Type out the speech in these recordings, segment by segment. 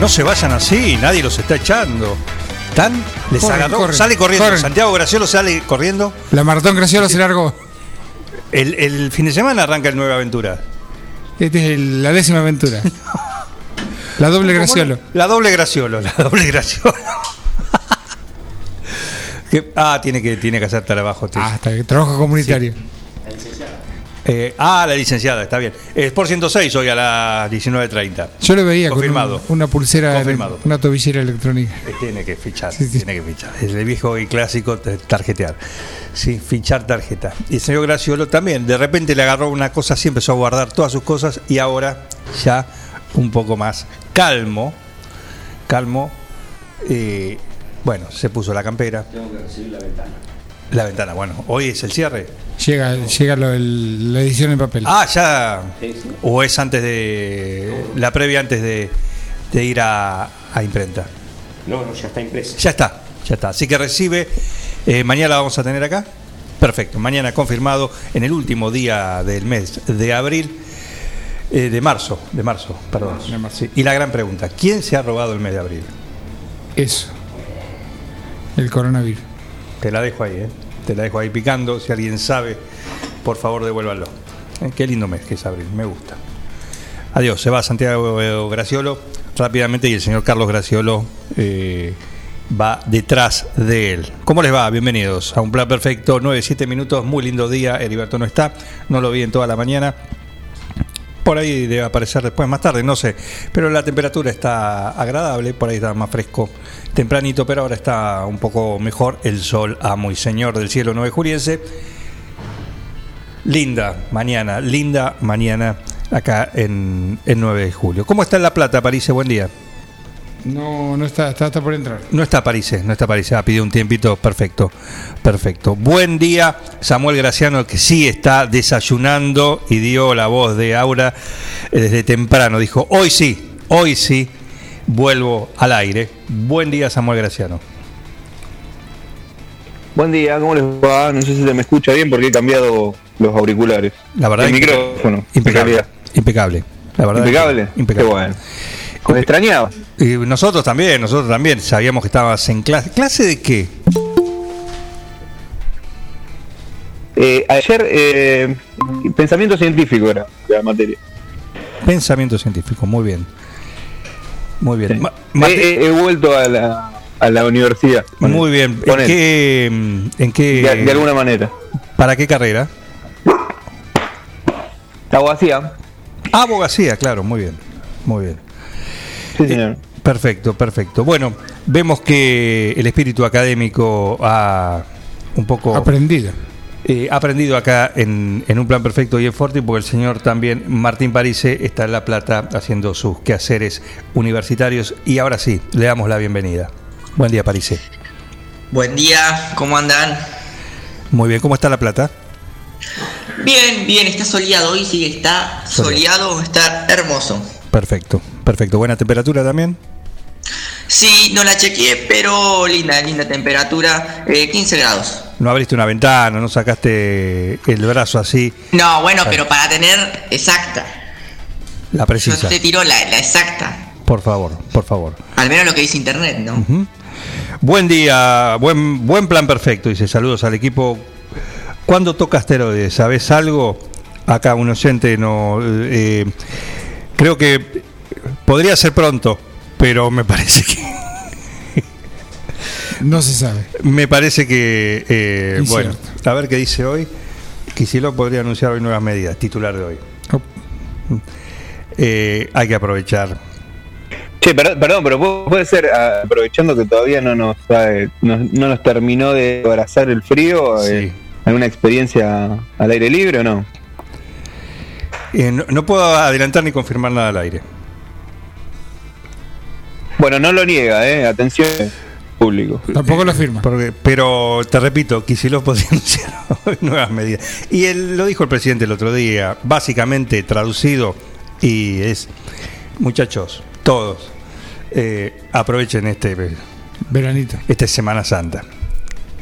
No se vayan así, nadie los está echando. ¿Tan? Les Corren, agarró. corren, sale corriendo. corren. Santiago Graciolo sale corriendo. La maratón Graciolo se largó. El, el fin de semana arranca el Nueva Aventura. Esta es el- la décima aventura. La doble Graciolo. La doble Graciolo, la doble Graciolo. Que- ah, tiene que, tiene que hacer trabajo. Ah, está trabajo comunitario. Eh, ah, la licenciada, está bien. Es por 106 hoy a las 19.30. Yo lo veía Confirmado. con un- una pulsera, Confirmado. una tobillera electrónica. Eh, Tiene que fichar, Sí, sí. tiene que fichar. Es el viejo y clásico de tarjetear. Sí, fichar tarjeta. Y el señor Graciolo también, de repente le agarró una cosa así, empezó a guardar todas sus cosas y ahora ya un poco más calmo, calmo. eh, bueno, se puso la campera. Tengo que recibir la ventana. La ventana, bueno, hoy es el cierre. Llega, llega lo- el- la edición en papel. Ah, ya. O es antes de. La previa antes de, de ir a, a imprenta. No, no, ya está impresa. Ya está, ya está. Así que recibe. eh, mañana la vamos a tener acá. Perfecto. Mañana confirmado en el último día del mes de abril. eh, de marzo, de marzo, perdón. Sí. Y la gran pregunta: ¿quién se ha robado el mes de abril? Eso. El coronavirus. Te la dejo ahí, ¿eh? Te la dejo ahí picando. Si alguien sabe, por favor, devuélvalo. Eh, Qué lindo mes que es abril, me gusta. Adiós, se va Santiago Graciolo rápidamente y el señor Carlos Graciolo eh, va detrás de él. ¿Cómo les va? Bienvenidos a un plan perfecto, 9-7 minutos, muy lindo día. Heriberto no está, no lo vi en toda la mañana. Por ahí debe aparecer después, más tarde, no sé. Pero la temperatura está agradable, por ahí está más fresco tempranito, pero ahora está un poco mejor. El sol amo y señor del cielo 9 Juriense. Linda mañana, linda mañana acá en, en 9 de julio. ¿Cómo está en La Plata, París? Buen día. No, no está, está, está por entrar. No está París, no está París. Ha pedido un tiempito. Perfecto, perfecto. Buen día, Samuel Graciano, que sí está desayunando y dio la voz de Aura eh, desde temprano. Dijo, hoy sí, hoy sí, vuelvo al aire. Buen día, Samuel Graciano. Buen día, ¿cómo les va? No sé si se me escucha bien porque he cambiado los auriculares. La verdad El micrófono. Impecable. Impecable. La verdad es que- Impecable. impecable. Qué bueno. Os extrañaba. Y nosotros también, nosotros también sabíamos que estabas en clase. ¿Clase de qué? Eh, ayer, eh, pensamiento científico era la materia. Pensamiento científico, muy bien. Muy bien. Sí. Ma- mate- He, he- he vuelto a la, a la universidad. muy bien. ¿En qué, en qué De, de alguna manera. ¿Para qué carrera? Abogacía. Abogacía, claro, muy bien. Muy bien. Sí, señor. Perfecto, perfecto. Bueno, vemos que el espíritu académico ha un poco Aprendido. Eh, aprendido acá en, en un plan perfecto y en Forti, porque el señor también, Martín Parise, está en La Plata haciendo sus quehaceres universitarios. Y ahora sí, le damos la bienvenida. Buen día, Parise. Buen día, ¿cómo andan? Muy bien, ¿cómo está La Plata? Bien, bien, está soleado hoy, sí, está soleado, está hermoso. Perfecto, perfecto. ¿Buena temperatura también? Sí, no la chequeé, pero linda, linda temperatura, eh, 15 grados. No abriste una ventana, no sacaste el brazo así, No, bueno, pero para tener exacta. la precisa. te tiro la, la exacta. Por favor, por favor. Al menos lo que dice internet, ¿no? Buen día, buen, buen plan perfecto, dice saludos al equipo. ¿Cuándo toca asteroides? ¿Sabes algo? Acá un oyente no... eh, creo que podría ser pronto, pero me parece que... No se sabe. Me parece que... eh, bueno, a ver qué dice hoy. Kicillof podría anunciar hoy nuevas medidas, titular de hoy. Oh, Eh, hay que aprovechar. Che, per- perdón, pero pu- puede ser, ah, aprovechando que todavía no nos, eh, no, no nos terminó de abrazar el frío, eh, Sí. ¿alguna experiencia al aire libre o no? Eh, no, no puedo adelantar ni confirmar nada al aire. Bueno, no lo niega, ¿eh? Atención, público. Tampoco lo firma. Porque- pero te repito, Kicillof podría anunciar hoy nuevas medidas. Y él, lo dijo el presidente el otro día, básicamente traducido, y es, muchachos, todos, eh, aprovechen este, Veranito. esta Semana Santa.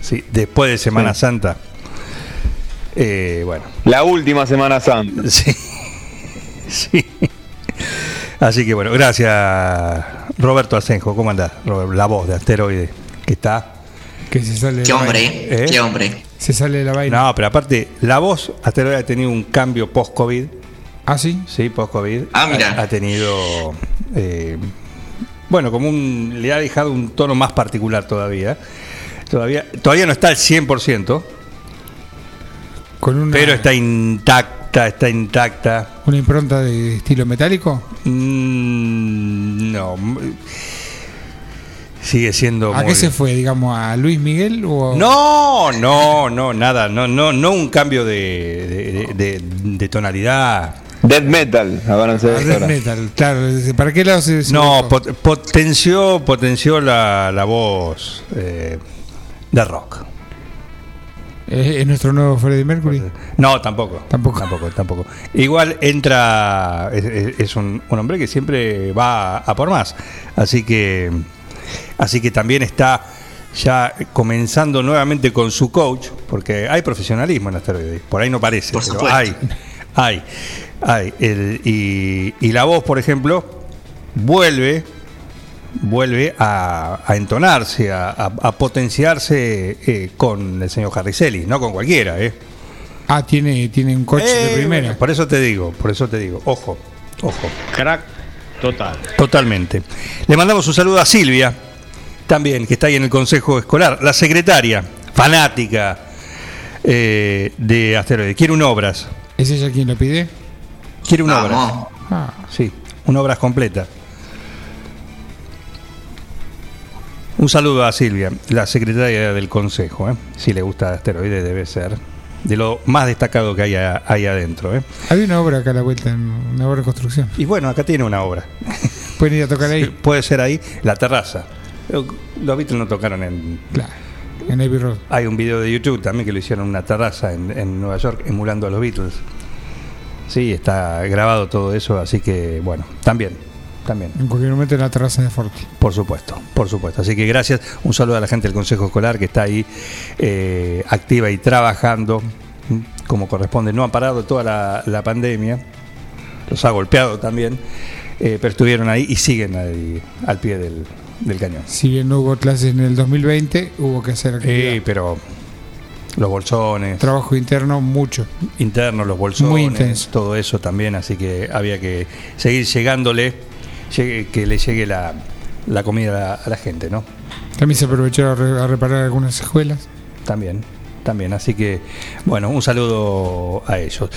Sí, después de Semana Sí. Santa, eh, bueno, La última Semana Santa. sí, sí. Así que bueno, gracias Roberto Asenjo, ¿cómo andás? Robert? La voz de Asteroide, que está... Que se sale de Qué hombre, vaina. ¿Eh? qué hombre. Se sale de la vaina. No, pero aparte, la voz Asteroide ha tenido un cambio post-COVID. Ah, sí. Sí, post-COVID. Ah, mira. Ha, ha tenido. eh, bueno, como un. Le ha dejado un tono más particular todavía. Todavía, todavía no está al 100%, Con una, pero está intacta, está intacta. una impronta de estilo metálico. Mm, no. Sigue siendo. ¿A muy- qué se fue? Digamos, ¿a Luis Miguel o No, no, no, nada. No, no, no un cambio de, de- de- de tonalidad. Death Metal, van a a ser Death ahora. Metal? Claro, ¿para qué lado se se No, pot- potenció, potenció la, la voz eh, de rock. ¿Es, es nuestro nuevo Freddie Mercury? No, tampoco. Tampoco. Tampoco, tampoco. Igual entra, es, es- es un, un hombre que siempre va a, por más. Así que, así que también está ya comenzando nuevamente con su coach, porque hay profesionalismo en asteroides. Por ahí no parece, Por pero supuesto. hay, hay, hay. El- y, y la voz, por ejemplo, vuelve vuelve a, a entonarse, a, a- a potenciarse eh, con el señor Harriselli, no con cualquiera, ¿eh? Ah, tiene, tiene un coche de Eh, primera. bueno, por eso te digo, por eso te digo, ojo, ojo. Crack total. Totalmente. Le mandamos un saludo a Silvia, también, que está ahí en el Consejo Escolar, la secretaria, fanática eh, de Asteroide. Quiere un obras, ¿Es ella quien lo pide? quiere un obras. Ah, Sí, una obras completa. Un saludo a Silvia, la secretaria del Consejo. ¿eh? Si le gusta Asteroide, debe ser de lo más destacado que hay ahí adentro. ¿eh? había una obra acá a la vuelta, una obra de construcción. Y bueno, acá tiene una obra. Pueden ir a tocar ahí. Puede ser ahí la terraza. Los Beatles no tocaron en. Claro, en Abbey Road. Hay un video de YouTube también que lo hicieron en una terraza en, en Nueva York, emulando a los Beatles. Sí, está grabado todo eso, así que bueno, también, también. En cualquier momento en la terraza de Forti. Por supuesto, por supuesto. Así que gracias. Un saludo a la gente del Consejo Escolar que está ahí eh, activa y trabajando como corresponde. No ha parado toda la, la pandemia, los ha golpeado también, eh, pero estuvieron ahí y siguen ahí al pie del, del cañón. Si bien no hubo clases en el 2020, hubo que hacer actividad. Eh, pero los bolsones trabajo interno mucho. internos, los bolsones, Muy todo eso también. Así que había que seguir llegándole, llegue- que le llegue la, la comida a la, a la gente, ¿no? También se aprovechó a, re- a reparar algunas escuelas. También, también. Así que, bueno, un saludo a ellos.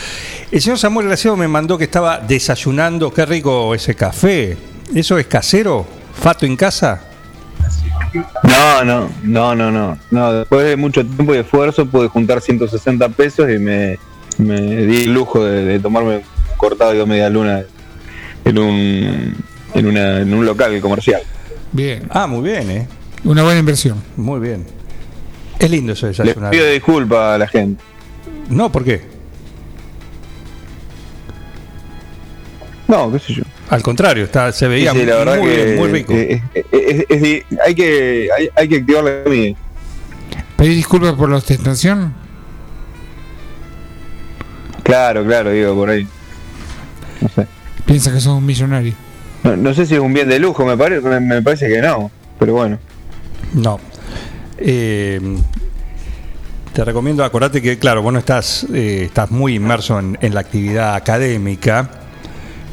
El señor Samuel Graciado me mandó que estaba desayunando. Qué rico ese café. ¿Eso es casero? ¿Fato en casa? No, no, no, no, no. No, después de mucho tiempo y esfuerzo pude juntar 160 pesos y me, me di el lujo de, de tomarme un cortado de media luna en un, en, una, en un local comercial. Bien. Ah, muy bien, ¿eh? Una buena inversión. Muy bien. Es lindo eso de Les pido disculpas a la gente. No, ¿por qué? No, qué sé yo. Al contrario, está, se veía Sí, sí, la verdad muy, que bien, muy rico. es hay, que, hay, hay que activar la comida. ¿Pedís disculpas por la ostentación? Claro, claro, digo, por ahí. No sé. Piensa que sos un millonario. No, no sé si es un bien de lujo, me, me, parece que no. Pero bueno. No. Eh, te recomiendo, acordate que, claro, vos no estás, eh, estás muy inmerso en, en la actividad académica,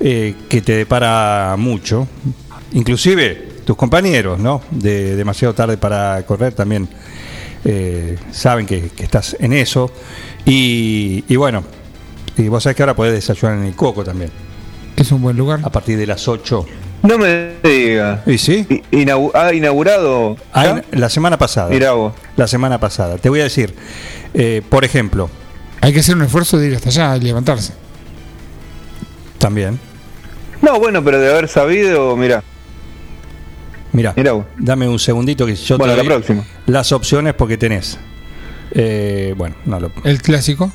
eh, que te depara mucho. Inclusive tus compañeros, ¿no? De demasiado tarde para correr también eh, saben que, que estás en eso. Y, y bueno, y vos sabés que ahora podés desayunar en el coco también. Es un buen lugar. A partir de las 8 No me diga. ¿Y sí? Inau- ¿Ha inaugurado? Ah? La semana pasada. Mirá vos. La semana pasada. Te voy a decir, eh, por ejemplo, Hay que hacer un esfuerzo de ir hasta allá y levantarse. también, No, bueno, pero de haber sabido, mira. mira, dame un segundito que yo Bueno, te la próxima. las opciones porque tenés. eh, bueno, no lo, El clásico.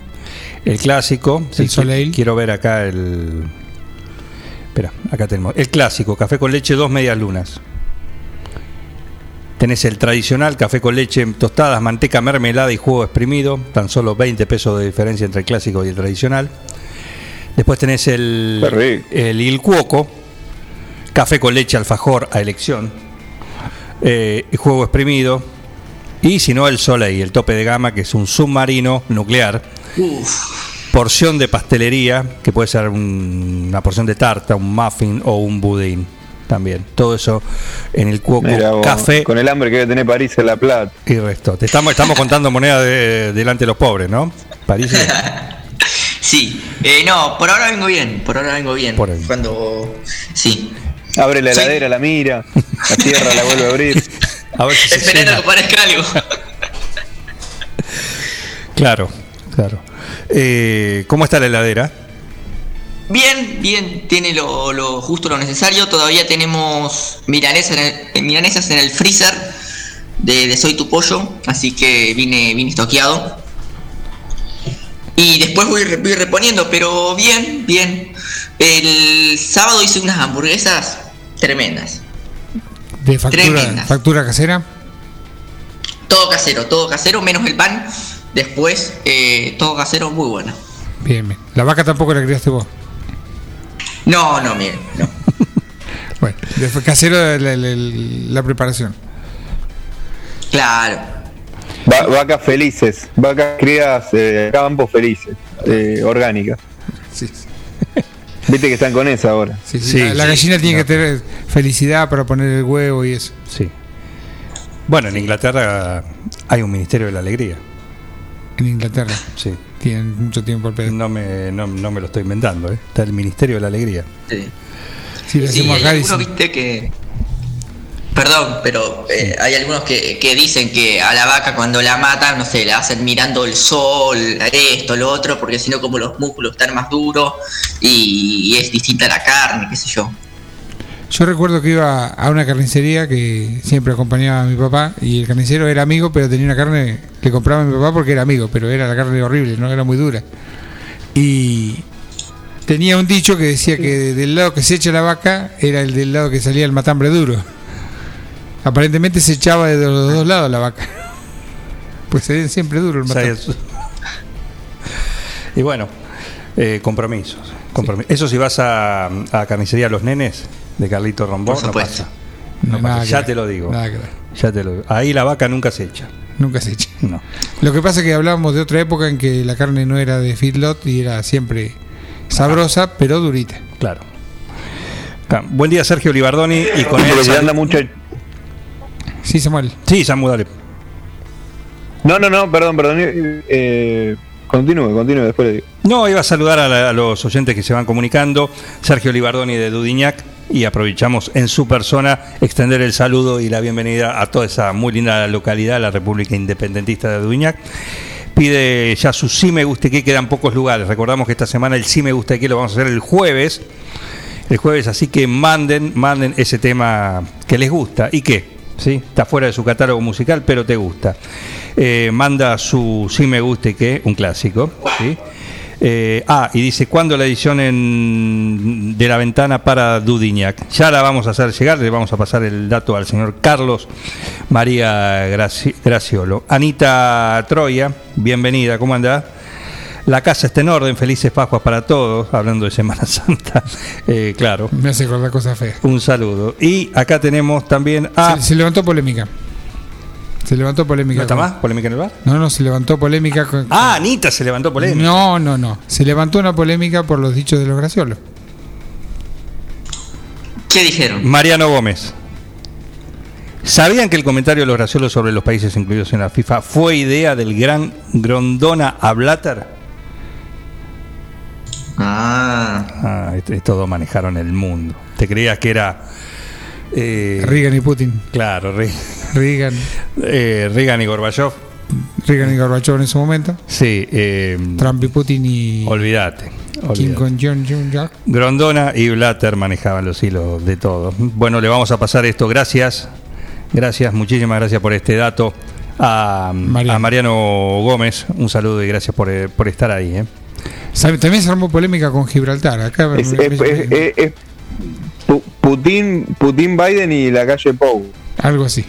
el clásico. sí, El Soleil. qui- Quiero ver acá el. Espera, acá tenemos. El clásico, café con leche, dos medias lunas. Tenés el tradicional, café con leche, tostadas, manteca, mermelada y jugo exprimido. Tan solo 20 pesos de diferencia entre el clásico y el tradicional. Después tenés el, el Il Cuoco, café con leche, alfajor a elección. eh, y jugo exprimido. Y si no, el Soleil, el tope de gama, que es un submarino nuclear Uf, porción de pastelería, que puede ser un- una porción de tarta, un muffin o un budín también. Todo eso en el cuoco, Mirá vos, café Con el hambre que debe tener París en La Plata. y resto. Te estamos, estamos contando moneda de- delante de los pobres, ¿no? París. sí. Eh, no, por ahora vengo bien. Por ahora vengo bien. Por ahí. Cuando. Sí. Abre la Sí. heladera, la mira, la cierra, la vuelve a abrir. A ver si se Esperando que parezca algo. Claro, claro. Eh, ¿Cómo está la heladera? Bien, bien, tiene lo, lo justo lo necesario. Todavía tenemos milanesas en el, eh, milanesas en el freezer de, de Soy tu Pollo, así que vine, vine estoqueado. Y después voy, re- voy reponiendo, pero bien, bien. El sábado hice unas hamburguesas tremendas. De factura, Tremendas. factura casera. Todo casero, todo casero, menos el pan. Después, eh, todo casero, muy bueno. Bien, bien. La vaca tampoco la criaste vos. No, no, mire, no. Bueno, de casero la, la- la- la preparación. Claro. Va- vacas felices, vacas crías eh, campos felices, eh, orgánicas. Sí, sí. Viste que están con esa ahora. sí, sí. Sí, la, gallina tiene No. que tener felicidad para poner el huevo y eso. Sí. Bueno, en Inglaterra hay un Ministerio de la Alegría. En Inglaterra Sí. tienen mucho tiempo al pedo. No me, no, no me lo estoy inventando, ¿eh? Está el Ministerio de la Alegría. Sí. Si lo Sí, hacemos hay acá, algunos, viste, que. Perdón, pero eh, hay algunos que, que dicen que a la vaca cuando la matan, no sé, la hacen mirando el sol, esto, lo otro, porque si no, como los músculos están más duros y, y es distinta la carne, qué sé yo. Yo recuerdo que iba a una carnicería que siempre acompañaba a mi papá y el carnicero era amigo, pero tenía una carne que compraba mi papá porque era amigo, pero era la carne horrible, no era muy dura. Y tenía un dicho que decía que del lado que se echa la vaca era el del lado que salía el matambre duro. Aparentemente se echaba de los dos lados la vaca. Pues es siempre duro el matambre. Y bueno, eh, compromisos. compromi- Eso si vas a, a Carnicería Los Nenes de Carlito Rombón, Por no supuesto. pasa. No, pasa. Ya te lo digo. nada que ver. Ya te lo digo. Ahí la vaca nunca se echa. Nunca se echa. No. Lo que pasa es que hablábamos de otra época en que la carne no era de feedlot y era siempre sabrosa, pero durita. Claro. Buen día, Sergio Libardoni. Y con él. Sal- anda mucho. Sí, Samuel. Sí, Samu, dale. No, no, no, perdón, perdón. Eh, continúe, continúe, después le digo. No, iba a saludar a, la- a los oyentes que se van comunicando. Sergio Libardoni de Dudiñac. Y aprovechamos en su persona extender el saludo y la bienvenida a toda esa muy linda localidad, la República Independentista de Dudiñac. Pide ya su sí me guste que quedan pocos lugares. Recordamos que esta semana el sí me gusta que lo vamos a hacer el jueves. El jueves, así que manden, manden ese tema que les gusta. ¿Y? ¿Sí? Está fuera de su catálogo musical, pero te gusta. Eh, manda su sí me guste que, un clásico. ¿sí? Eh, ah, y dice, ¿cuándo la edición en- de la ventana para Dudiñac? Ya la vamos a hacer llegar, le vamos a pasar el dato al señor Carlos María Graci- Graciolo. Anita Troya, bienvenida, ¿cómo anda? La casa está en orden, felices Pascuas para todos, hablando de Semana Santa, Eh, claro. Me hace acordar cosas feas. Un saludo. Y acá tenemos también a... Se, se levantó polémica. Se levantó polémica. ¿No está con- más? ¿Polémica en el bar? No, no, se levantó polémica. Con, Ah, Anita se levantó polémica. No, no, no. Se levantó una polémica por los dichos de los graciolos. ¿Qué dijeron? Mariano Gómez. ¿Sabían que el comentario de los graciolos sobre los países incluidos en la FIFA fue idea del gran Grondona Ablatar? Ah, Ah, est- estos dos manejaron el mundo. ¿Te creías que era Eh, Reagan y Putin. Claro, Re- Reagan, eh, Reagan y Gorbachev. Reagan y Gorbachev en su momento. Sí, eh, Trump y Putin y olvídate. Kim olvídate. con John Jack. Grondona y Blatter manejaban los hilos de todo. Bueno, le vamos a pasar esto. Gracias, gracias, muchísimas gracias por este dato. A Mariano. a Mariano Gómez, un saludo y gracias por, eh, por estar ahí. ¿eh? También se armó polémica con Gibraltar. Acá Es, me- es- me- es- es- es Pu- Putin, Putin, Biden y la calle Pou. algo así.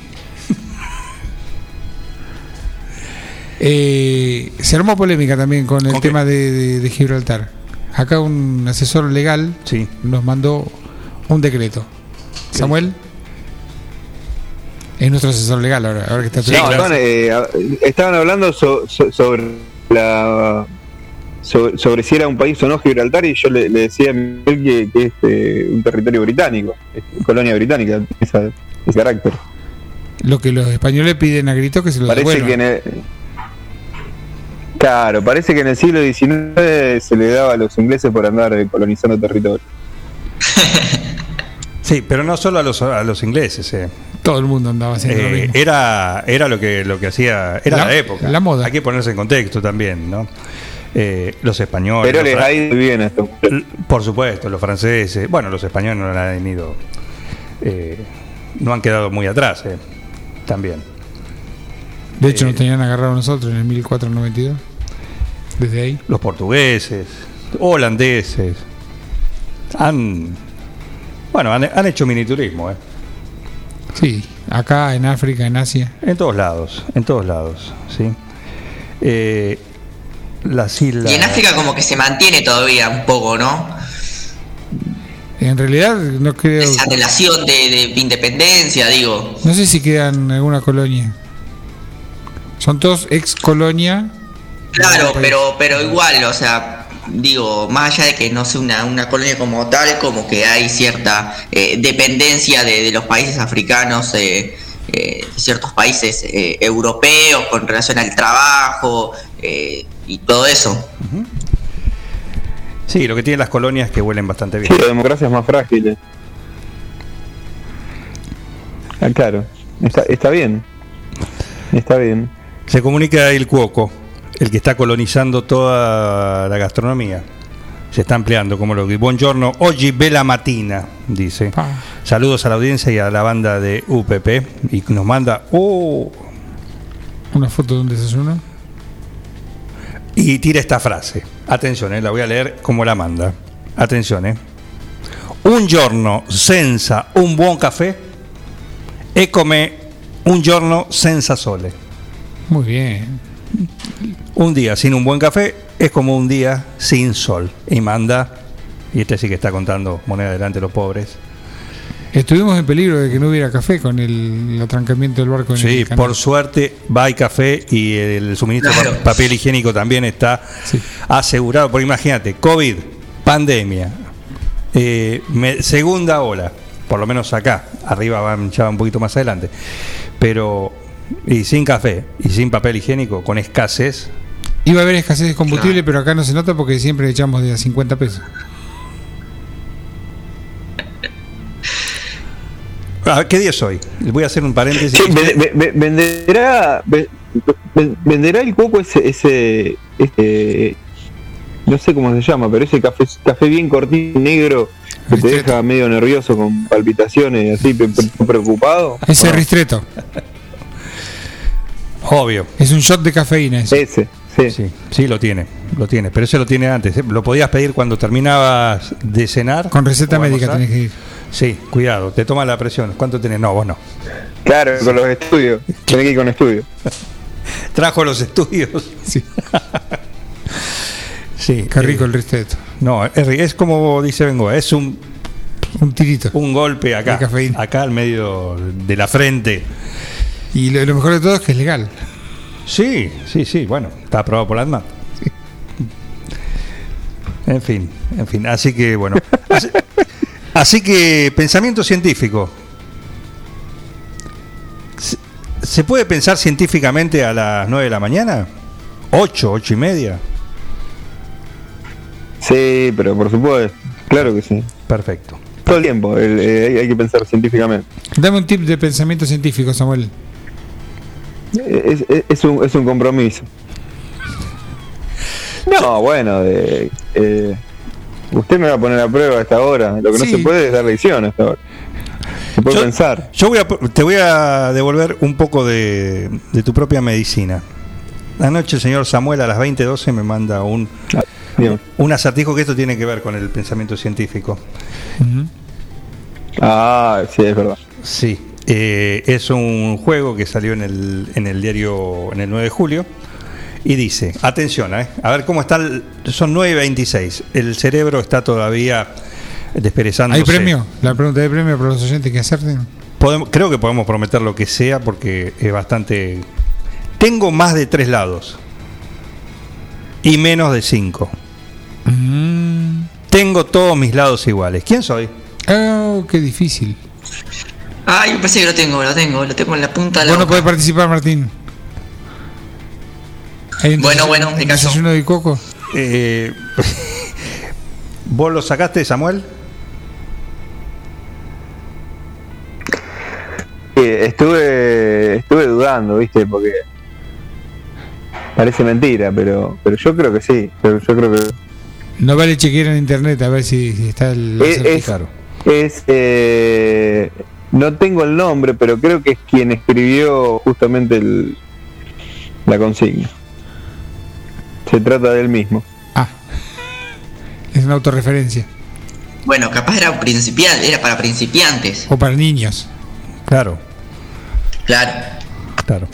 Eh, se armó polémica también con el tema de, de- de Gibraltar. Acá un asesor legal Sí. nos mandó un decreto. Samuel es nuestro asesor legal ahora, ahora que está Sí, No, estaban, eh, estaban hablando so- so- sobre la sobre, sobre si era un país o no Gibraltar y yo le, le decía a Miguel que, que es eh, un territorio británico, es colonia británica, esa- ese carácter. lo que los españoles piden a grito que se lo Parece devuelvan. que en el, claro, parece que en el siglo XIX se le daba a los ingleses por andar eh, colonizando territorio. Sí, pero no solo a los, a los ingleses. eh. Todo el mundo andaba haciendo lo Eh, mismo. era, era lo que lo que hacía, era la, La- época. la moda. Hay que ponerse en contexto también, ¿no? Eh, los españoles. Pero les ha ido muy bien. L- Por supuesto, los franceses, bueno, los españoles no han ido, eh, no han quedado muy atrás, eh, también. De hecho, eh, nos tenían agarrado nosotros en el 1492. Desde ahí. Los portugueses, holandeses, han, bueno, han, han hecho miniturismo, eh, Sí, acá en África, en Asia. en todos lados, en todos lados, sí. Eh, las islas. Y en África como que se mantiene todavía un poco, ¿no? En realidad, no creo. Esa relación de, de independencia, digo. No sé si quedan en alguna colonia. Son todos ex colonia. Claro, pero, pero igual, o sea, digo, más allá de que no sea una, una colonia como tal, como que hay cierta eh, dependencia de, de los países africanos, eh, eh, de ciertos países eh, europeos con relación al trabajo eh, y todo eso. Sí, lo que tienen las colonias es que huelen bastante bien. Sí, la democracia es más frágil. eh. Ah, claro, está, está bien. Está bien. Se comunica el Cuoco, el que está colonizando toda la gastronomía. Se está ampliando, como lo que. Buongiorno, oggi bella mattina, dice. Pa. Saludos a la audiencia y a la banda de UPP. Y nos manda. ¡Oh! Una foto de un desayuno. Y tira esta frase. Atención, eh, la voy a leer como la manda. Atención, eh. Un giorno senza un buon caffè è come un giorno senza sole. Muy bien. Un día sin un buen café es como un día sin sol. Y manda, y este sí que está contando moneda delante de los pobres. Estuvimos en peligro de que no hubiera café con el, el atrancamiento del barco en Sí, el por suerte va hay café y el suministro de Claro. papel higiénico también está Sí. asegurado. Porque imagínate, COVID, pandemia, eh, me- segunda ola, por lo menos acá, arriba van ya un poquito más adelante, pero y sin café y sin papel higiénico, con escasez, Iba a haber escasez de combustible, Claro. pero acá no se nota porque siempre echamos de a 50 pesos. Ah, ¿Qué día es hoy? Voy a hacer un paréntesis. Ve- venderá, ve- ve- venderá el coco ese, ese, ese, no sé cómo se llama, pero ese café, café bien cortito, negro, que te deja medio nervioso con palpitaciones, así pre- pre- preocupado. Ese ristreto. Obvio. Es un shot de cafeína. ese. Ese, sí. Sí, sí, lo tiene, lo tiene, pero ese lo tiene antes. ¿eh? Lo podías pedir cuando terminabas de cenar. Con receta médica tenés que ir. Sí, cuidado, te toma la presión. ¿Cuánto tenés? No, vos no. Claro, con los estudios. Tenés que ir con estudios. Trajo los estudios. Sí. Sí. Qué rico eh, el ristreto. No, es, como dice Bengoa, es un, Un tirito. un golpe acá, acá al medio de la frente. Y lo, lo mejor de todo es que es legal. Sí, sí, sí, bueno, está aprobado por la ANMA. En fin, en fin, así que bueno. Así, así que pensamiento científico. ¿Se, puede pensar científicamente a las 9 de la mañana? ¿8, 8 y media? Sí, pero por supuesto. Claro que sí. Perfecto. Pero todo el tiempo, el- eh, hay- hay que pensar científicamente. Dame un tip de pensamiento científico, Samuel. Es, es- es un, es un compromiso. No, bueno, de, eh, usted me va a poner a prueba a esta hora. Lo que Sí. no se puede es dar lección a esta hora. Se puede Yo- pensar. Yo voy a, te voy a devolver un poco de, de tu propia medicina. Anoche el señor Samuel a las 20.12 me manda un, Bien. un acertijo que esto tiene que ver con el pensamiento científico. Ah, sí, es verdad. Sí, eh, es un juego que salió en el, en el diario en el 9 de julio y dice, atención, eh, a ver cómo está, el- son 9.26, el cerebro está todavía desperezándose. ¿Hay premio? La pregunta de premio para los oyentes que acerten. Podemos- creo que podemos prometer lo que sea porque es bastante... Tengo más de tres lados y menos de cinco. Mm. Tengo todos mis lados iguales. ¿Quién soy? Oh, qué difícil. Ay, parece que lo tengo, lo tengo, lo tengo en la punta de la Vos no podés participar, Martín. Hay un Bueno, bueno, me un caso. desayuno de coco. Eh, ¿Vos lo sacaste, Samuel? Estuve, estuve dudando, ¿viste? Porque parece mentira, pero, pero yo creo que sí. Pero yo creo que No vale chequear en internet a ver si, si está el Es- es- es eh, no tengo el nombre, pero creo que es quien escribió justamente el, la consigna. Se trata de él mismo. Ah. Es una autorreferencia. Bueno, capaz era un principiante, era para principiantes. O para niños. Claro, Claro. claro.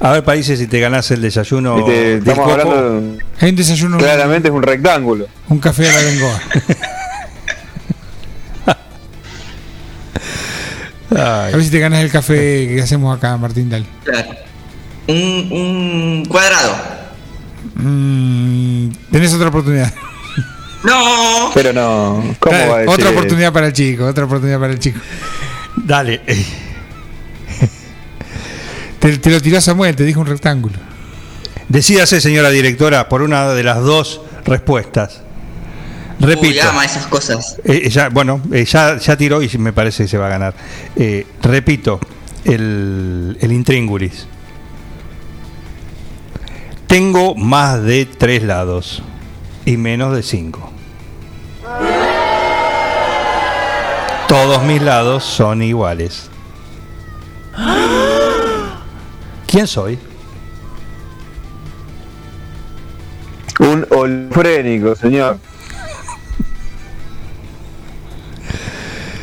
A ver, países, si te ganás el desayuno. Del estamos coco. hablando, de- Hay un desayuno. claramente es un rectángulo. Un café a la bengoa. Ay, A ver si te ganas el café que hacemos acá, Martín Dale. Claro. Un, un cuadrado. Mm, tenés otra oportunidad. No. Pero no, ¿cómo Dale, va a decir? otra oportunidad para el chico, otra oportunidad para el chico. Dale. eh, Te, te lo tiró Samuel, te dijo un rectángulo. Decídase, señora directora, por una de las dos respuestas. Repito. Uy, ama esas cosas. Eh, ya, bueno, eh, ya, ya tiró y me parece que se va a ganar. Eh, repito, el, el intríngulis. Tengo más de tres lados y menos de cinco. Todos mis lados son iguales. ¿Quién soy? Un olfrénico, señor.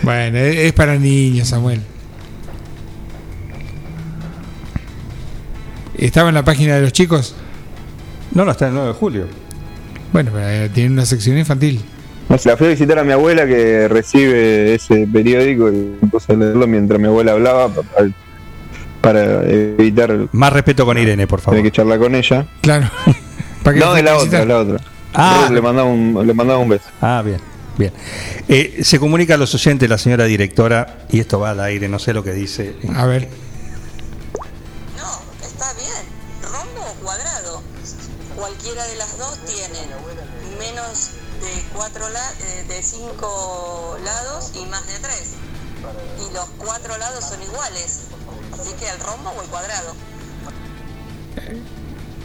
Bueno, es, es para niños, Samuel. ¿Estaba en la página de los chicos? No, no, está el 9 de julio. Bueno, pero, eh, tiene una sección infantil. No sé, la fui a visitar a mi abuela que recibe ese periódico y me puse a leerlo mientras mi abuela hablaba pa- pa- para evitar Más respeto con Irene, por favor. tener que charlar con ella. Claro. ¿Para No, de la otra, visitar? la otra. Ah. Le mandaba un, le mandaba un beso. Ah, bien, bien. Eh, se comunica a los oyentes la señora directora, y esto va al aire, no sé lo que dice. A ver. Cuatro la- eh, de cinco lados y más de tres. Y los cuatro lados son iguales. Así que el rombo o el cuadrado.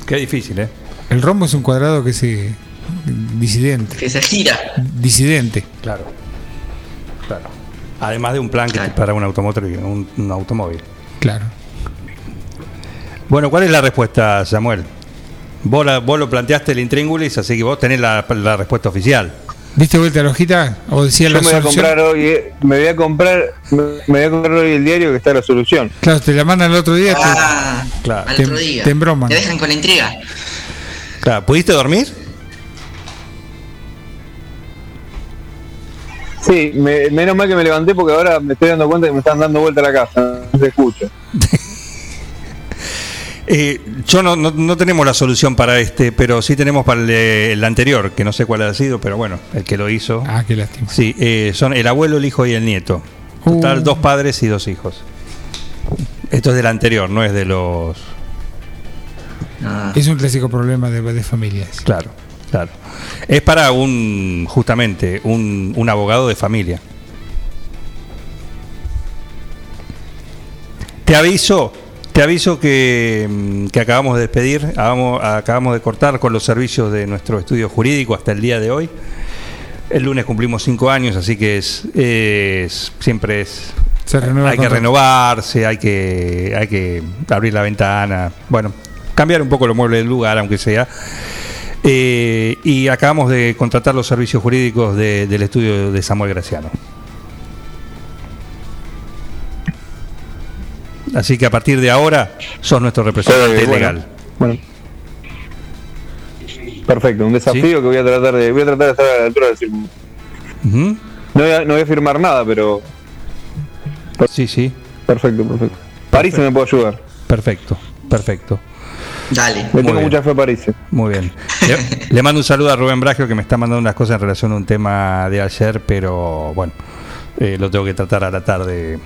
Qué difícil, ¿eh? El rombo es un cuadrado que se. disidente. Que se gira. Disidente. Claro. Claro. Además de un plan que Claro. para un automóvil, un, un automóvil. Claro. Bueno, ¿cuál es la respuesta, Samuel? Vos, la- vos lo planteaste el intríngulis, así que vos tenés la, la respuesta oficial. ¿Diste vuelta a la hojita? ¿O decía Yo la me voy a solución? comprar hoy, me voy a comprar, me me voy a comprar hoy el diario que está la solución. Claro, te la mandan el otro día. te- Ah, Claro. al Te- otro día. te embroman. Te dejan con la intriga. Claro, ¿pudiste dormir? Sí, me- menos mal que me levanté porque ahora me estoy dando cuenta que me están dando vuelta a la casa. No se escucha. Eh, yo no, no, no tenemos la solución para este, pero sí tenemos para el, anterior, que no sé cuál ha sido, pero bueno, el que lo hizo. Ah, qué lástima. Sí, eh, son el abuelo, el hijo y el nieto. Total, Uh. dos padres y dos hijos. Esto es del anterior, no es de los... Ah, Es un clásico problema de, de familias. Claro. Claro. Es para un, justamente, un, un abogado de familia. Te aviso, te aviso que, mm, que acabamos de despedir, acabamos, acabamos de cortar con los servicios de nuestro estudio jurídico hasta el día de hoy. El lunes cumplimos cinco años, así que es, es- siempre es Se hay que renovarse, hay que, hay que abrir la ventana, bueno, cambiar un poco los muebles del lugar, aunque sea. Eh, y acabamos de contratar los servicios jurídicos de- del estudio de Samuel Graciano. Así que a partir de ahora sos nuestro representante Eh, bueno, legal. Bueno. Perfecto, un desafío Sí. que voy a tratar de voy a tratar de estar a la altura del. No voy a, no voy a firmar nada, pero Sí, sí, perfecto, perfecto. París me puede ayudar. perfecto, perfecto. Dale. Le Muy tengo bien. mucha fe a París. Muy bien. Le, le mando un saludo a Rubén Bragio que me está mandando unas cosas en relación a un tema de ayer, pero bueno, eh, lo tengo que tratar a la tarde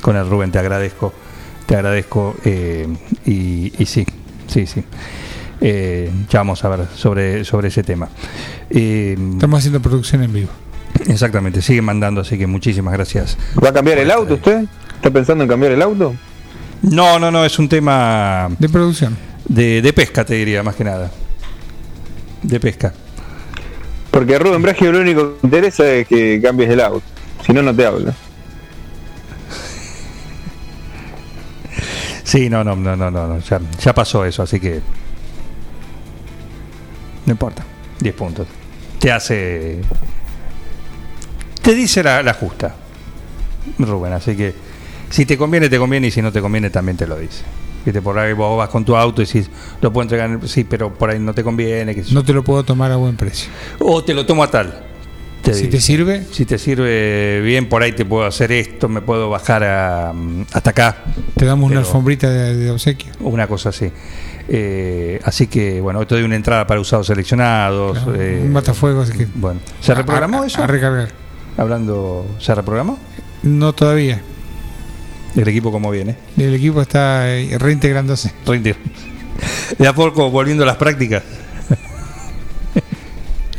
con el Rubén. Te agradezco, te agradezco eh, y, y sí, sí, sí. Eh, ya vamos a ver sobre, sobre ese tema. Eh, Estamos haciendo producción en vivo. exactamente, sigue mandando, así que muchísimas gracias. ¿Va a cambiar el auto usted? ¿Está pensando en cambiar el auto? No, no, no, es un tema De producción. de, de pesca, te diría, más que nada. De pesca. Porque a Rubén Bragio lo único que interesa es que cambies el auto. Si no, no te habla. Sí, no, no, no, no, no, no, ya, ya pasó eso, así que no importa, 10 puntos. Te hace, te dice la, la justa, Rubén, así que si te conviene, te conviene, y si no te conviene, también te lo dice. Viste, por ahí vos vas con tu auto y si lo puedo entregar, en- sí, pero por ahí no te conviene, que No te lo puedo tomar a buen precio. o te lo tomo a tal. Te Si te sirve, si te sirve bien, por ahí te puedo hacer esto, me puedo bajar a, hasta acá, te damos una alfombrita de, de obsequio. una cosa así. Eh, así que, bueno, hoy te doy una entrada para usados seleccionados. Claro, eh, un matafuegos que- Bueno, ¿se reprogramó a, eso? A recargar. Hablando, ¿se reprogramó? No todavía. El equipo como viene. El equipo está eh, reintegrándose. Rinde. De a poco volviendo a las prácticas.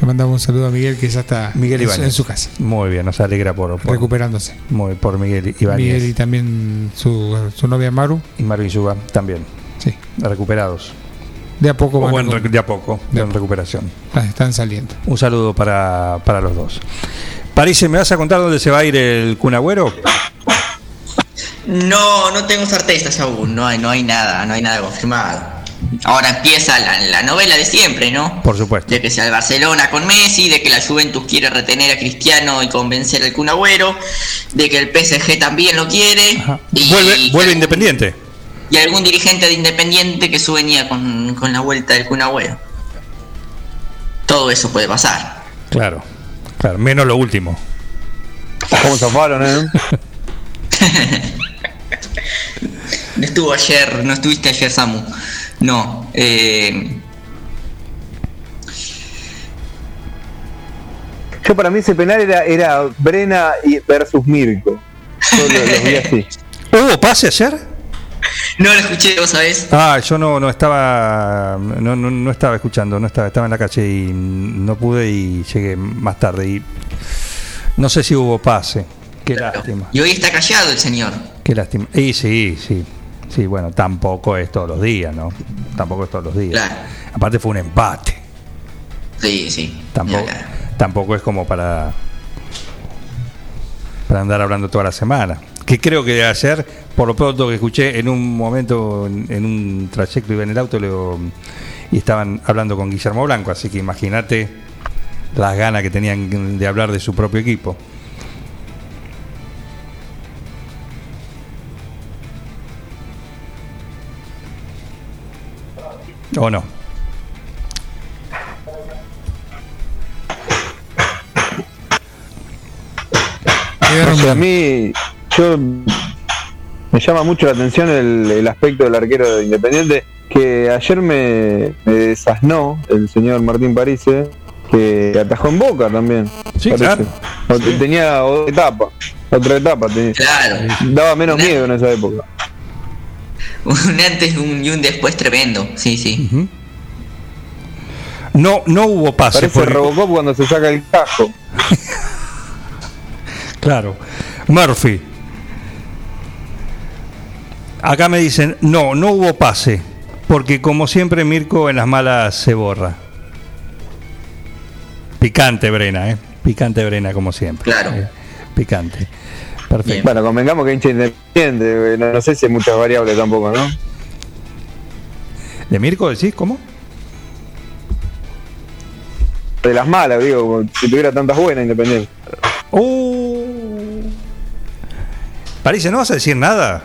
Le mandamos un saludo a Miguel que ya está Miguel en, su- en su casa, Muy bien, nos alegra por, por, recuperándose. muy- por Miguel Ibáñez Miguel y también su, su novia Maru. y Maru Yuga también. Sí. Recuperados. De a poco van recu- de a poco, De en recuperación. ah, están saliendo. Un saludo para, para los dos. París, ¿me vas a contar dónde se va a ir el Cunagüero? No, no tengo certezas aún, no hay, no hay nada, no hay nada confirmado. Ahora empieza la, la novela de siempre, ¿no? Por supuesto. De que sea el Barcelona con Messi, de que la Juventus quiere retener a Cristiano y convencer al Kun Agüero, de que el PSG también lo quiere. Ajá. y- Vuelve, y- vuelve Independiente. Y algún dirigente de Independiente que sueña con, con la vuelta del Kun Agüero. Todo eso puede pasar. Claro, claro, menos lo último. ¿Cómo zafaron, eh? No estuvo ayer, no estuviste ayer, Samu. No. Eh, Yo para mí ese penal era, era Brena y versus Mirko. Yo lo, los vi así. ¿Hubo pase ayer? no lo escuché, vos sabés. Ah, yo no, no estaba no, no, no estaba escuchando, no estaba, estaba en la calle y no pude y llegué más tarde y no sé si hubo pase. Qué lástima, Y hoy está callado el señor. qué lástima. Y sí, sí, sí, bueno, tampoco es todos los días, ¿no? Tampoco es todos los días. Claro. Aparte fue un empate. Sí, sí. Tampoco, tampoco es como para para andar hablando toda la semana. Que creo que ayer, por lo pronto que escuché en un momento, en, en un trayecto iba en el auto lo- y estaban hablando con Guillermo Blanco, así que imagínate las ganas que tenían de hablar de su propio equipo. ¿O no? Sé, a mí, yo me llama mucho la atención el, el aspecto del arquero de Independiente, que ayer me, me desasnó el señor Martín Parise, que atajó en Boca también. Sí, parece. claro. O- Tenía otra etapa, otra etapa, tenía. Claro. daba menos miedo en esa época. Un antes un- y un después tremendo. Sí, sí. No, no hubo pase. Parece porque- Robocop cuando se saca el casco. Claro. Murphy. Acá me dicen, no, no hubo pase. Porque como siempre Mirko en las malas se borra. Picante Brena, ¿eh? Picante Brena como siempre. Claro. Eh, picante. Perfecto. Bien. Bueno, convengamos que hincha independiente, eh, no, no sé si hay muchas variables tampoco, ¿no? ¿De Mirko decís? ¿Cómo? De las malas, digo, si tuviera tantas buenas independiente. Uh. Parece, ¿no vas a decir nada?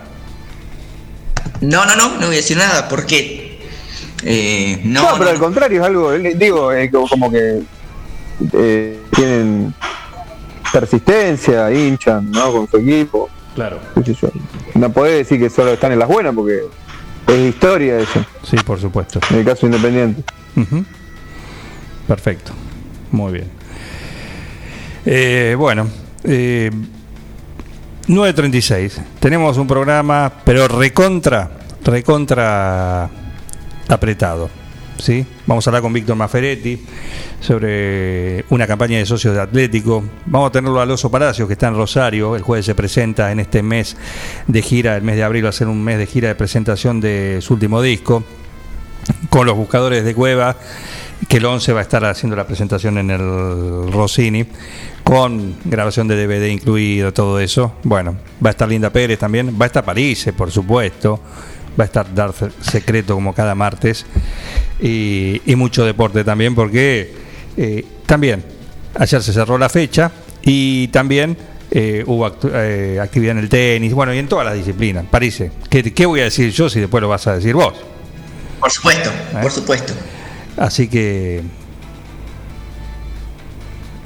No, no, no, no voy a decir nada, porque. Eh, no, No, pero no, al contrario es algo, eh, digo, eh, como, como que eh, tienen persistencia, hinchan, ¿no? Con su equipo. Claro. No podés decir que solo están en las buenas porque es historia eso, Sí, por supuesto. en el caso independiente. Perfecto. Muy bien. Eh, bueno, eh, 9.36. Tenemos un programa, pero recontra, recontra apretado. Vamos a hablar con Víctor Maferetti sobre una campaña de socios de Atlético. Vamos a tenerlo al Oso Palacios, que está en Rosario. El jueves se presenta en este mes de gira, el mes de abril va a ser un mes de gira de presentación de su último disco con los buscadores de Cueva, que el 11 va a estar haciendo la presentación en el Rossini, con grabación de DVD incluido, todo eso. Bueno, va a estar Linda Pérez también, va a estar París, por supuesto, va a estar Dar Secreto como cada martes, y, y mucho deporte también, porque eh, también ayer se cerró la fecha y también... eh, hubo actu- eh, actividad en el tenis, bueno, y en todas las disciplinas. París, ¿qué, ¿qué voy a decir yo si después lo vas a decir vos? Por supuesto, ¿Eh? por supuesto. Así que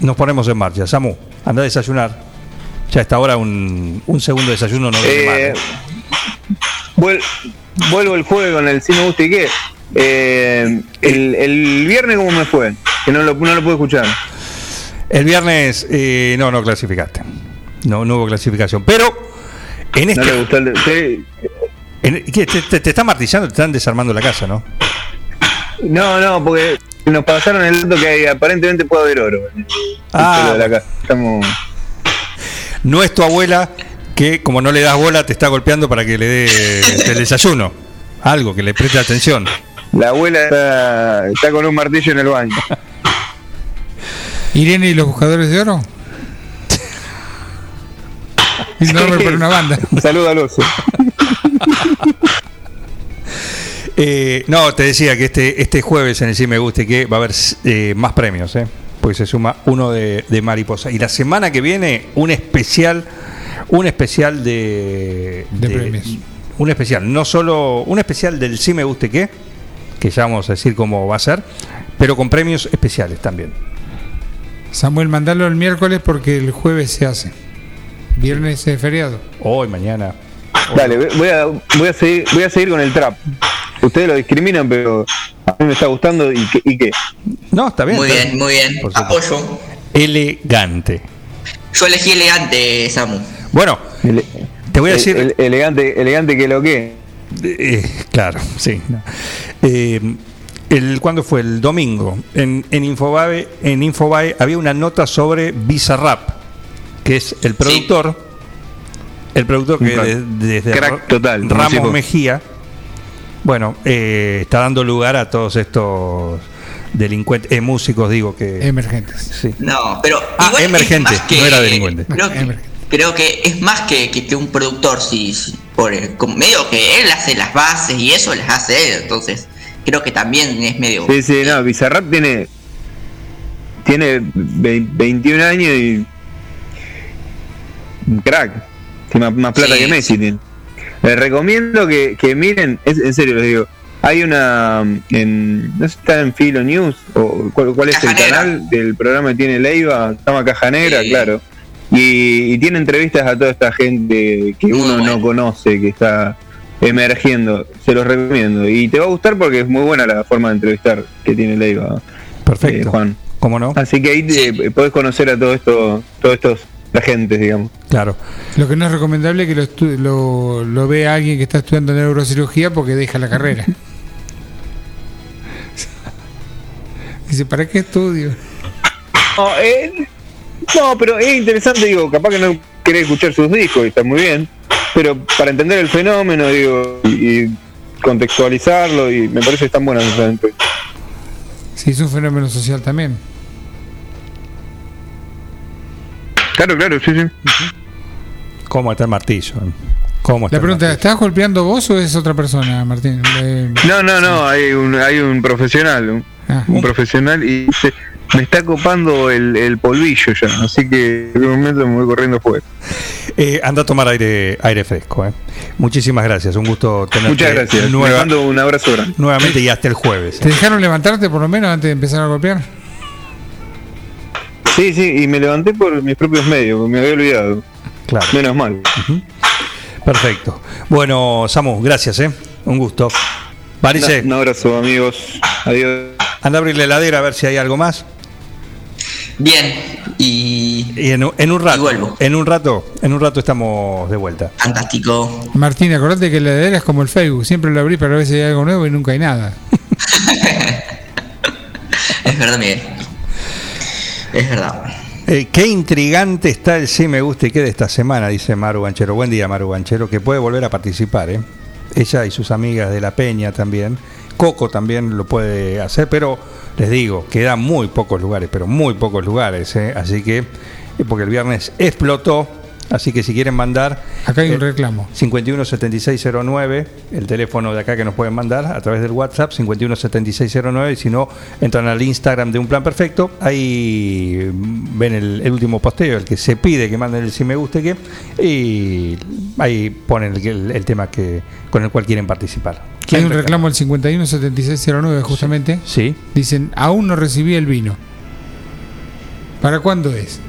nos ponemos en marcha. Samu, anda a desayunar. Ya a esta hora un, un segundo desayuno no viene mal. Vuel- vuelvo el jueves con el cine gusta y qué. Eh, el, el viernes cómo me fue, que no lo, no lo pude escuchar. El viernes eh, no, no clasificaste. No, no hubo clasificación. Pero en No le este. gustó el, sí. en- ¿qué? te, te, te están martillando, te están desarmando la casa, ¿no? No, no, porque nos pasaron el dato que aparentemente puede haber oro. en Ah. de la casa. Estamos, No es tu abuela que, como no le das bola, te está golpeando para que le dé el desayuno. Algo que le preste atención. la abuela está, está con un martillo en el baño. Irene y los buscadores de oro. Es nombre para una banda. Saludo al oso. Eh, no, te decía que este, este jueves en el Sí Me Guste que va a haber eh, más premios, ¿eh? porque se suma uno de, de Mariposa. Y la semana que viene, un especial, un especial de, De premios. Un especial, no solo, un especial del Sí Me Guste qué, que ya vamos a decir cómo va a ser, pero con premios especiales también. Samuel, mandalo el miércoles porque el jueves se hace. Viernes es feriado. Hoy, mañana. Dale, voy a, voy a seguir, voy a seguir con el trap. Ustedes lo discriminan, pero a mí me está gustando y qué, y qué. No, está bien. Muy está bien, muy bien. Apoyo. Elegante. Yo elegí elegante, Samu. Bueno, Ele- te voy a decir. el- elegante, elegante que lo que. Eh, claro, sí. no. Eh, el, ¿Cuándo fue? El domingo. En, en, Infobae, en Infobae había una nota sobre Bizarrap, que es el productor. El productor que Un crack. de- desde Crack total, Ramos. Mejía, bueno, eh, está dando lugar a todos estos delincuentes, eh, músicos, digo que. Emergentes. sí. No, pero. Ah, emergente, no era delincuente. Creo que, Emergente. Creo que es más que, que, que un productor, sí, sí, por el- como medio que él hace las bases y eso las hace él, entonces creo que también es medio. Sí, sí, no, Bizarrap tiene. Tiene ve- 21 años y. Crack. Tiene más, más plata Sí. que Messi. Tiene. Les recomiendo que, que miren, es, en serio les digo. Hay una. En, no sé si está en Filo News o cuál, cuál es Caja el Negra. canal del programa que tiene Leiva. Se llama Caja Negra, Sí. claro. Y, y tiene entrevistas a toda esta gente que Muy uno bueno. no conoce, que está emergiendo. Se los recomiendo. Y te va a gustar porque es muy buena la forma de entrevistar que tiene Leiva. Perfecto. Eh, Juan. ¿Cómo no? Así que ahí te, podés conocer a todo esto, todos estos agentes, digamos. Claro. Lo que no es recomendable es que lo, estu- lo, lo vea alguien que está estudiando neurocirugía porque deja la carrera. Dice, ¿para qué estudio? No, eh, no, pero es interesante, digo, capaz que no querés escuchar sus discos y está muy bien, pero para entender el fenómeno, digo, y, y contextualizarlo, y me parece que están buenas esas. Sí, es un fenómeno social también. Claro, claro, sí, sí. ¿Cómo está el martillo? ¿Cómo está La pregunta, martillo? ¿estás golpeando vos o es otra persona, Martín? Eh, No, no, no, hay un, hay un profesional, un, Ah. un profesional y dice, me está copando el, el polvillo ya, así que en un momento me voy corriendo fuera. Eh, anda a tomar aire, aire fresco. eh. Muchísimas gracias, un gusto tenerte Muchas gracias, nueva- mando un abrazo grande. nuevamente y hasta el jueves. ¿Te dejaron levantarte por lo menos antes de empezar a golpear? Sí, sí, y me levanté por mis propios medios, porque me había olvidado. Claro. Menos mal. Perfecto. Bueno, Samu, gracias, ¿eh? Un gusto. Varice, Un abrazo, amigos. Adiós. anda a abrir la heladera a ver si hay algo más. Bien, y Y en, un- en un rato, Y vuelvo. en un rato, en un rato estamos de vuelta. fantástico. Martín, acordate que la heladera es como el Facebook, siempre lo abrí para ver si hay algo nuevo y nunca hay nada. Es verdad, Miguel. Es verdad. Eh, qué intrigante está el sí me gusta y qué de esta semana, dice Maru Banchero. Buen día, Maru Banchero, que puede volver a participar, ¿eh? Ella y sus amigas de La Peña también. Coco también lo puede hacer, pero les digo, quedan muy pocos lugares, pero muy pocos lugares, ¿eh? Así que, eh, porque el viernes explotó, así que si quieren mandar... Acá hay un eh, reclamo. 517609, el teléfono de acá que nos pueden mandar a través del WhatsApp, 517609, y si no, entran al Instagram de Un Plan Perfecto, ahí ven el, el último posteo, el que se pide que manden el si me guste que, y ahí ponen el, el- el tema que con el cual quieren participar. Hay un reclamo al 517609 justamente. Sí. Dicen, aún no recibí el vino. ¿Para cuándo es?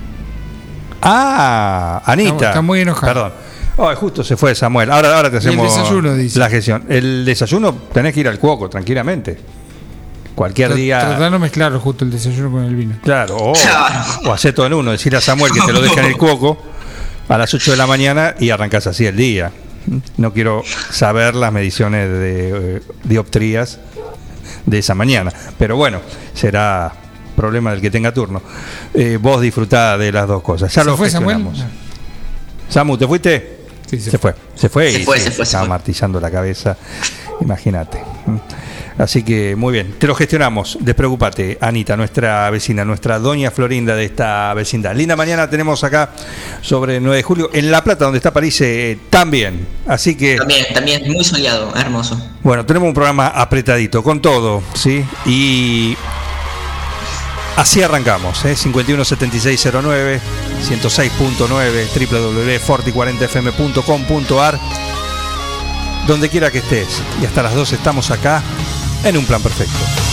Ah, Anita. Está- está muy enojado. Perdón. Oh, justo se fue Samuel. Ahora, ahora te Y el hacemos desayuno, dice. la gestión. El desayuno tenés que ir al cuoco, tranquilamente. Cualquier día. Tratá de no mezclar justo el desayuno con el vino. Claro, o, Claro. o hacer todo en uno, decirle a Samuel que te lo deja en el cuoco a las 8 de la mañana y arrancas así el día. No quiero saber las mediciones de eh, dioptrías de esa mañana, pero bueno, será problema del que tenga turno. Eh, vos disfrutá de las dos cosas. Ya ¿Se lo fue Samuel? Samu, ¿te fuiste? Sí, se se fue. Se fue Se y fue, se fue, se estaba fue. martillando la cabeza. Imagínate. Así que muy bien, te lo gestionamos. Despreocupate, Anita, nuestra vecina, nuestra doña Florinda de esta vecindad. Linda mañana tenemos acá sobre 9 de julio en La Plata, donde está París, eh, también. Así que, También, también, muy soleado, hermoso. bueno, tenemos un programa apretadito, con todo, ¿sí? Y así arrancamos, ¿eh? 517609, 106.9, www.forti40fm.com.ar, donde quiera que estés. Y hasta las 2 estamos acá en un plan perfecto.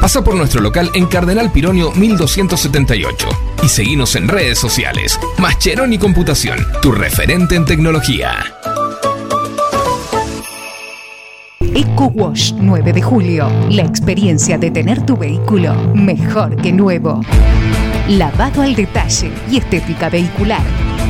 Pasa por nuestro local en Cardenal Pironio 1278 y seguinos en redes sociales. Mascheroni Computación, tu referente en tecnología. Eco Wash 9 de julio. La experiencia de tener tu vehículo mejor que nuevo. Lavado al detalle y estética vehicular.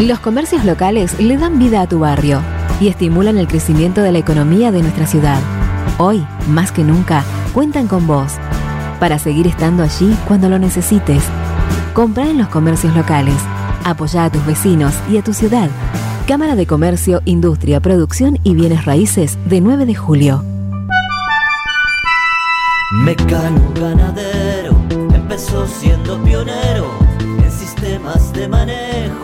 Los comercios locales le dan vida a tu barrio y estimulan el crecimiento de la economía de nuestra ciudad. Hoy, más que nunca, cuentan con vos para seguir estando allí cuando lo necesites. Compra en los comercios locales. Apoya a tus vecinos y a tu ciudad. Cámara de Comercio, Industria, Producción y Bienes Raíces de 9 de julio. Mecano ganadero empezó siendo pionero en sistemas de manejo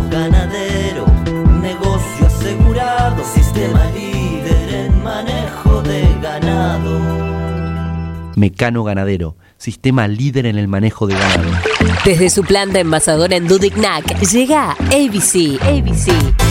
ganado. Mecano Ganadero, sistema líder en el manejo de ganado. Desde su planta envasadora en Dudignac llega ABC. ABC.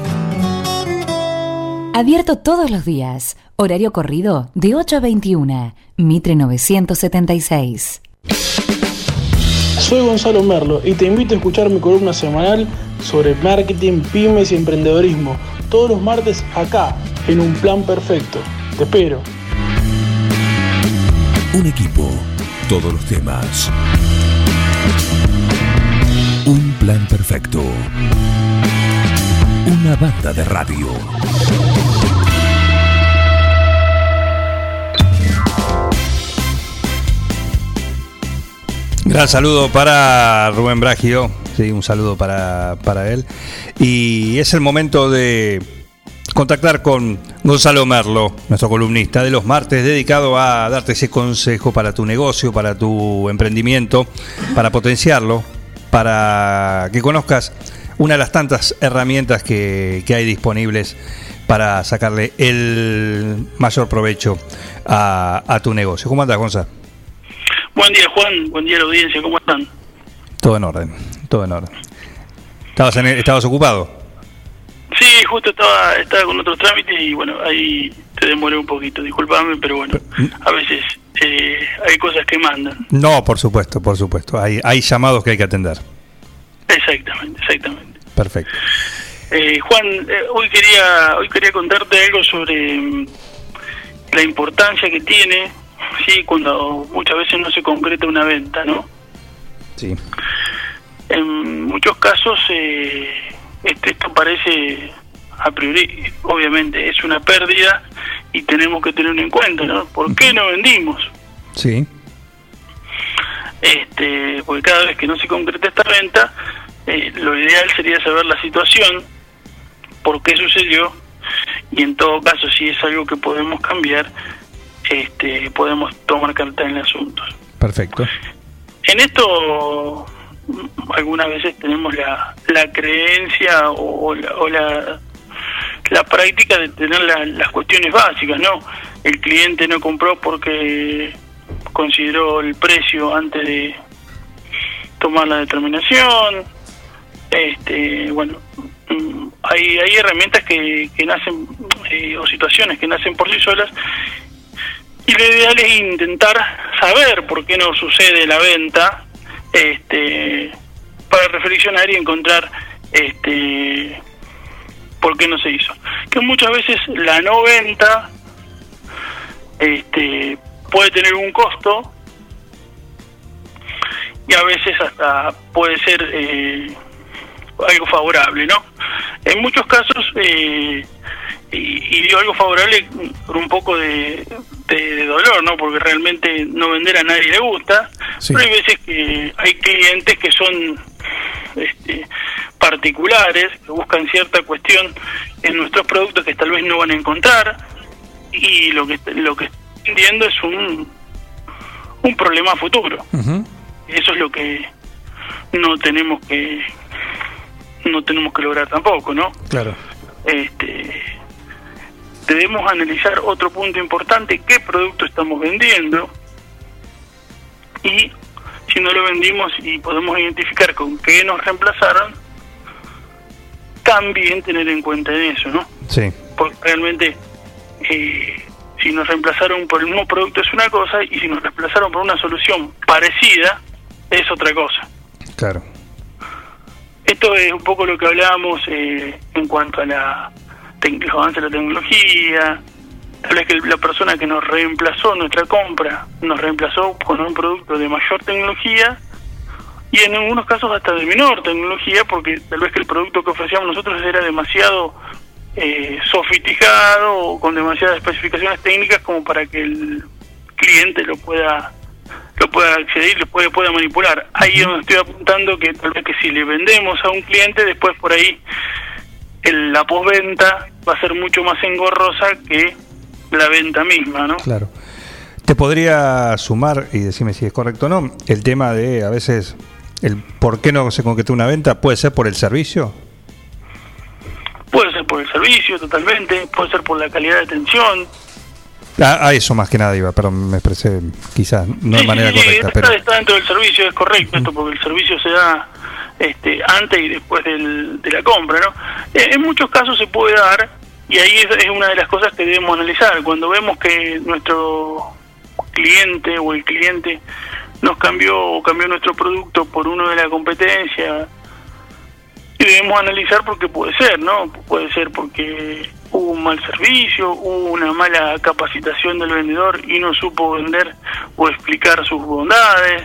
Abierto todos los días. Horario corrido de 8 a 21. Mitre 976. Soy Gonzalo Merlo y te invito a escuchar mi columna semanal sobre marketing, pymes y emprendedorismo. Todos los martes acá, en un plan perfecto. Te espero. Un equipo, todos los temas. Un plan perfecto. Una banda de radio. Gran saludo para Rubén Bragio, sí, un saludo para, para él. Y es el momento de contactar con Gonzalo Merlo, nuestro columnista de los martes, dedicado a darte ese consejo para tu negocio, para tu emprendimiento, para potenciarlo, para que conozcas una de las tantas herramientas que, que hay disponibles para sacarle el mayor provecho a, a tu negocio. ¿Cómo andas, Gonzalo? Buen día, Juan. Buen día la audiencia. ¿Cómo están? Todo en orden, todo en orden. ¿Estabas, en el- estabas ocupado? Sí, justo estaba, estaba con otros trámites y bueno, ahí te demoré un poquito. Disculpame, pero bueno, a veces eh, hay cosas que mandan. No, por supuesto, por supuesto. Hay, hay llamados que hay que atender. Exactamente, exactamente. Perfecto. Eh, Juan, eh, hoy quería hoy quería contarte algo sobre mm, la importancia que tiene, sí, cuando muchas veces no se concreta una venta, ¿no? Sí. En muchos casos eh, este, esto parece a priori, obviamente es una pérdida y tenemos que tenerlo en cuenta, ¿no? ¿Por qué no vendimos? Sí. este porque cada vez que no se concreta esta venta eh, lo ideal sería saber la situación por qué sucedió y en todo caso si es algo que podemos cambiar este podemos tomar carta en el asunto Perfecto. en esto algunas veces tenemos la, la creencia o, o la, o la la práctica de tener la- las cuestiones básicas, ¿no? El cliente no compró porque consideró el precio antes de tomar la determinación. Este, bueno, mm, hay, hay herramientas que, que nacen eh, o situaciones que nacen por sí solas y lo ideal es intentar saber por qué no sucede la venta este para reflexionar y encontrar este por qué no se hizo. Que muchas veces la no venta este puede tener un costo y a veces hasta puede ser eh, algo favorable no en muchos casos eh, y, y digo algo favorable por un poco de, de- de dolor, ¿no? Porque realmente no vender a nadie le gusta. Sí. Pero hay veces que hay clientes que son este, particulares, que buscan cierta cuestión en nuestros productos que tal vez no van a encontrar y lo que lo que están viendo es un un problema futuro. Eso es lo que no tenemos que no tenemos que lograr tampoco, ¿no? Claro. este debemos analizar otro punto importante, qué producto estamos vendiendo y si no lo vendimos y podemos identificar con qué nos reemplazaron, también tener en cuenta eso, ¿no? Sí. Porque realmente eh, si nos reemplazaron por el mismo producto es una cosa y si nos reemplazaron por una solución parecida es otra cosa. Claro. Esto es un poco lo que hablábamos eh, en cuanto a la los avances de la tecnología. Tal vez que la persona que nos reemplazó nuestra compra nos reemplazó con un producto de mayor tecnología y en algunos casos hasta de menor tecnología porque tal vez que el producto que ofrecíamos nosotros era demasiado eh, sofisticado o con demasiadas especificaciones técnicas como para que el cliente lo pueda lo pueda acceder lo puede, pueda manipular. Ahí es donde estoy apuntando que tal vez que si le vendemos a un cliente, después por ahí el, la postventa va a ser mucho más engorrosa que la venta misma, ¿no? Claro. Te podría sumar, y decime si es correcto o no, el tema de a veces el por qué no se concretó una venta, puede ser por el servicio. Puede ser por el servicio totalmente, puede ser por la calidad de atención. A, a eso más que nada iba, perdón, me expresé quizás no de Sí, manera sí, sí, correcta, pero está dentro del servicio, es correcto esto, porque el servicio se da este, antes y después del- de la compra, ¿no? Eh, En muchos casos se puede dar, y ahí es, es una de las cosas que debemos analizar. Cuando vemos que nuestro cliente o el cliente nos cambió o cambió nuestro producto por uno de la competencia, y debemos analizar porque puede ser, ¿no? Puede ser porque hubo un mal servicio, hubo una mala capacitación del vendedor y no supo vender o explicar sus bondades.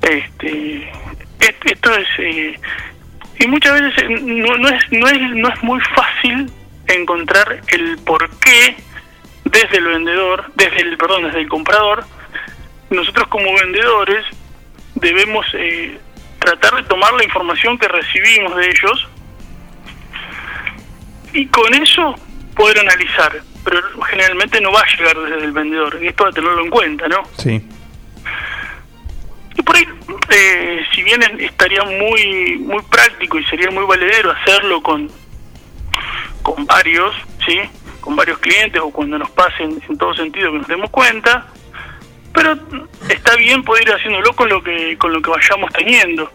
Este, est- esto es eh, y muchas veces eh, no, no es no es no es muy fácil encontrar el por qué desde el vendedor, desde el perdón, desde el comprador, nosotros como vendedores debemos eh, tratar de tomar la información que recibimos de ellos y con eso poder analizar, pero generalmente no va a llegar desde el vendedor, y esto que tenerlo en cuenta, ¿no? sí. Eh, si bien estaría muy muy práctico y sería muy valedero hacerlo con con varios, ¿sí? Con varios clientes o cuando nos pasen en todo sentido que nos demos cuenta, pero está bien poder ir haciéndolo con lo que con lo que vayamos teniendo,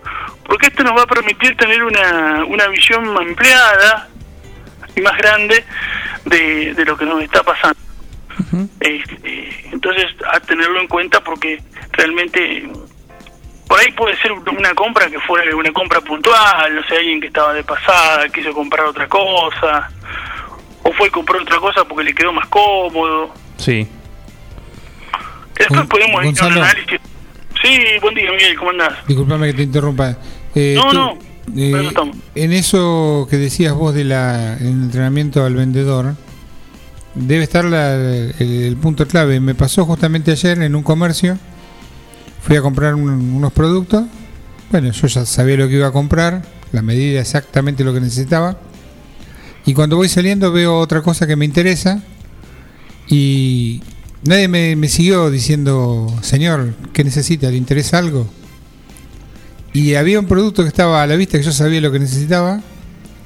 porque esto nos va a permitir tener una, una visión ampliada y más grande de, de lo que nos está pasando. Este, entonces, a tenerlo en cuenta porque realmente por ahí puede ser una compra que fuera una compra puntual, no sé, alguien que estaba de pasada, quiso comprar otra cosa, o fue y compró otra cosa porque le quedó más cómodo. Sí. Después podemos ir a un Gonzalo. análisis. Sí, buen día, Miguel, ¿cómo andás? Disculpame que te interrumpa. Eh, No, tú, no, eh, para eso estamos. en eso que decías vos del entrenamiento al vendedor, debe estar la- el, el punto clave. Me pasó justamente ayer en un comercio, fui a comprar un- unos productos, bueno, yo ya sabía lo que iba a comprar, la medida exactamente lo que necesitaba, y cuando voy saliendo veo otra cosa que me interesa, y nadie me, me siguió diciendo, señor, ¿qué necesita? ¿Le interesa algo? Y había un producto que estaba a la vista que yo sabía lo que necesitaba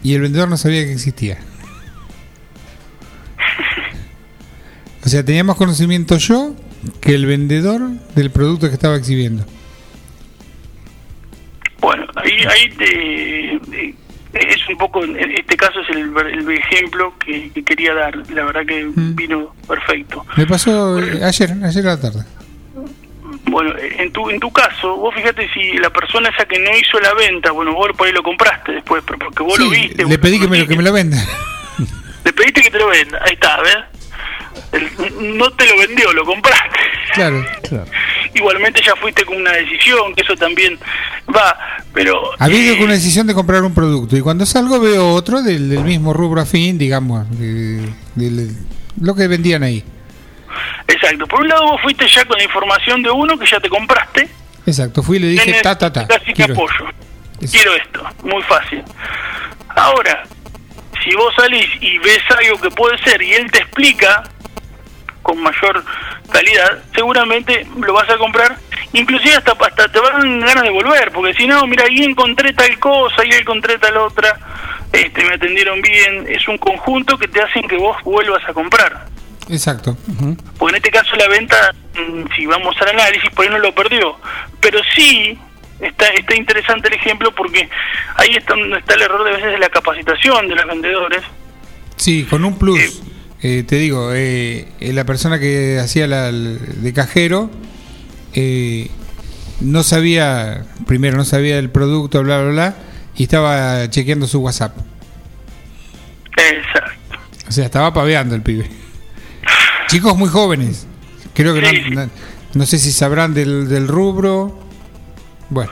y el vendedor no sabía que existía. O sea, tenía más conocimiento yo que el vendedor del producto que estaba exhibiendo. Bueno, ahí, ahí te- eh, es un poco, en este caso es el, ejemplo que, que quería dar, la verdad que vino perfecto. Me pasó eh, ayer, ayer a la tarde. Bueno, en tu, en tu caso, vos fíjate si la persona esa que no hizo la venta, bueno, vos por ahí lo compraste después, pero porque vos lo viste, le pedí que me, lo- que me lo venda. le pediste que te lo venda, ahí está, ¿ves? El- no te lo vendió, lo compraste. Claro. Igualmente ya fuiste con una decisión, que eso también va, pero Había ido con una decisión de comprar un producto y cuando salgo veo otro del, del mismo rubro afín, digamos, de, de lo que vendían ahí. exacto. Por un lado vos fuiste ya con la información de uno que ya te compraste, Exacto, fui y le dije, Tenés ta, ta, ta. Casi que quiero apoyo. Quiero esto, muy fácil. Ahora, si vos salís y ves algo que puede ser y él te explica con mayor calidad, seguramente lo vas a comprar, inclusive hasta, hasta te van ganas de volver, porque si no, mira, ahí encontré tal cosa, ahí encontré tal otra, este, me atendieron bien, es un conjunto que te hacen que vos vuelvas a comprar. Exacto. Porque en este caso la venta, mm, si vamos al análisis, por ahí no lo perdió. Pero sí está, está interesante el ejemplo porque ahí está donde está el error de veces de la capacitación de los vendedores. Sí, con un plus. Eh, te digo, eh, eh, la persona que hacía la de cajero eh, no sabía, primero no sabía el producto, bla, bla, bla, y estaba chequeando su WhatsApp. Exacto. O sea, estaba paveando el pibe. Chicos muy jóvenes. Creo que no, no, no sé si sabrán del, del rubro. Bueno,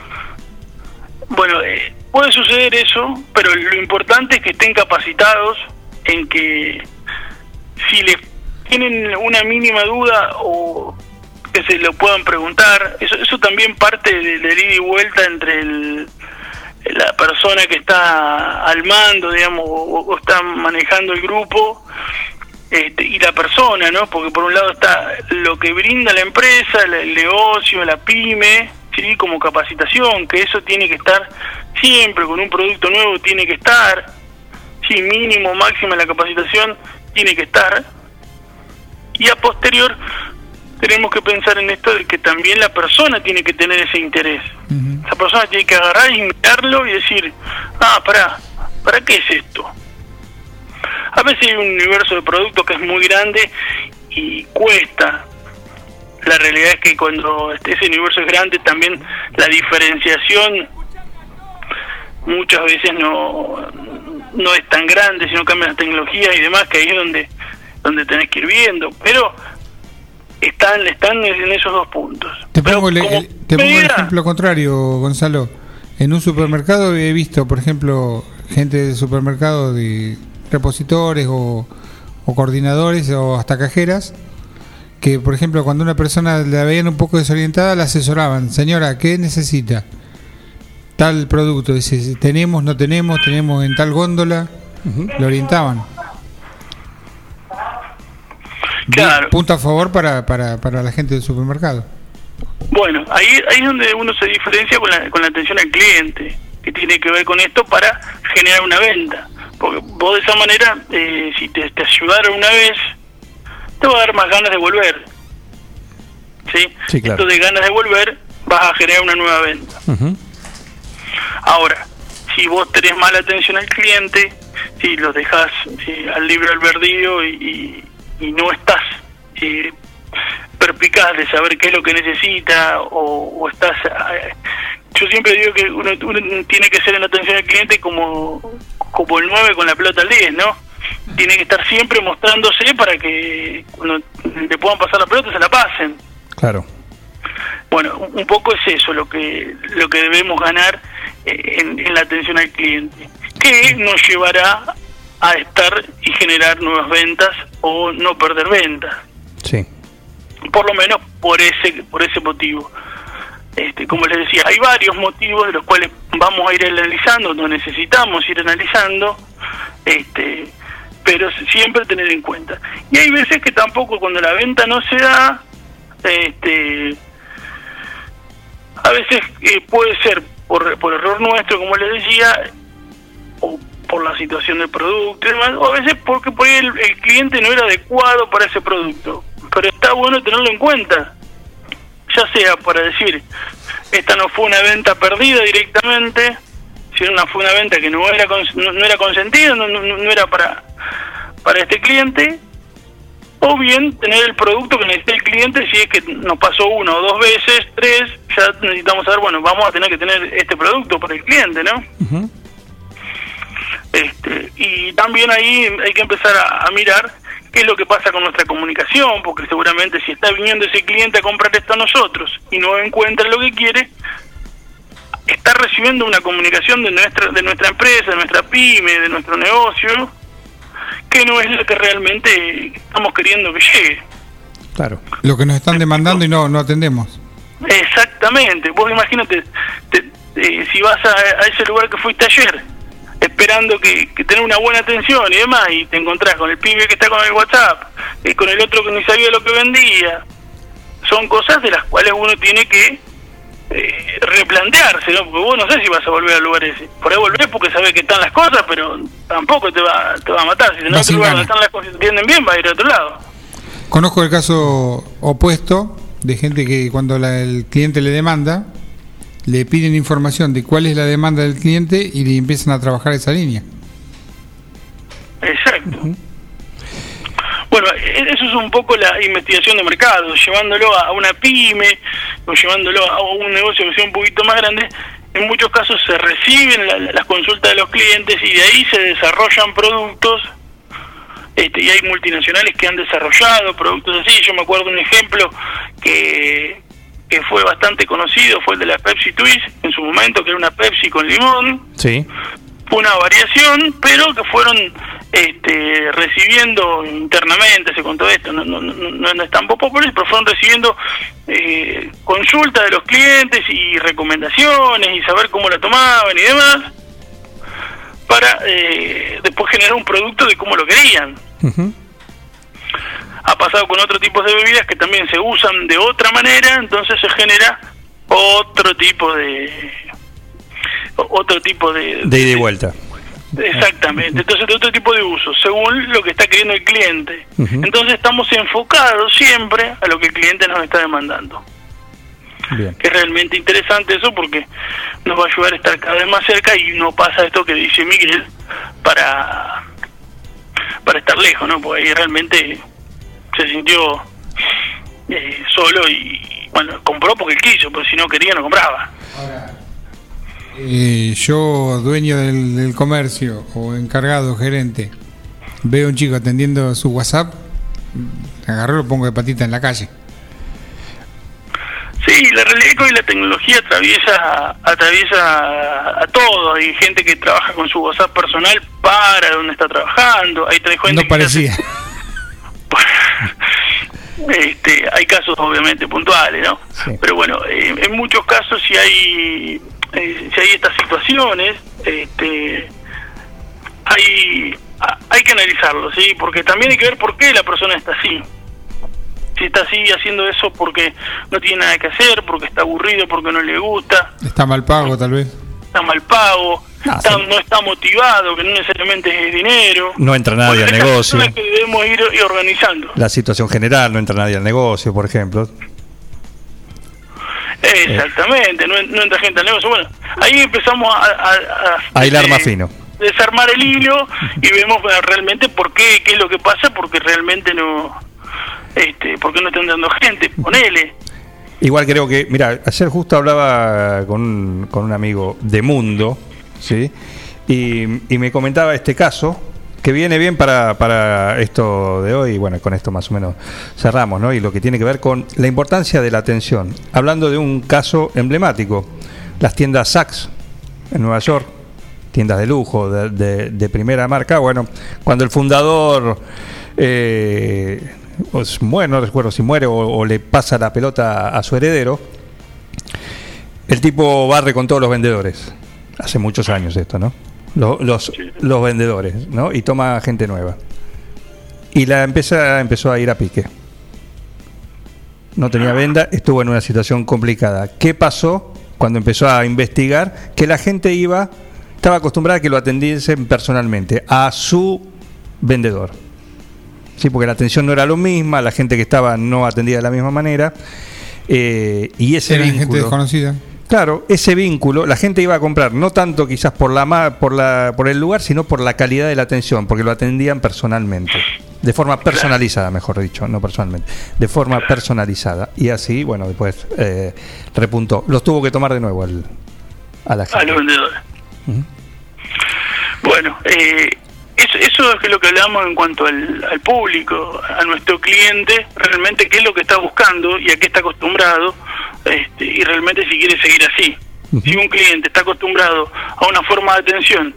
Bueno, eh, puede suceder eso, pero lo importante es que estén capacitados en que si les tienen una mínima duda o que se lo puedan preguntar, eso, eso también parte de- del ida y vuelta entre el, la persona que está al mando, digamos, o, o está manejando el grupo este, y la persona, ¿no? Porque por un lado está lo que brinda la empresa, el, el negocio, la pyme, ¿sí? Como capacitación, que eso tiene que estar siempre, con un producto nuevo tiene que estar, sí, mínimo, máxima la capacitación tiene que estar. Y a posterior tenemos que pensar en esto de que también la persona tiene que tener ese interés. Esa persona tiene que agarrar y mirarlo y decir, ah, para, ¿para qué es esto? A veces hay un universo de productos que es muy grande y cuesta. La realidad es que cuando este- ese universo es grande también la diferenciación muchas veces no, no es tan grande, sino cambian las tecnologías y demás, que ahí es donde, donde tenés que ir viendo. Pero están, están en esos dos puntos. te pongo, el, el- te pongo el ejemplo contrario, Gonzalo. En un supermercado he visto, por ejemplo, gente del supermercado de repositores o, o coordinadores o hasta cajeras que, por ejemplo, cuando una persona la veían un poco desorientada, la asesoraban. Señora, ¿qué necesita? Tal producto. Dice, tenemos, no tenemos, tenemos en tal góndola. Lo orientaban. Claro. Punto a favor para, para, para la gente del supermercado. Bueno, ahí, ahí es donde uno se diferencia con la, con la atención al cliente, que tiene que ver con esto para generar una venta. Porque vos de esa manera, eh, si te, te ayudaron una vez, te va a dar más ganas de volver. ¿Sí? Sí, claro. Esto de ganas de volver, vas a generar una nueva venta. Ahora, si vos tenés mala atención al cliente, si los dejas eh, al libre albedrío y, y, y no estás eh, perspicaz de saber qué es lo que necesita o, o estás... eh, yo siempre digo que uno, uno tiene que ser en la atención al cliente como, como el 9 con la pelota al 10, ¿no? Tiene que estar siempre mostrándose para que cuando le puedan pasar la pelota se la pasen. Claro. Bueno, un poco es eso lo que lo que debemos ganar eh, en, en la atención al cliente, que nos llevará a estar y generar nuevas ventas o no perder ventas, Sí. por lo menos por ese por ese motivo. Este, como les decía, hay varios motivos de los cuales vamos a ir analizando, no necesitamos ir analizando, este, pero siempre tener en cuenta. Y hay veces que tampoco cuando la venta no se da, este, a veces eh, puede ser por, por error nuestro, como les decía, o por la situación del producto o a veces porque por el, cliente no era adecuado para ese producto. Pero está bueno tenerlo en cuenta, ya sea para decir, esta no fue una venta perdida directamente, sino una, fue una venta que no era no, no era consentida, no, no, no era para, para este cliente, o bien tener el producto que necesita el cliente si es que nos pasó una o dos veces, tres, ya necesitamos saber, bueno, vamos a tener que tener este producto para el cliente, ¿no? Este, y también ahí hay que empezar a, a mirar qué es lo que pasa con nuestra comunicación, porque seguramente si está viniendo ese cliente a comprar esto a nosotros y no encuentra lo que quiere, está recibiendo una comunicación de nuestra de nuestra empresa, de nuestra pyme, de nuestro negocio, que no es lo que realmente estamos queriendo que llegue. Claro. Lo que nos están demandando y no, no atendemos. Exactamente, vos imagínate, te- eh, si vas a, a ese lugar que fuiste ayer, esperando que, que tener una buena atención y demás, y te encontrás con el pibe que está con el WhatsApp, y con el otro que ni sabía lo que vendía, son cosas de las cuales uno tiene que eh, replantearse, ¿no? Porque vos no sé si vas a volver al lugar ese. Por ahí volvés porque sabés que están las cosas, pero tampoco te va, te va a matar. Si no Vas otro lugar donde están las cosas atienden bien, va a ir a otro lado. Conozco el caso opuesto de gente que cuando la- el cliente le demanda, le piden información de cuál es la demanda del cliente y le empiezan a trabajar esa línea. Exacto. Bueno, e- eso es un poco la investigación de mercado, llevándolo a una pyme o llevándolo a un negocio que sea un poquito más grande. En muchos casos se reciben la- la- las consultas de los clientes y de ahí se desarrollan productos. Este, y hay multinacionales que han desarrollado productos así. Yo me acuerdo un ejemplo que, que fue bastante conocido, fue el de la Pepsi Twist en su momento, que era una Pepsi con limón Sí. Una variación, pero que fueron este, recibiendo internamente, se contó esto, no, no, no, no es tan popular, pero fueron recibiendo eh, consultas de los clientes y recomendaciones y saber cómo la tomaban y demás, para eh, después generar un producto de cómo lo querían. Ha pasado con otro tipo de bebidas que también se usan de otra manera, entonces se genera otro tipo de otro tipo de, De ida y vuelta. Exactamente, entonces de otro tipo de uso, según lo que está queriendo el cliente. Entonces estamos enfocados siempre a lo que el cliente nos está demandando. Bien. Que es realmente interesante eso porque nos va a ayudar a estar cada vez más cerca y no pasa esto que dice Miguel para para estar lejos, ¿no? Porque ahí realmente se sintió eh, solo y, bueno, compró porque quiso, pero si no quería no compraba. Eh, yo, dueño del, del comercio o encargado, gerente, veo a un chico atendiendo su WhatsApp, agarro y lo pongo de patita en la calle. Sí, la realidad es que hoy la tecnología atraviesa atraviesa a todo. Hay gente que trabaja con su WhatsApp personal para donde está trabajando. Hay otra gente No que parecía. este, hay casos obviamente puntuales, ¿no? Pero bueno, eh, en muchos casos si hay eh, si hay estas situaciones, este, hay hay que analizarlo, sí, porque también hay que ver por qué la persona está así. Si está así haciendo eso porque no tiene nada que hacer, porque está aburrido, porque no le gusta, Está mal pago, tal vez. está mal pago, Ah, está- sí. no está motivado, que no necesariamente es dinero. No entra nadie al negocio. que debemos ir, ir organizando. La situación general, no entra nadie al negocio, por ejemplo. Exactamente, no, no entra gente al negocio. Bueno, ahí empezamos a, a- a- A hilar más eh, fino. desarmar el hilo y vemos realmente por qué, qué es lo que pasa, porque realmente no, este, por qué no están dando gente, ponele. Igual creo que, mira, ayer justo hablaba con un, con un amigo de Mundo, ¿sí? Y, y me comentaba este caso, que viene bien para, para esto de hoy, bueno, con esto más o menos cerramos, ¿no? Y lo que tiene que ver con la importancia de la atención. Hablando de un caso emblemático, las tiendas Saks en Nueva York, tiendas de lujo, de, primera marca, bueno, cuando el fundador... Eh, muere, no recuerdo si muere o le pasa la pelota a su heredero, el tipo barre con todos los vendedores. Hace muchos años esto, ¿no? Lo- Los, los, vendedores, ¿no? Y toma gente nueva. Y la empresa empezó a ir a pique. No tenía venda, estuvo en una situación complicada. ¿Qué pasó cuando empezó a investigar? Que la gente iba, estaba acostumbrada a que lo atendiesen personalmente, a su vendedor. Sí, porque la atención no era lo misma, la gente que estaba no atendía de la misma manera. eh, y ese Era gente vínculo. desconocida. Claro, ese vínculo, la gente iba a comprar no tanto quizás por la por la por el lugar, sino por la calidad de la atención, porque lo atendían personalmente, de forma personalizada, mejor dicho, no personalmente, de forma personalizada. Y así, bueno, después eh, repuntó. Los tuvo que tomar de nuevo al, a la a gente. los vendedores. Ujú. Bueno, eh, eso, eso es lo que hablamos en cuanto al, al público, a nuestro cliente, realmente qué es lo que está buscando y a qué está acostumbrado, este, y realmente si quiere seguir así. Si un cliente está acostumbrado a una forma de atención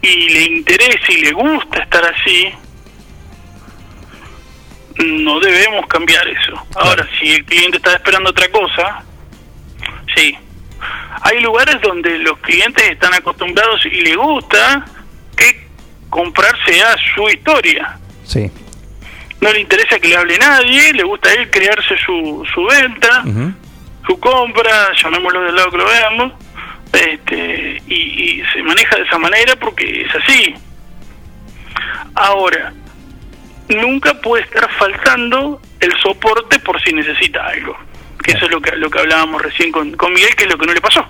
y le interesa y le gusta estar así, no debemos cambiar eso. Ahora, si el cliente está esperando otra cosa, sí. Hay lugares donde los clientes están acostumbrados y le gusta que comprarse a su historia. Sí. No le interesa que le hable nadie, le gusta a él crearse su, su venta. Su compra, llamémoslo del lado que lo veamos, este, y, y se maneja de esa manera porque es así. Ahora, nunca puede estar faltando el soporte por si necesita algo, que eso es lo que, lo que hablábamos recién con, con Miguel, que es lo que no le pasó.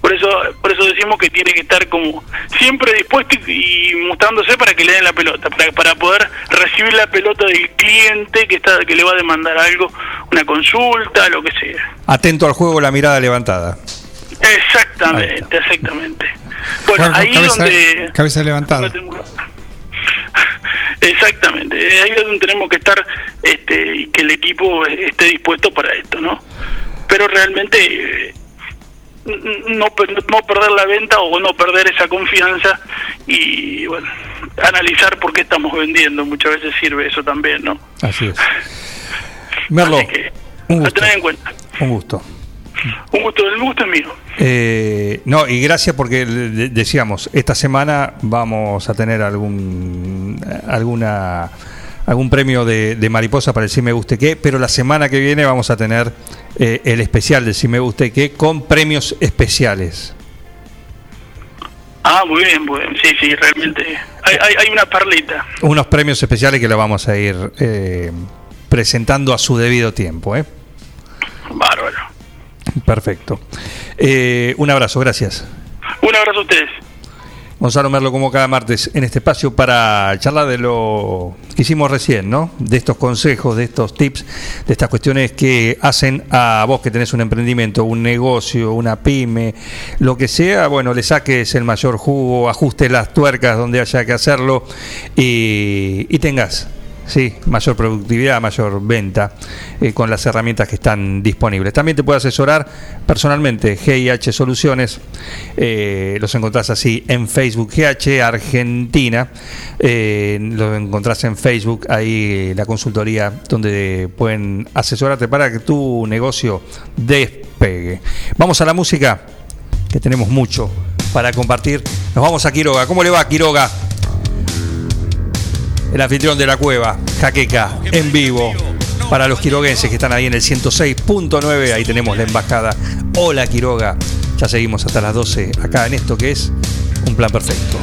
Por eso, por eso decimos que tiene que estar como siempre dispuesto y, y mostrándose para que le den la pelota, para, para poder recibir la pelota del cliente que está que le va a demandar algo, una consulta, lo que sea. Atento al juego, la mirada levantada. Exactamente, exactamente. Bueno, Juan, ahí cabeza, donde cabeza levantada. Exactamente, eh, ahí es donde tenemos que estar este, y que el equipo esté dispuesto para esto, ¿no? Pero realmente eh, no, no perder la venta o no perder esa confianza y, bueno, analizar por qué estamos vendiendo, muchas veces sirve eso también, ¿no? Así es. Merlo, un A tener en cuenta. Un gusto. Un gusto, el gusto es mío. Eh, no, y gracias porque de- decíamos, esta semana vamos a tener algún alguna algún premio de, de mariposa para el Si Me Guste Qué, pero la semana que viene vamos a tener eh, el especial del Si Me Guste Qué con premios especiales. Ah, muy bien, muy bien. Sí, sí, realmente hay, hay, hay una perlita. Unos premios especiales que lo vamos a ir eh, presentando a su debido tiempo. ¿eh? Bárbaro. Perfecto. Eh, un abrazo, gracias. Un abrazo a ustedes. Gonzalo Merlo, como cada martes, en este espacio para charlar de lo que hicimos recién, ¿no? De estos consejos, de estos tips, de estas cuestiones que hacen a vos que tenés un emprendimiento, un negocio, una pyme, lo que sea, bueno, le saques el mayor jugo, ajustes las tuercas donde haya que hacerlo y, y tengas. Sí, mayor productividad, mayor venta eh, con las herramientas que están disponibles. También te puede asesorar personalmente GIH Soluciones. eh, los encontrás así en Facebook GH Argentina. eh, lo encontrás en Facebook, ahí la consultoría donde pueden asesorarte para que tu negocio despegue. Vamos a la música, que tenemos mucho para compartir. Nos vamos a Quiroga. ¿Cómo le va Quiroga? El anfitrión de la cueva, Jaqueca, en vivo. Para los quiroguenses que están ahí en el 106.9, ahí tenemos la embajada. Hola Quiroga, ya seguimos hasta las 12 acá en esto que es un plan perfecto.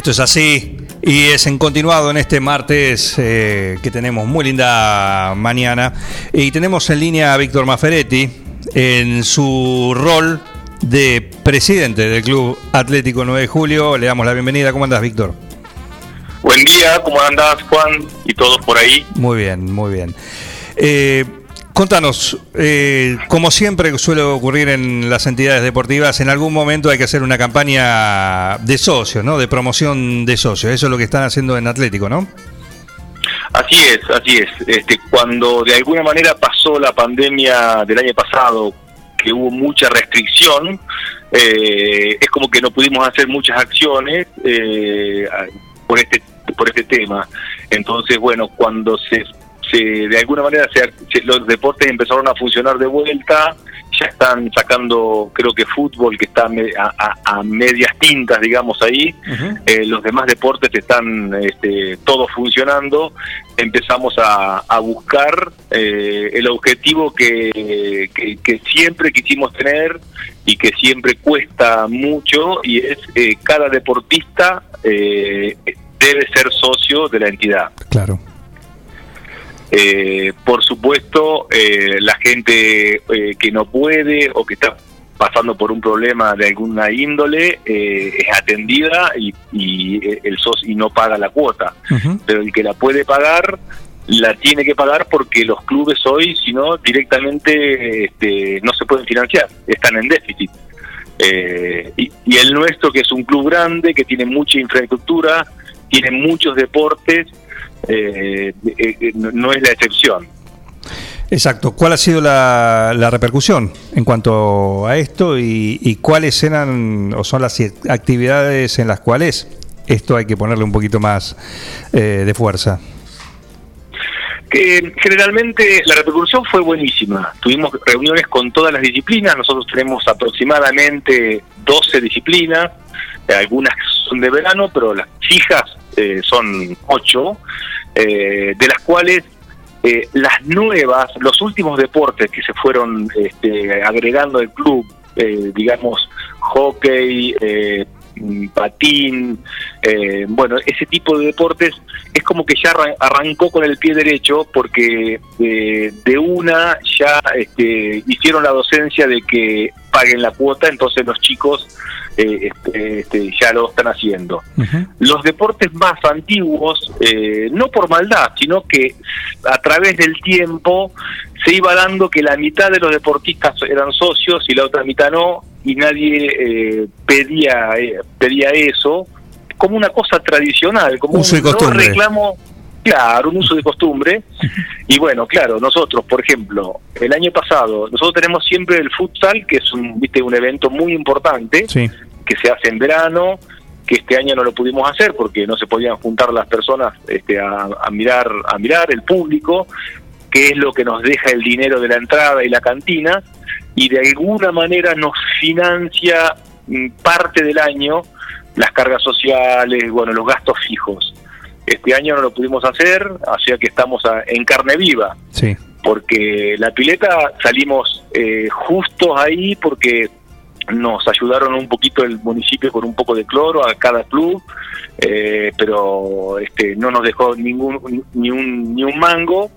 Esto es así y es en continuado en este martes eh, que tenemos muy linda mañana y tenemos en línea a Víctor Maferetti en su rol de presidente del Club Atlético 9 de Julio. Le damos la bienvenida. ¿Cómo andas, Víctor? Buen día, ¿cómo andás, Juan? Y todos por ahí. Muy bien, muy bien. Eh, contanos, eh, como siempre suele ocurrir en las entidades deportivas, en algún momento hay que hacer una campaña de socios, ¿no? De promoción de socios. Eso es lo que están haciendo en Atlético, ¿no? Así es, así es. Este, cuando de alguna manera pasó la pandemia del año pasado, que hubo mucha restricción, eh, es como que no pudimos hacer muchas acciones eh, por este por este tema. Entonces, bueno, cuando se, se de alguna manera se, se- los deportes empezaron a funcionar de vuelta, ya están sacando, creo que fútbol, que está a me- a, a- a medias tintas, digamos, ahí. Eh, los demás deportes están este, todos funcionando. Empezamos a, a buscar eh, el objetivo que, que- que siempre quisimos tener y que siempre cuesta mucho, y es eh, cada deportista eh, debe ser socio de la entidad. Claro. Eh, por supuesto, eh, la gente eh, que no puede o que está pasando por un problema de alguna índole eh, es atendida y, y eh, el SOS y no paga la cuota. Pero el que la puede pagar la tiene que pagar porque los clubes hoy, si no, directamente este, no se pueden financiar, están en déficit. Eh, y, y el nuestro, que es un club grande, que tiene mucha infraestructura, tiene muchos deportes, eh, eh, eh, no- es la excepción. Exacto. ¿Cuál ha sido la, la repercusión en cuanto a esto y, y cuáles eran o son las actividades en las cuales esto hay que ponerle un poquito más eh, de fuerza? que generalmente la repercusión fue buenísima. Tuvimos reuniones con todas las disciplinas, nosotros tenemos aproximadamente 12 disciplinas, algunas son de verano, pero las fijas eh, son 8, de las cuales eh, las nuevas, los últimos deportes que se fueron este, agregando al club, eh, digamos, hockey, eh, patín, eh, bueno, ese tipo de deportes es como que ya arran- arrancó con el pie derecho porque eh, de una ya este, hicieron la docencia de que paguen la cuota, entonces los chicos eh, este, este, ya lo están haciendo. Los deportes más antiguos, eh, no por maldad, sino que a través del tiempo se iba dando que la mitad de los deportistas eran socios y la otra mitad no, y nadie eh, pedía, eh, pedía eso como una cosa tradicional, como Uso un no reclamo, claro, un uso de costumbre. Y bueno, claro, nosotros, por ejemplo, el año pasado, nosotros tenemos siempre el futsal, que es un, viste, un evento muy importante, Sí. que se hace en verano, que este año no lo pudimos hacer porque no se podían juntar las personas este, a, a mirar a mirar el público, que es lo que nos deja el dinero de la entrada y la cantina, y de alguna manera nos financia mm, parte del año las cargas sociales, bueno, los gastos fijos. Este año no lo pudimos hacer, sea que estamos a- en carne viva Sí. porque la pileta salimos eh, justos ahí porque nos ayudaron un poquito el municipio con un poco de cloro a cada club, eh, pero este, no nos dejó ningún ni un ni un mango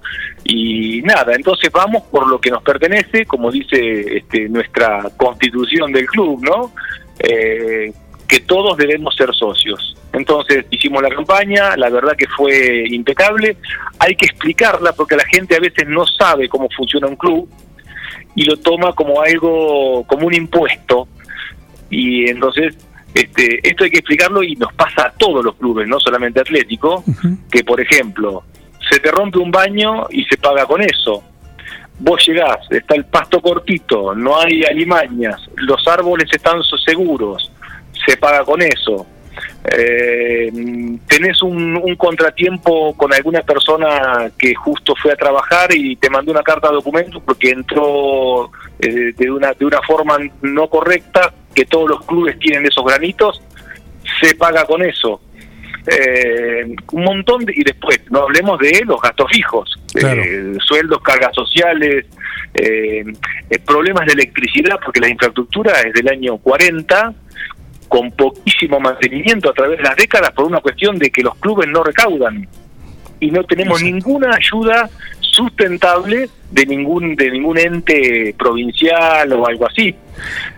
y nada. Entonces vamos por lo que nos pertenece, como dice este, nuestra constitución del club, ¿no? Eh, que todos debemos ser socios. Entonces hicimos la campaña, la verdad que fue impecable, hay que explicarla porque la gente a veces no sabe cómo funciona un club y lo toma como algo, como un impuesto. Y entonces este, esto hay que explicarlo y nos pasa a todos los clubes, no solamente Atlético, que por ejemplo, se te rompe un baño y se paga con eso. Vos llegás, está el pasto cortito, no hay alimañas, los árboles están seguros, se paga con eso. Eh, tenés un, un contratiempo con alguna persona que justo fue a trabajar y te mandó una carta de documento porque entró eh, de, una, de una forma no correcta, que todos los clubes tienen esos granitos, se paga con eso. Eh, un montón de, y después no hablemos de los gastos fijos eh, sueldos cargas sociales eh, eh, problemas de electricidad porque la infraestructura es del año 40 con poquísimo mantenimiento a través de las décadas por una cuestión de que los clubes no recaudan. Y no tenemos ninguna ayuda sustentable de ningún de ningún ente provincial o algo así.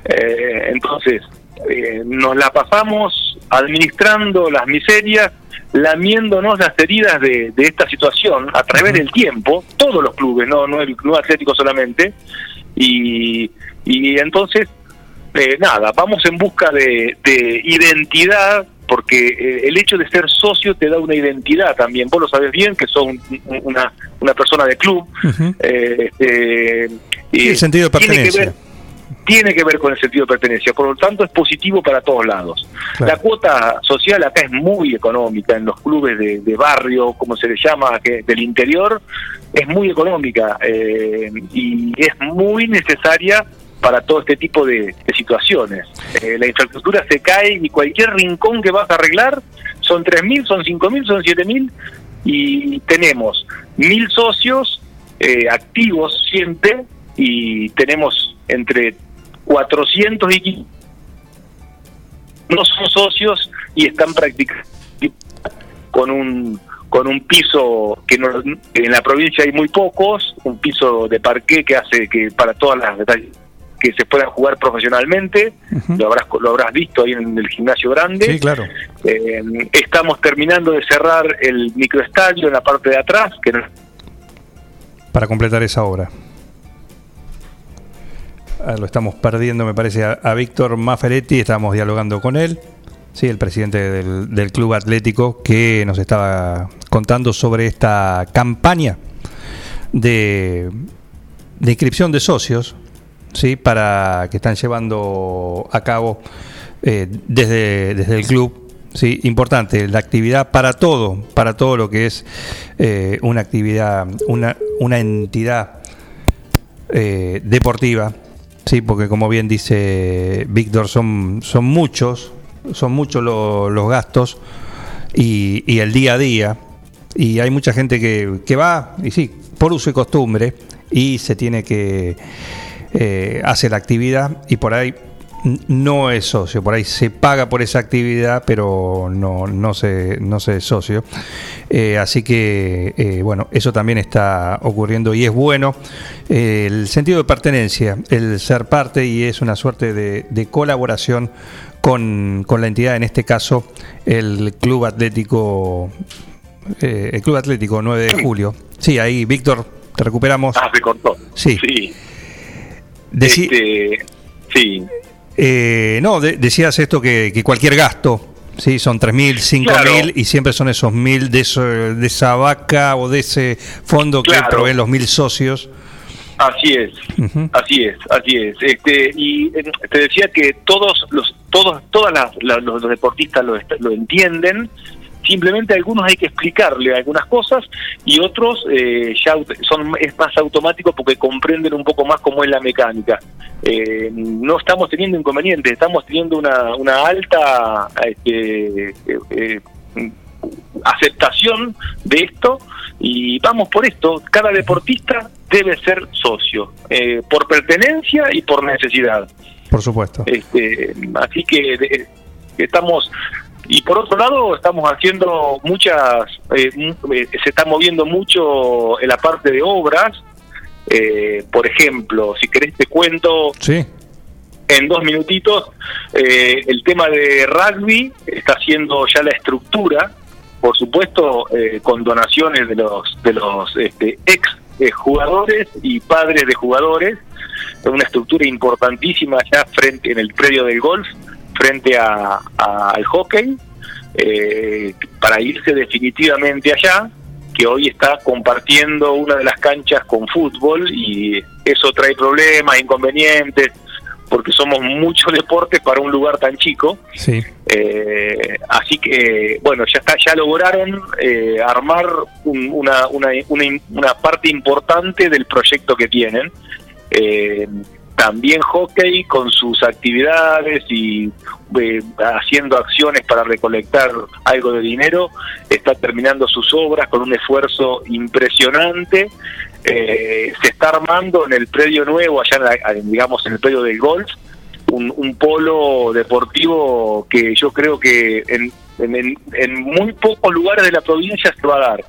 Eh, entonces eh, nos la pasamos administrando las miserias, lamiéndonos las heridas de, de esta situación a través del tiempo, todos los clubes, no, no el club atlético solamente, y, y entonces, eh, nada, vamos en busca de, de identidad, porque eh, el hecho de ser socio te da una identidad también, vos lo sabes bien, que sos un- un- una, una persona de club, eh, eh, y Sí, el sentido de tiene que pertenencia. ver- tiene que ver con el sentido de pertenencia, por lo tanto es positivo para todos lados. La cuota social acá es muy económica en los clubes de, de barrio, como se le llama, que del interior, es muy económica eh, y es muy necesaria para todo este tipo de, de situaciones. Eh, la infraestructura se cae y cualquier rincón que vas a arreglar son 3.000, son 5.000, son 7.000 y tenemos mil socios eh, activos siempre y tenemos entre 400 y 500 no son socios y están practicando con un con un piso que no- en la provincia hay muy pocos, un piso de parqué que hace que para todas las que se puedan jugar profesionalmente, lo habrás lo habrás visto ahí en el gimnasio grande. Sí, claro. Eh, estamos terminando de cerrar el microestadio en la parte de atrás, que no- para completar esa obra. Ah, lo estamos perdiendo, me parece, a, Víctor Maferetti. Estamos dialogando con él, sí, el presidente del, Club Atlético, que nos estaba contando sobre esta campaña de, de inscripción de socios, sí, para que están llevando a cabo eh, desde, desde el club. Sí, importante, la actividad para todo, para todo lo que es eh, una actividad, una, una entidad eh, deportiva, sí, porque como bien dice Víctor, son, son muchos, son muchos lo- los gastos y, y el día a día, y hay mucha gente que, que va, y sí, por uso y costumbre, y se tiene que eh, hacer la actividad, y por ahí no es socio, por ahí se paga por esa actividad, pero no, no, se, no se es socio. Eh, así que, eh, bueno, eso también está ocurriendo y es bueno. Eh, el sentido de pertenencia, el ser parte y es una suerte de, de colaboración con, con la entidad, en este caso el Club Atlético, el Club Atlético 9 de julio. Sí, ahí, Víctor, te recuperamos. Ah, se cortó. Sí. Sí. Deci- Este, sí. Eh, no, de- decías esto que, que cualquier gasto, sí, son 3.000, 5.000 Claro. y siempre son esos 1.000 de, eso- de esa vaca o de ese fondo que proveen los 1.000 socios. Así es, así es, así es. Este, y eh, te decía que todos los, todos, todas las, la- los, los deportistas lo, lo entienden. Simplemente a algunos hay que explicarle algunas cosas y otros eh, ya son es más automático porque comprenden un poco más cómo es la mecánica. Eh, no estamos teniendo inconvenientes, estamos teniendo una, una alta este, eh, eh, aceptación de esto y vamos por esto. Cada deportista debe ser socio, eh, por pertenencia y por necesidad. Por supuesto. Este, así que de- estamos y por otro lado estamos haciendo muchas, eh, eh, se está moviendo mucho en la parte de obras. Eh, por ejemplo, si querés te cuento Sí. en dos minutitos, eh, el tema de rugby está haciendo ya la estructura, por supuesto, con donaciones de los de los este, ex jugadores y padres de jugadores, una estructura importantísima ya frente en el predio del golf, frente a, a- al hockey, eh, para irse definitivamente allá que hoy está compartiendo una de las canchas con fútbol y eso trae problemas, inconvenientes, porque somos muchos deportes para un lugar tan chico. Sí. Eh, así que, bueno, ya está, ya lograron eh, armar un- una, una, una, una parte importante del proyecto que tienen. Eh, también hockey con sus actividades y eh, haciendo acciones para recolectar algo de dinero, está terminando sus obras con un esfuerzo impresionante. Eh, se está armando en el predio nuevo, allá en la- digamos en el predio del golf, un, un polo deportivo que yo creo que en, en- en muy pocos lugares de la provincia se va a dar.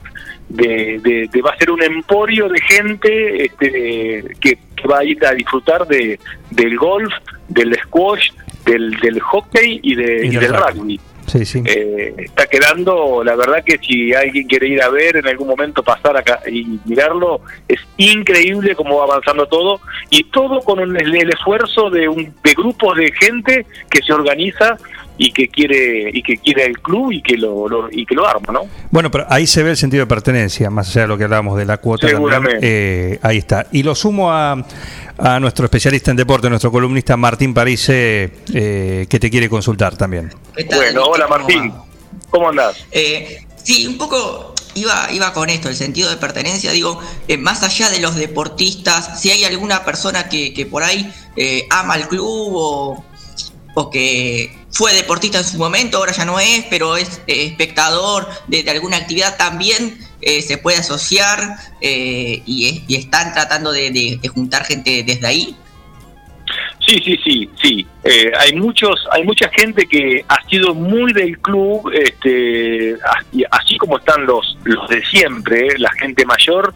De, de- de- va a ser un emporio de gente este, que, que va a ir a disfrutar de, del golf, del squash, del, del hockey y, de, Y y del rugby. Sí, sí. Eh, está quedando, la verdad que si alguien quiere ir a ver en algún momento, pasar acá y mirarlo, es increíble cómo va avanzando todo y todo con el, el esfuerzo de, un, de grupos de gente que se organiza y que quiere y que quiere el club y que lo, lo- y que lo arma, ¿no? Bueno, pero ahí se ve el sentido de pertenencia, más allá de lo que hablábamos de la cuota. también. Seguramente. Eh, ahí está. Y lo sumo a, a nuestro especialista en deporte, nuestro columnista Martín Parise, eh, que te quiere consultar también. Bueno, hola Martín, ¿cómo andás? Eh, sí, un poco iba, iba con esto, el sentido de pertenencia. Digo, eh, más allá de los deportistas, si hay alguna persona que, que por ahí eh, ama el club o, o que fue deportista en su momento, ahora ya no es, pero es eh, espectador de, alguna actividad, también eh, se puede asociar eh, y, es- y están tratando de- de juntar gente desde ahí. Sí, sí, sí, sí. Eh, hay muchos, hay mucha gente que ha sido muy del club, este, así como están los, los de siempre, la gente mayor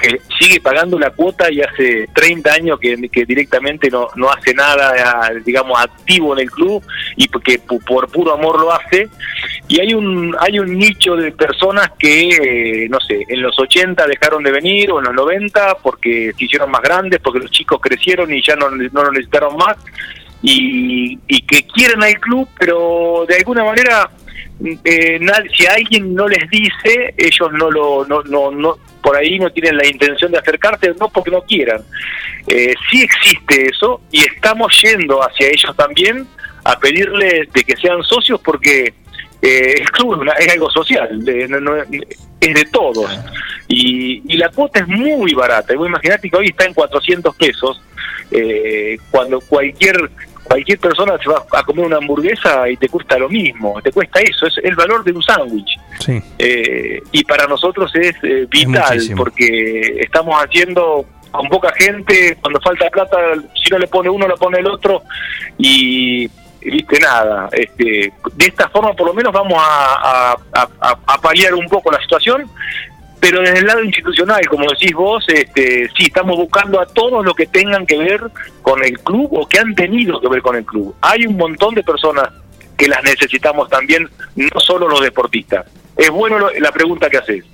que sigue pagando la cuota y hace 30 años que, que directamente no, no hace nada, digamos, activo en el club y pu- por puro amor lo hace. Y hay un, hay un nicho de personas que, eh, no sé, en los 80 dejaron de venir o en los 90 porque se hicieron más grandes, porque los chicos crecieron y ya no, no lo necesitaron más y, y que quieren al club, pero de alguna manera, eh, si alguien no les dice, ellos no lo, no, no, no, por ahí no tienen la intención de acercarse, no porque no quieran. Eh, sí existe eso y estamos yendo hacia ellos también a pedirles de que sean socios porque eh, el club es, algo social, no- es de todos. Y, y la cuota es muy barata. Vos imaginate que hoy está en 400 pesos, eh, cuando cualquier cualquier persona se va a comer una hamburguesa y te cuesta lo mismo, te cuesta eso, es el valor de un sándwich. Sí. Eh, y para nosotros es eh, vital porque estamos haciendo con poca gente, cuando falta plata, si no le pone uno, lo pone el otro y y viste nada. Este, de esta forma por lo menos vamos a, a, a- a paliar un poco la situación, pero desde el lado institucional, como decís vos, este, sí, estamos buscando a todos los que tengan que ver con el club o que han tenido que ver con el club. Hay un montón de personas que las necesitamos también, no solo los deportistas. Es bueno lo- la pregunta que haces.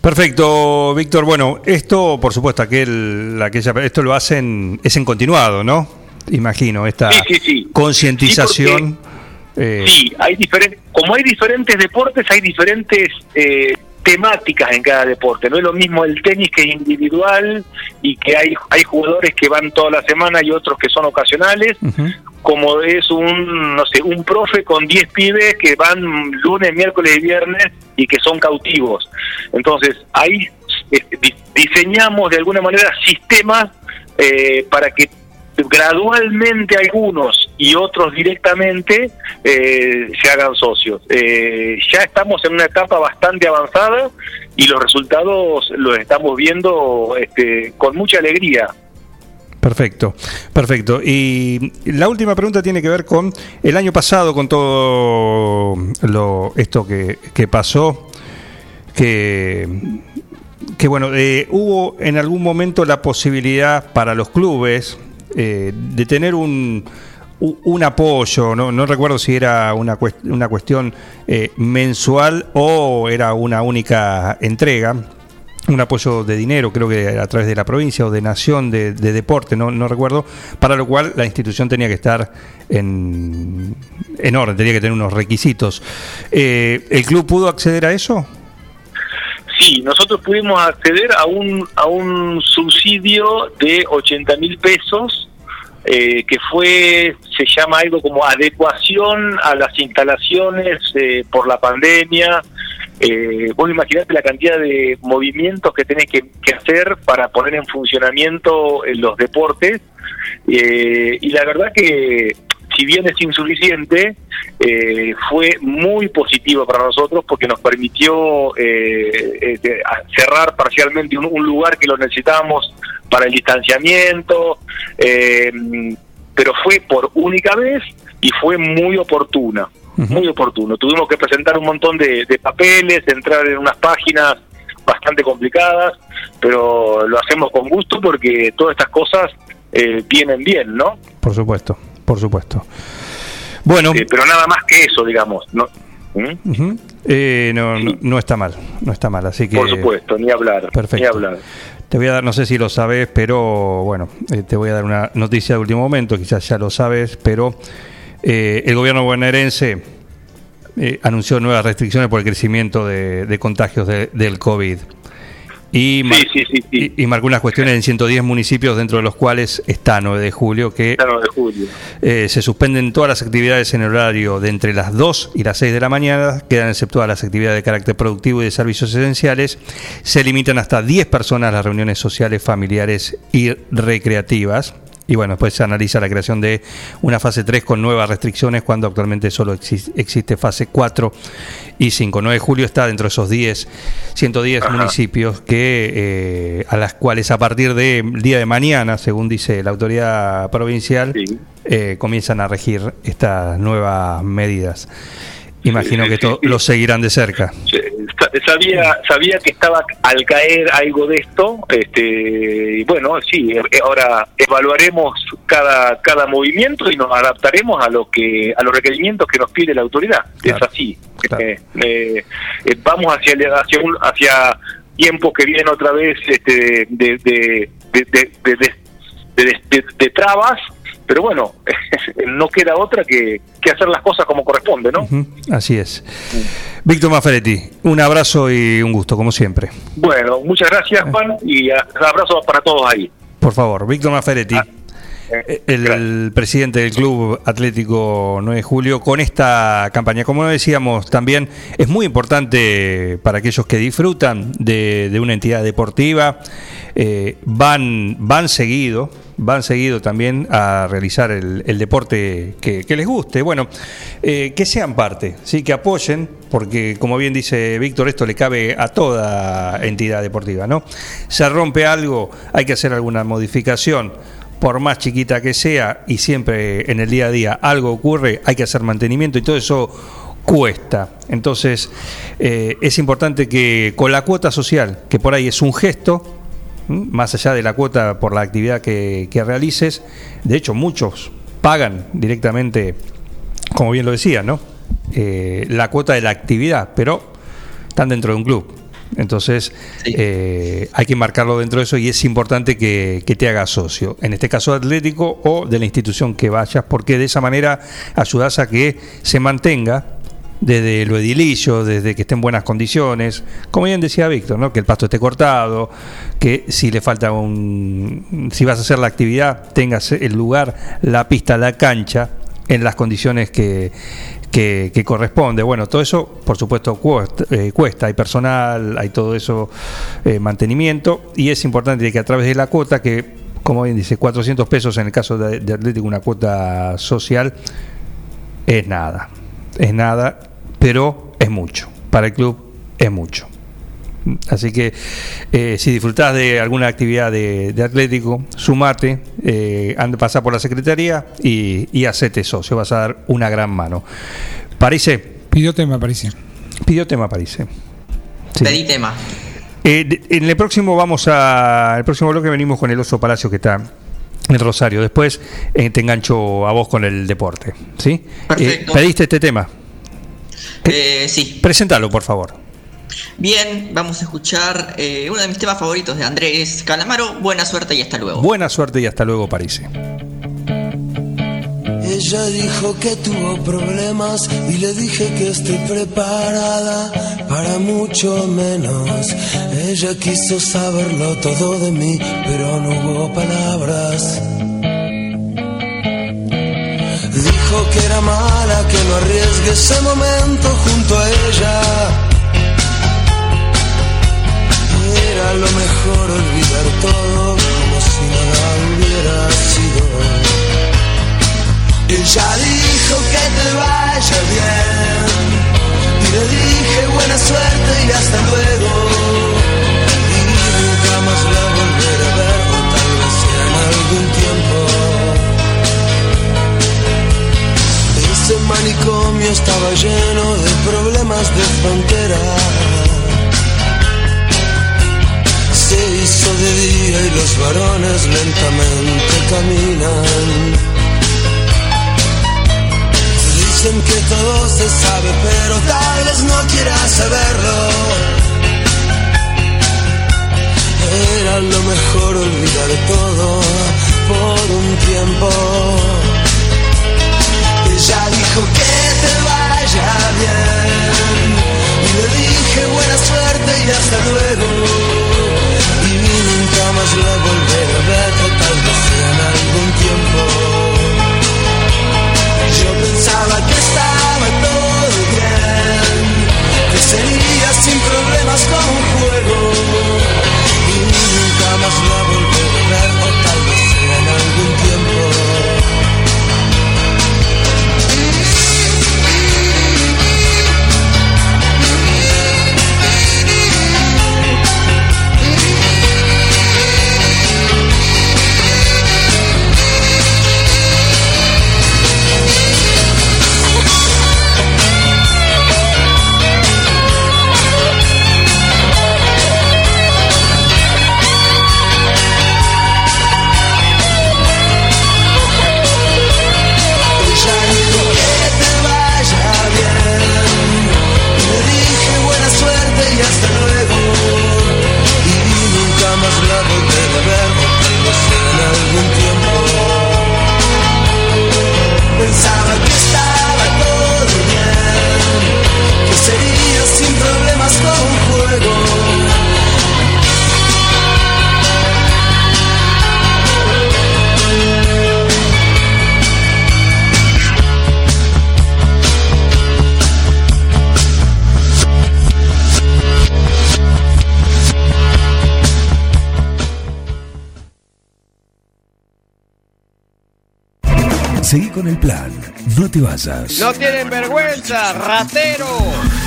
Perfecto, Víctor. Bueno, esto, por supuesto, aquel, aquella, esto lo hacen, es en continuado, ¿no? Imagino, esta Sí, sí, sí. concientización. eh, Sí, hay diferentes, como hay diferentes deportes, hay diferentes eh, temáticas en cada deporte. No es lo mismo el tenis que es individual y que hay, hay jugadores que van toda la semana y otros que son ocasionales, como es un, no sé, un profe con 10 pibes que van lunes, miércoles y viernes y que son cautivos. Entonces, ahí di- diseñamos de alguna manera sistemas eh, para que gradualmente algunos y otros directamente eh, se hagan socios. Eh, ya estamos en una etapa bastante avanzada y los resultados los estamos viendo este, con mucha alegría. Perfecto, perfecto. Y la última pregunta tiene que ver con el año pasado, con todo lo, esto que, que pasó, que, que bueno, eh, hubo en algún momento la posibilidad para los clubes eh, de tener un, un apoyo, no, no recuerdo si era una, una cuestión eh, mensual o era una única entrega un apoyo de dinero, creo que a través de la provincia o de Nación de, de Deporte, no, no recuerdo, para lo cual la institución tenía que estar en, en orden, tenía que tener unos requisitos. Eh, ¿El club pudo acceder a eso? Sí, nosotros pudimos acceder a un, a un subsidio de 80 mil pesos, eh, que fue, se llama algo como adecuación a las instalaciones eh, por la pandemia. Eh, vos imaginate la cantidad de movimientos que tenés que, que hacer para poner en funcionamiento eh, los deportes y la verdad que si bien es insuficiente, eh, fue muy positivo para nosotros porque nos permitió eh, eh, cerrar parcialmente un, un lugar que lo necesitábamos para el distanciamiento, eh, pero fue por única vez y fue muy oportuna, muy oportuno. Tuvimos que presentar un montón de, de papeles, entrar en unas páginas bastante complicadas, pero lo hacemos con gusto porque todas estas cosas eh, vienen bien, ¿no? Por supuesto, por supuesto. Bueno, Eh, pero nada más que eso, digamos. ¿no? ¿Mm? eh, no, no, no está mal, no está mal, así que... Por supuesto, ni hablar. Perfecto. Ni hablar. Te voy a dar, no sé si lo sabes, pero bueno, eh, te voy a dar una noticia de último momento, quizás ya lo sabes, pero el gobierno bonaerense anunció nuevas restricciones por el crecimiento de, de contagios de- del COVID. Y, mar- y- y marcó unas cuestiones en 110 municipios, dentro de los cuales está 9 de julio, que Claro, de julio. eh, se suspenden todas las actividades en el horario de entre las 2 y las 6 de la mañana, quedan exceptuadas las actividades de carácter productivo y de servicios esenciales. Se limitan hasta 10 personas las reuniones sociales, familiares y recreativas. Y bueno, después se analiza la creación de una fase 3 con nuevas restricciones cuando actualmente solo exis- existe fase 4 y 5. 9 de julio está dentro de esos 10, 110 municipios que eh, a las cuales a partir del día de mañana, según dice la autoridad provincial, eh, comienzan a regir estas nuevas medidas. Imagino que esto lo seguirán de cerca. Sa- Sabía, sabía que estaba al caer algo de esto, este, y bueno, sí, eh, ahora evaluaremos cada, cada movimiento y nos adaptaremos a lo que a los requerimientos que nos pide la autoridad. Es así. Eh, eh, eh, vamos hacia hacia un, hacia tiempos que vienen otra vez este, de- de- de- de trabas, pero bueno, no queda otra que, que hacer las cosas como corresponde, ¿no? Así es. Víctor Maferetti, un abrazo y un gusto, como siempre. Bueno, muchas gracias, Juan, y abrazo para todos ahí. Por favor, Víctor Maferetti, Ah, eh, el presidente del Club Atlético 9 de Julio, con esta campaña. Como decíamos, también es muy importante para aquellos que disfrutan de, de una entidad deportiva, eh, van, van seguido, van seguido también a realizar el, deporte que, les guste. Bueno, eh, que sean parte, ¿sí? que apoyen, porque como bien dice Víctor, esto le cabe a toda entidad deportiva. ¿no? Se rompe algo, hay que hacer alguna modificación por más chiquita que sea, y siempre en el día a día algo ocurre, hay que hacer mantenimiento y todo eso cuesta. Entonces, eh, es importante que con la cuota social, que por ahí es un gesto. Más allá de la cuota por la actividad que, que realices, de hecho muchos pagan directamente, como bien lo decía, ¿no? Eh, la cuota de la actividad, pero están dentro de un club. Entonces, eh, hay que marcarlo dentro de eso y es importante que, que te hagas socio, en este caso atlético o de la institución que vayas, porque de esa manera ayudas a que se mantenga desde lo edilicio, desde que esté en buenas condiciones, como bien decía Víctor, ¿no? que el pasto esté cortado, que si le falta un, si vas a hacer la actividad, tengas el lugar, la pista, la cancha, en las condiciones que, que, corresponde. Bueno, todo eso, por supuesto, cuesta, eh, cuesta. hay personal, hay todo eso, eh, mantenimiento, y es importante que a través de la cuota, que como bien dice, 400 pesos en el caso de Atlético, una cuota social, es nada, es nada, pero es mucho. Para el club es mucho. Así que eh, si disfrutás de alguna actividad de, de Atlético, sumate, eh, anda, pasá por la Secretaría y, y hacete socio, vas a dar una gran mano. Parece. Pidió tema, parece. Pidió tema, parece. Sí. Pedí tema. Eh, en el próximo vamos a. El próximo bloque venimos con el Oso Palacio que está en Rosario. Después eh, te engancho a vos con el deporte. ¿Sí? Perfecto. Eh, ¿Pediste este tema? Eh, sí. Preséntalo, por favor. Bien, vamos a escuchar eh, uno de mis temas favoritos de Andrés Calamaro. Buena suerte y hasta luego. Buena suerte y hasta luego, París. Ella dijo que tuvo problemas y le dije que estoy preparada para mucho menos. Ella quiso saberlo todo de mí, pero no hubo palabras. Dijo que era mala, que no arriesgue ese momento junto a ella. Era lo mejor olvidar todo como si nada hubiera sido. Ya dijo que te vaya bien. Y le dije buena suerte y hasta luego. Y nunca más la volveré manicomio estaba lleno de problemas de frontera. Se hizo de día y los varones lentamente caminan. Dicen que todo se sabe, pero tal vez no quieras saberlo. Era lo mejor olvidar todo por un tiempo. Ella dijo que te vaya bien. Y le dije buena suerte y hasta luego. Y nunca más la volveré a ver, tal vez en algún tiempo. Yo pensaba que estaba todo bien, que sería sin problemas como un juego. Y nunca más la volveré a ver, con el plan. No te vayas. No tienen vergüenza, ratero,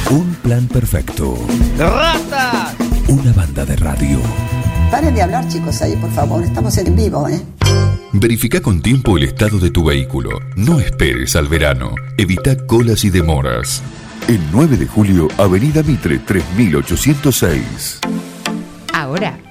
Un plan perfecto. rata. Una banda de radio. Paren de hablar, chicos, ahí, por favor. Estamos en vivo, ¿eh? Verifica con tiempo el estado de tu vehículo. No esperes al verano. Evita colas y demoras. El 9 de julio, Avenida Mitre 3806.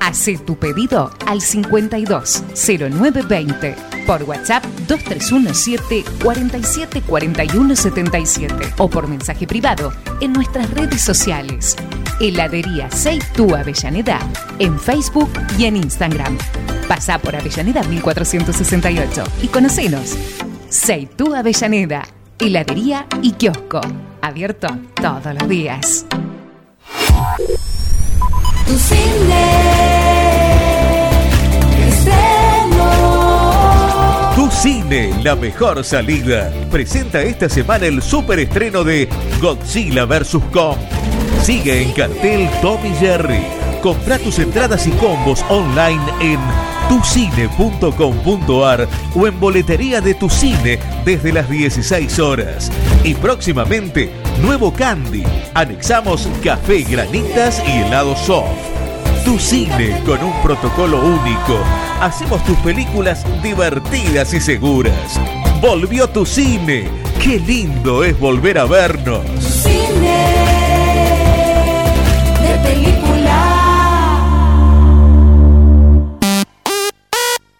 Hacé tu pedido al 52 0920 por WhatsApp 2317 47 41 77 o por mensaje privado en nuestras redes sociales. Heladería Seitú Avellaneda en Facebook y en Instagram. Pasá por Avellaneda 1468 y conocenos. Seitú Avellaneda, heladería y kiosco. Abierto todos los días. Tu cine Tu Cine, la mejor salida. Presenta esta semana el superestreno de Godzilla vs. Kong. Sigue en cartel Tommy Jerry. Compra tus entradas y combos online en tucine.com.ar o en boletería de tu cine desde las 16 horas. Y próximamente, nuevo Candy. Anexamos café, granitas y helado soft. Tu cine con un protocolo único. Hacemos tus películas divertidas y seguras. Volvió tu cine. Qué lindo es volver a vernos. cine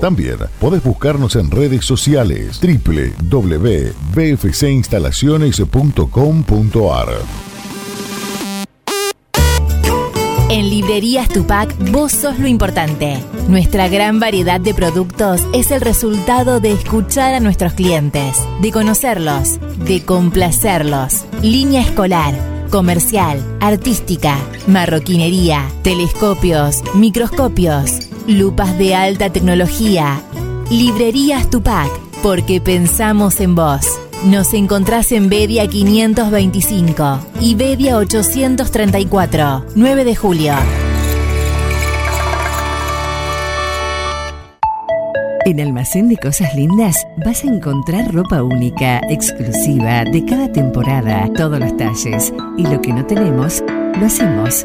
También podés buscarnos en redes sociales www.bfcinstalaciones.com.ar En Librerías Tupac, vos sos lo importante. Nuestra gran variedad de productos es el resultado de escuchar a nuestros clientes, de conocerlos, de complacerlos. Línea escolar, comercial, artística, marroquinería, telescopios, microscopios, lupas de alta tecnología. Librerías Tupac, porque pensamos en vos. Nos encontrás en Bedia 525 y Bedia 834, 9 de julio. En Almacén de Cosas Lindas vas a encontrar ropa única, exclusiva, de cada temporada, todos los talles. Y lo que no tenemos, lo hacemos.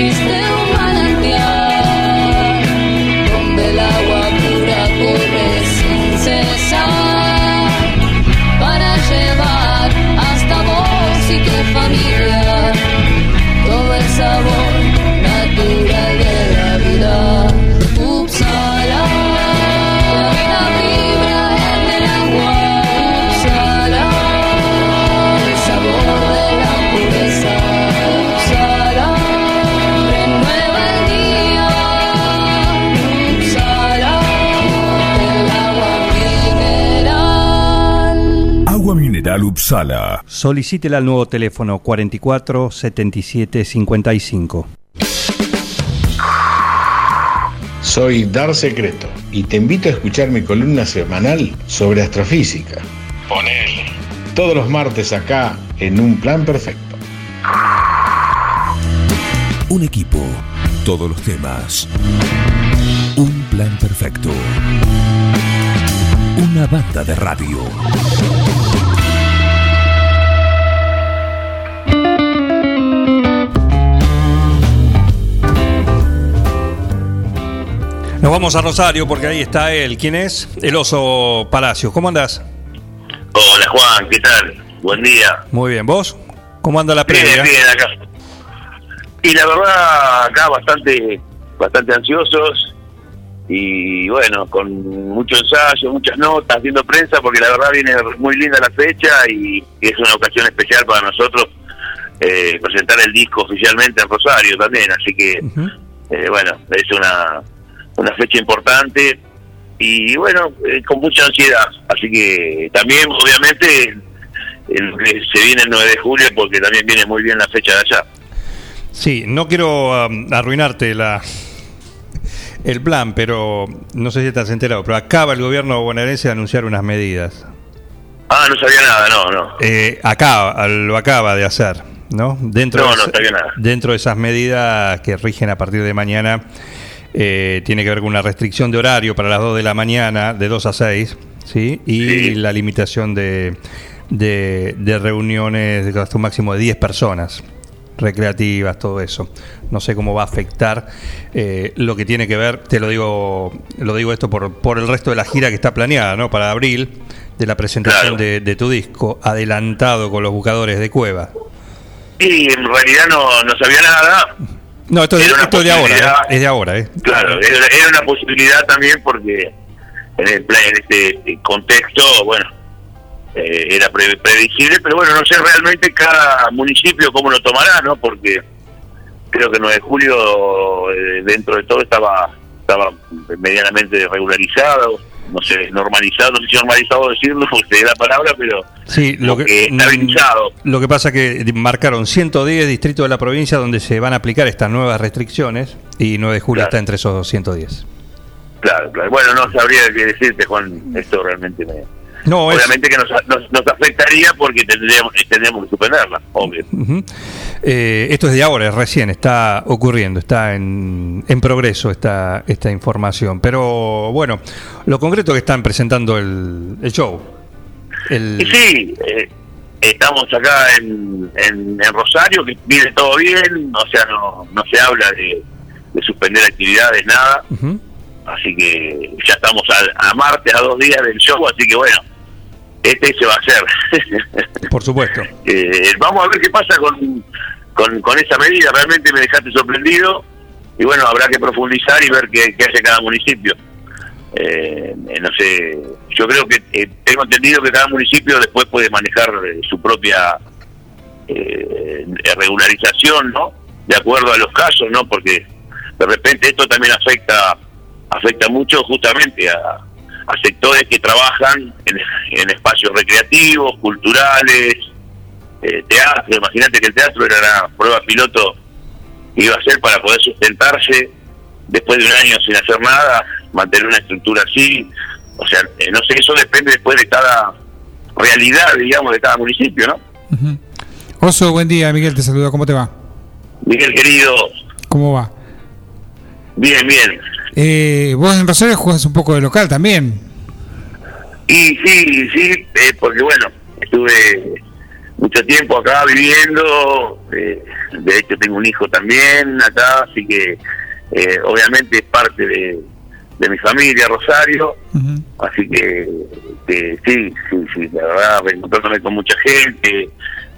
En nuestra tierra Agua mineral Upsala. Solicítela al nuevo teléfono 44 77 55. Soy Dar Secreto y te invito a escuchar mi columna semanal sobre astrofísica. Ponele. Todos los martes acá en Un Plan Perfecto. Un equipo, todos los temas. Un plan perfecto. Una banda de radio. Nos vamos a Rosario porque ahí está él. ¿Quién es? El oso Palacios. ¿Cómo andás? Hola Juan, ¿qué tal? Buen día. Muy bien. ¿Vos? ¿Cómo anda la previa? Bien, bien, acá. Y la verdad, acá bastante, bastante ansiosos y bueno, con mucho ensayo, muchas notas, haciendo prensa, porque la verdad viene muy linda la fecha y, es una ocasión especial para nosotros eh, presentar el disco oficialmente en Rosario también, así que eh, bueno, es una, una fecha importante y bueno, eh, con mucha ansiedad, así que también obviamente el que se viene el 9 de julio porque también viene muy bien la fecha de allá. Sí, no quiero um, arruinarte la el plan, pero no sé si estás enterado, pero acaba el gobierno bonaerense de anunciar unas medidas. Ah, no sabía nada, no, no. Eh, acaba, lo acaba de hacer, ¿no? Dentro No, de no sabía nada. Dentro de esas medidas que rigen a partir de mañana, eh, tiene que ver con una restricción de horario para las 2 de la mañana, de 2 a 6, ¿sí? Y la limitación de, de, de reuniones de hasta un máximo de 10 personas. recreativas, todo eso. No sé cómo va a afectar eh, lo que tiene que ver, te lo digo, lo digo esto por, por el resto de la gira que está planeada, ¿no? Para abril, de la presentación de, de tu disco, adelantado con los buscadores de Cueva. Y en realidad no, no sabía nada. No, esto, es, esto de ahora. ¿eh? es de ahora, ¿eh? Claro, era, era una posibilidad también porque en, el, en este contexto, bueno, eh, era pre- previsible, pero bueno, no sé realmente cada municipio cómo lo tomará, ¿no? Porque creo que 9 de julio, eh, dentro de todo, estaba estaba medianamente regularizado, no sé, normalizado, no sé si normalizado decirlo, porque la palabra, pero Sí, lo que, estabilizado. mm, lo que pasa que marcaron 110 distritos de la provincia donde se van a aplicar estas nuevas restricciones y 9 de julio está entre esos 110. Claro, claro. Bueno, no sabría qué decirte, Juan, esto realmente me... No, es- Obviamente que nos, nos, nos afectaría porque tendríamos, tendríamos que suspenderla, obvio. Eh, esto es de ahora, es recién, está ocurriendo, está en, en progreso esta, esta información. Pero bueno, lo concreto que están presentando el, el show. El, Y sí, eh, estamos acá en, en, en Rosario, que viene todo bien, o sea, no, no se habla de, de suspender actividades, nada. Así que ya estamos a, a martes, a dos días del show, así que bueno, este se va a hacer. Por supuesto. Eh, vamos a ver qué pasa con, con, con esa medida. Realmente me dejaste sorprendido. Y bueno, habrá que profundizar y ver qué, qué hace cada municipio. Eh, eh, no sé, yo creo que eh, tengo entendido que cada municipio después puede manejar eh, su propia eh, regularización, ¿no? De acuerdo a los casos, ¿no? Porque de repente esto también afecta afecta mucho justamente a, a sectores que trabajan en, en espacios recreativos, culturales, eh, teatro. Imagínate que el teatro era la prueba piloto que iba a ser para poder sustentarse después de un año sin hacer nada, mantener una estructura así. O sea, eh, no sé, eso depende después de cada realidad, digamos, de cada municipio, ¿no? Oso, buen día, Miguel, te saluda, ¿cómo te va? Miguel, querido, ¿Cómo va? bien, bien. Eh, vos en Rosario jugás un poco de local también. Y sí, sí, eh, porque bueno, estuve mucho tiempo acá viviendo, eh, de hecho tengo un hijo también acá, así que eh, obviamente es parte de, de mi familia, Rosario, así que, que sí, sí, sí, la verdad, reencontrándome con mucha gente,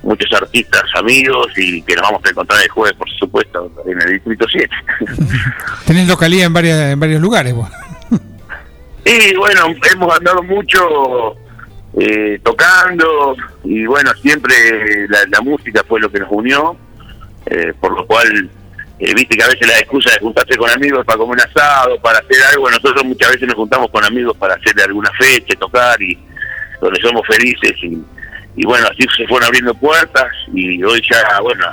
muchos artistas amigos y que nos vamos a encontrar el jueves, por supuesto, en el Distrito 7. Tenés localía en, varias, en varios lugares vos. Y bueno, hemos andado mucho eh, tocando y bueno, siempre la, la música fue lo que nos unió, eh, por lo cual, eh, viste que a veces la excusa de juntarse con amigos para comer un asado, para hacer algo, nosotros muchas veces nos juntamos con amigos para hacerle alguna fecha, tocar y donde somos felices y, y bueno, así se fueron abriendo puertas y hoy ya, bueno,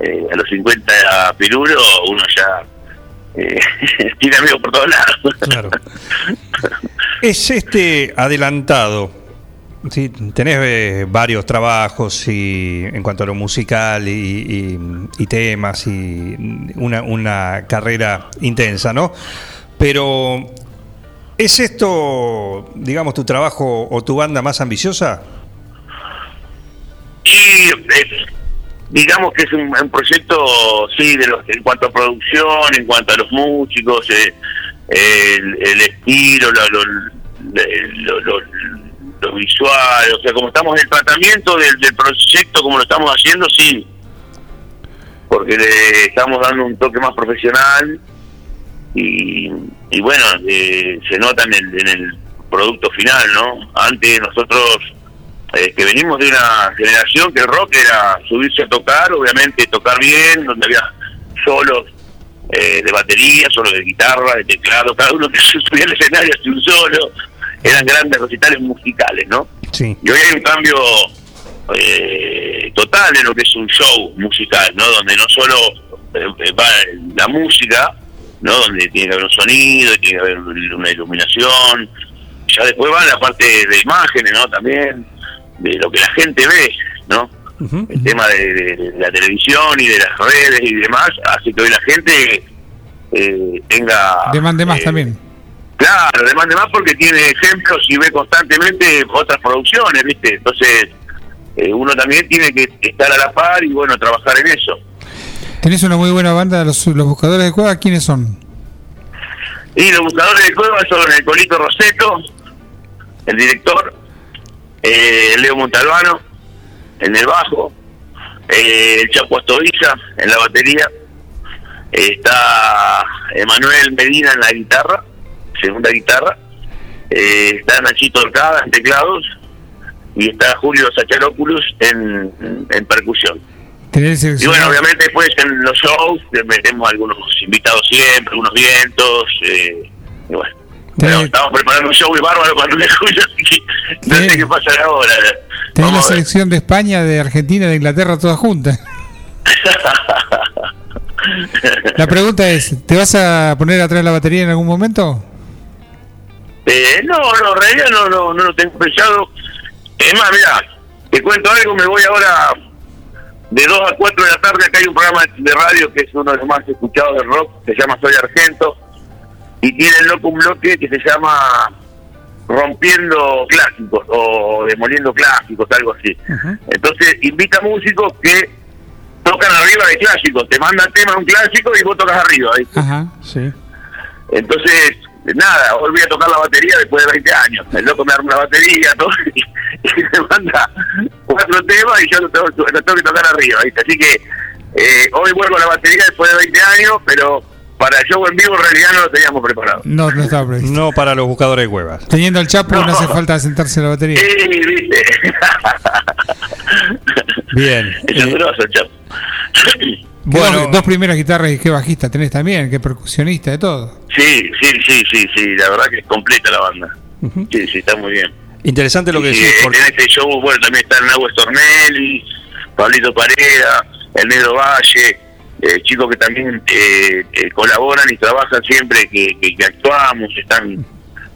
eh, a los 50 pirulos uno ya eh, tiene amigos por todos lados. Claro. Es este adelantado. Sí, tenés eh, varios trabajos y en cuanto a lo musical y, y- y temas y una, una carrera intensa, ¿no? Pero ¿es esto, digamos, tu trabajo o tu banda más ambiciosa? Y eh, digamos que es un, un proyecto, sí, de los, en cuanto a producción, en cuanto a los músicos, eh, el, el estilo, lo, lo, lo- visual, o sea, como estamos en el tratamiento del, del proyecto, como lo estamos haciendo, sí, porque le estamos dando un toque más profesional y, y bueno, eh, se nota en el, en el producto final, ¿no? Antes nosotros que venimos de una generación que el rock era subirse a tocar, obviamente tocar bien, donde había solos eh, de batería, solos de guitarra, de teclado, cada uno que subía al escenario hacía un solo, eran grandes recitales musicales, ¿no? Sí. Y hoy hay un cambio eh, total en lo que es un show musical, ¿no? Donde no solo eh, va la música, ¿no? Donde tiene que haber un sonido, tiene que haber una iluminación, ya después va la parte de imágenes, ¿no? También de lo que la gente ve, ¿no? El tema de, de- de la televisión y de las redes y demás hace que hoy la gente eh, tenga... Demande más eh, también. Claro, demande más porque tiene ejemplos y ve constantemente otras producciones, ¿viste? Entonces, eh, uno también tiene que estar a la par y bueno, trabajar en eso. Tenés una muy buena banda, los, los buscadores de cueva, ¿quiénes son? Y los buscadores de cueva son el Colito Roseto, el director, eh, Leo Montalbano, en el bajo, eh, el Chapo Astovilla en la batería, eh, está Emanuel Medina en la guitarra, segunda guitarra, eh, está Nachito Orcada en teclados. Y está Julio Sacharópoulos en, en percusión. Y bueno, obviamente después en los shows metemos algunos invitados siempre, algunos vientos, eh, y bueno. Pero estamos preparando un show muy bárbaro para el julio, así que no sé qué pasará ahora. Tenés la Vamos selección de España, de Argentina, de Inglaterra, todas juntas. La pregunta es, ¿te vas a poner atrás la batería en algún momento? Eh, no, no, en realidad no, no, no lo tengo pensado. Es más, mira, te cuento algo, me voy ahora de 2 a 4 de la tarde, acá hay un programa de radio que es uno de los más escuchados de rock, se llama Soy Argento, y tiene el loco un bloque que se llama Rompiendo Clásicos, o Demoliendo Clásicos, algo así. Entonces, invita músicos que tocan arriba de clásicos, te mandan tema un clásico y vos tocas arriba, ¿viste? Ajá, sí. Entonces, nada, volví a tocar la batería después de 20 años. El loco me arma una batería todo, y, y me manda cuatro temas y yo lo tengo, lo tengo que tocar arriba. ¿viste? Así que eh, hoy vuelvo a la batería después de 20 años, pero para el show en vivo en realidad no lo teníamos preparado. No, no estaba previsto. No para los buscadores de cuevas. Teniendo el chapo no, hace falta sentarse en la batería. Sí, viste. Bien. Es grosso el chapo. Bueno, dos, dos primeras guitarras y qué bajista tenés también, qué percusionista, de todo. Sí, sí, sí, sí, sí, la verdad que es completa la banda. Sí, sí, está muy bien. Interesante lo que Sí, decís. en porque- este show, bueno, también están Nahue Stornelli, Pablito Pareda, el Negro Valle, eh, chicos que también eh, eh, colaboran y trabajan siempre que, actuamos, están,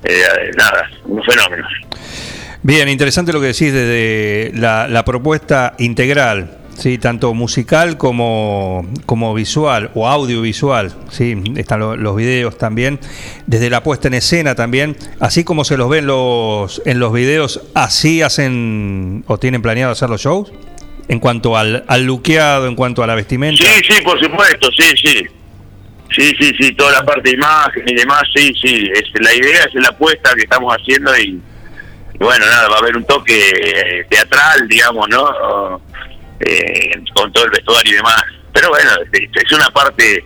eh, nada, unos fenómenos. Bien, interesante lo que decís desde la, la propuesta integral, sí, tanto musical como, como visual o audiovisual, sí, están lo- los videos también, desde la puesta en escena también, así como se los ven los, en los videos, así hacen o tienen planeado hacer los shows, en cuanto al, al luqueado, en cuanto a la vestimenta. Sí, sí, por supuesto, sí, sí. Sí, sí, sí, toda la parte de imagen y demás, sí, sí. Es, la idea es la apuesta que estamos haciendo y, bueno, nada, va a haber un toque eh, teatral, digamos, ¿no? Eh, con todo el vestuario y demás. Pero bueno, es, es una parte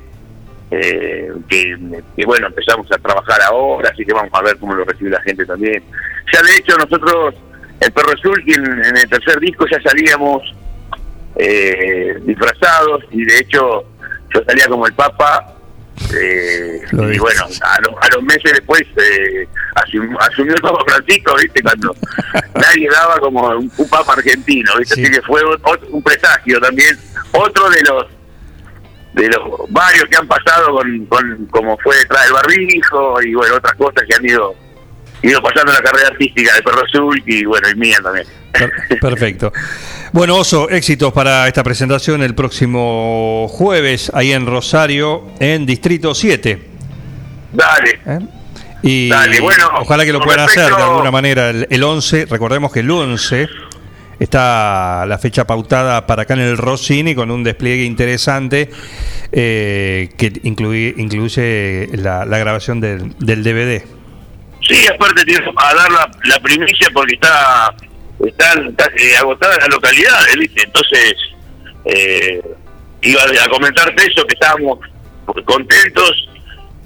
eh, que, bueno, empezamos a trabajar ahora, así que vamos a ver cómo lo recibe la gente también. Ya de hecho nosotros, el Perro Azul, en el tercer disco ya salíamos eh, disfrazados y de hecho yo salía como el Papa eh, Lo y bueno, a, los- a los meses después eh, asum- asumió el Papa Francisco, ¿viste? Cuando nadie daba como un, un Papa argentino, ¿viste? Así que fue ot- ot- un presagio también, otro de los de los varios que han pasado con, con como fue detrás del barbijo y bueno, otras cosas que han ido ido pasando la carrera artística de Perro Azul y bueno, y mía también. Per- Perfecto. Bueno, Oso, éxitos para esta presentación el próximo jueves, ahí en Rosario, en Distrito 7. Dale. Y Dale, bueno, ojalá que lo puedan hacer de alguna manera el, el 11. Recordemos que el 11 está la fecha pautada para acá en el Rossini con un despliegue interesante eh, que incluye, incluye la, la grabación del, del DVD. Sí, aparte tienes a dar la, la primicia porque está, está, está, eh, agotada la localidad, ¿viste? Entonces, eh, iba a comentarte eso, que estábamos contentos.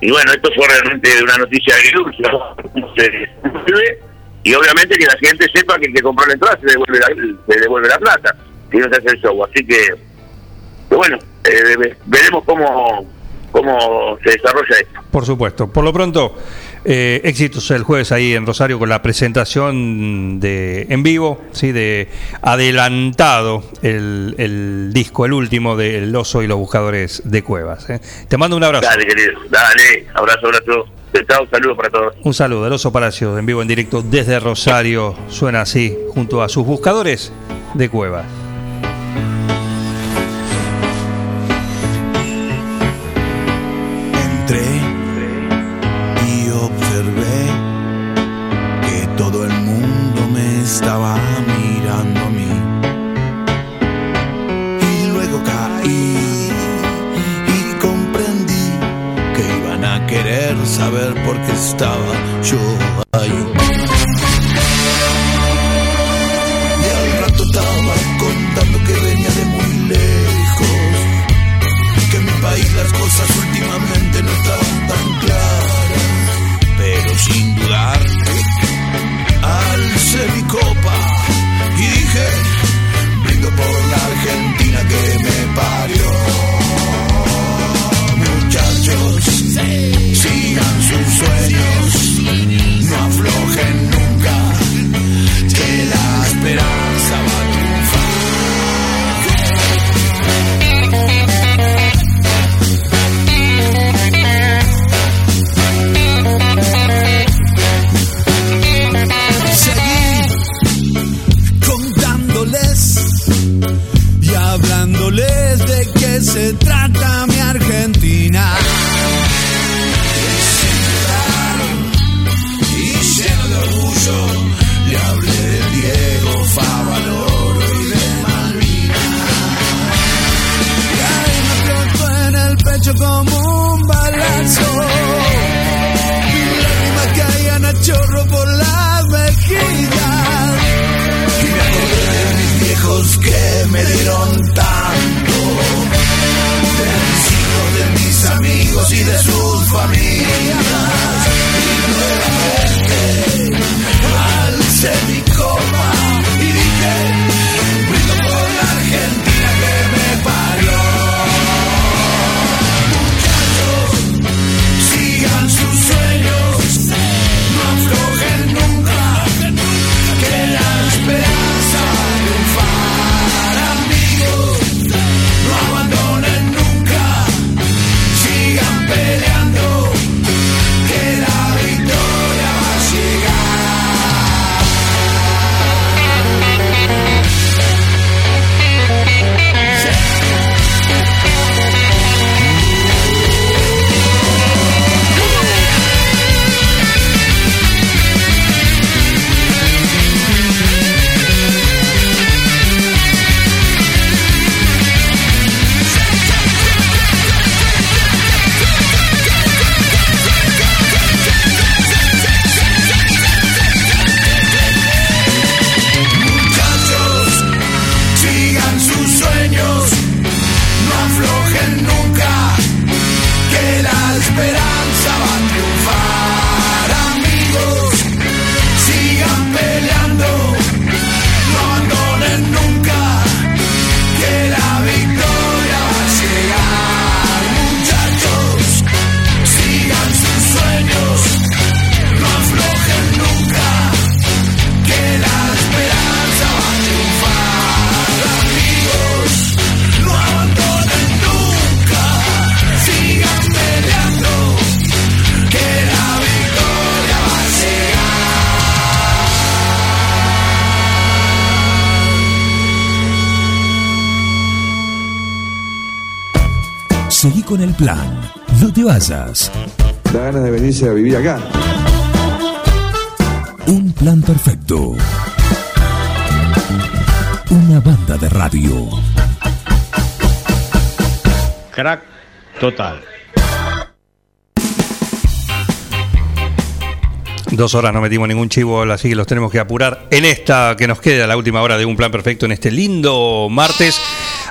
Y bueno, esto fue realmente una noticia agridulce. ¿no? Se devuelve, Y obviamente que la gente sepa que el que compró la entrada se devuelve la, se devuelve la plata. Si no se hace el show. Así que, bueno, eh, ve- veremos cómo, cómo se desarrolla esto. Por supuesto. Por lo pronto, eh, éxitos el jueves ahí en Rosario con la presentación de en vivo, sí, de adelantado el, el disco, el último de El Oso y los Buscadores de Cuevas. ¿eh? Te mando un abrazo. Dale, querido. Dale. Abrazo, abrazo. Chao, saludos para todos. Un saludo, El Oso Palacio, en vivo, en directo desde Rosario. Suena así, junto a sus buscadores de Cuevas. Plan. No te vayas. Da ganas de venirse a vivir acá. Un plan perfecto. Una banda de radio. Crack total. Dos horas no metimos ningún chivo, así que los tenemos que apurar en esta que nos queda, la última hora de un plan perfecto en este lindo martes.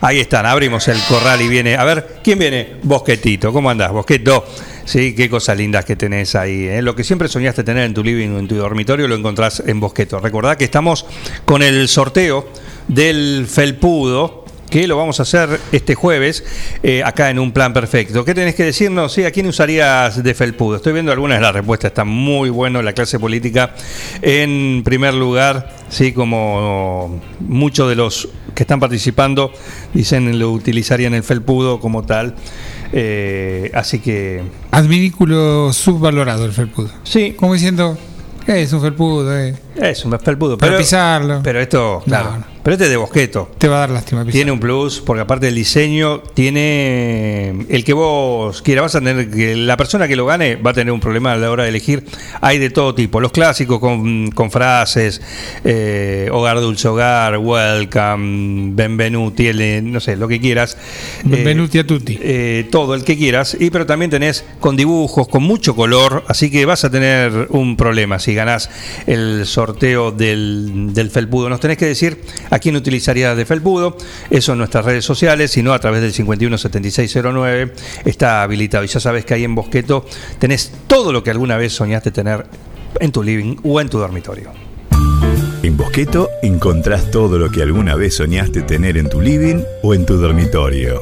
Ahí están, abrimos el corral y viene. A ver, ¿quién viene? Bosquetito. ¿Cómo andás, Bosqueto? Sí, qué cosas lindas que tenés ahí. ¿eh? Lo que siempre soñaste tener en tu living o en tu dormitorio lo encontrás en Bosqueto. Recordá que estamos con el sorteo del Felpudo que lo vamos a hacer este jueves eh, acá en un plan perfecto. ¿Qué tenés que decirnos? Sí, ¿A quién usarías de felpudo? Estoy viendo algunas de las respuestas, está muy bueno la clase política. En primer lugar, sí, como muchos de los que están participando dicen lo utilizarían el felpudo como tal. Eh, así que... Adminículo subvalorado el felpudo. Sí. Como diciendo, "Eh, es un felpudo, eh. Es un felpudo. Para Pero, pisarlo. pero esto, claro. no. Pero este es de bosqueto. Te va a dar lástima pisar. Tiene un plus, porque aparte del diseño, tiene el que vos quieras. Vas a tener que la persona que lo gane va a tener un problema a la hora de elegir. Hay de todo tipo. Los clásicos con, con frases, eh, hogar dulce hogar, welcome, benvenuti, el- no sé, lo que quieras. Benvenuti a tutti. Eh, todo el que quieras. Y pero también tenés con dibujos, con mucho color. Así que vas a tener un problema si ganás el sorteo del, del felpudo. Nos tenés que decir a quién utilizarías de felpudo. Eso en nuestras redes sociales, si no a través del 517609 está habilitado. Y ya sabes que ahí en Bosqueto tenés todo lo que alguna vez soñaste tener en tu living o en tu dormitorio. En Bosqueto encontrás todo lo que alguna vez soñaste tener en tu living o en tu dormitorio.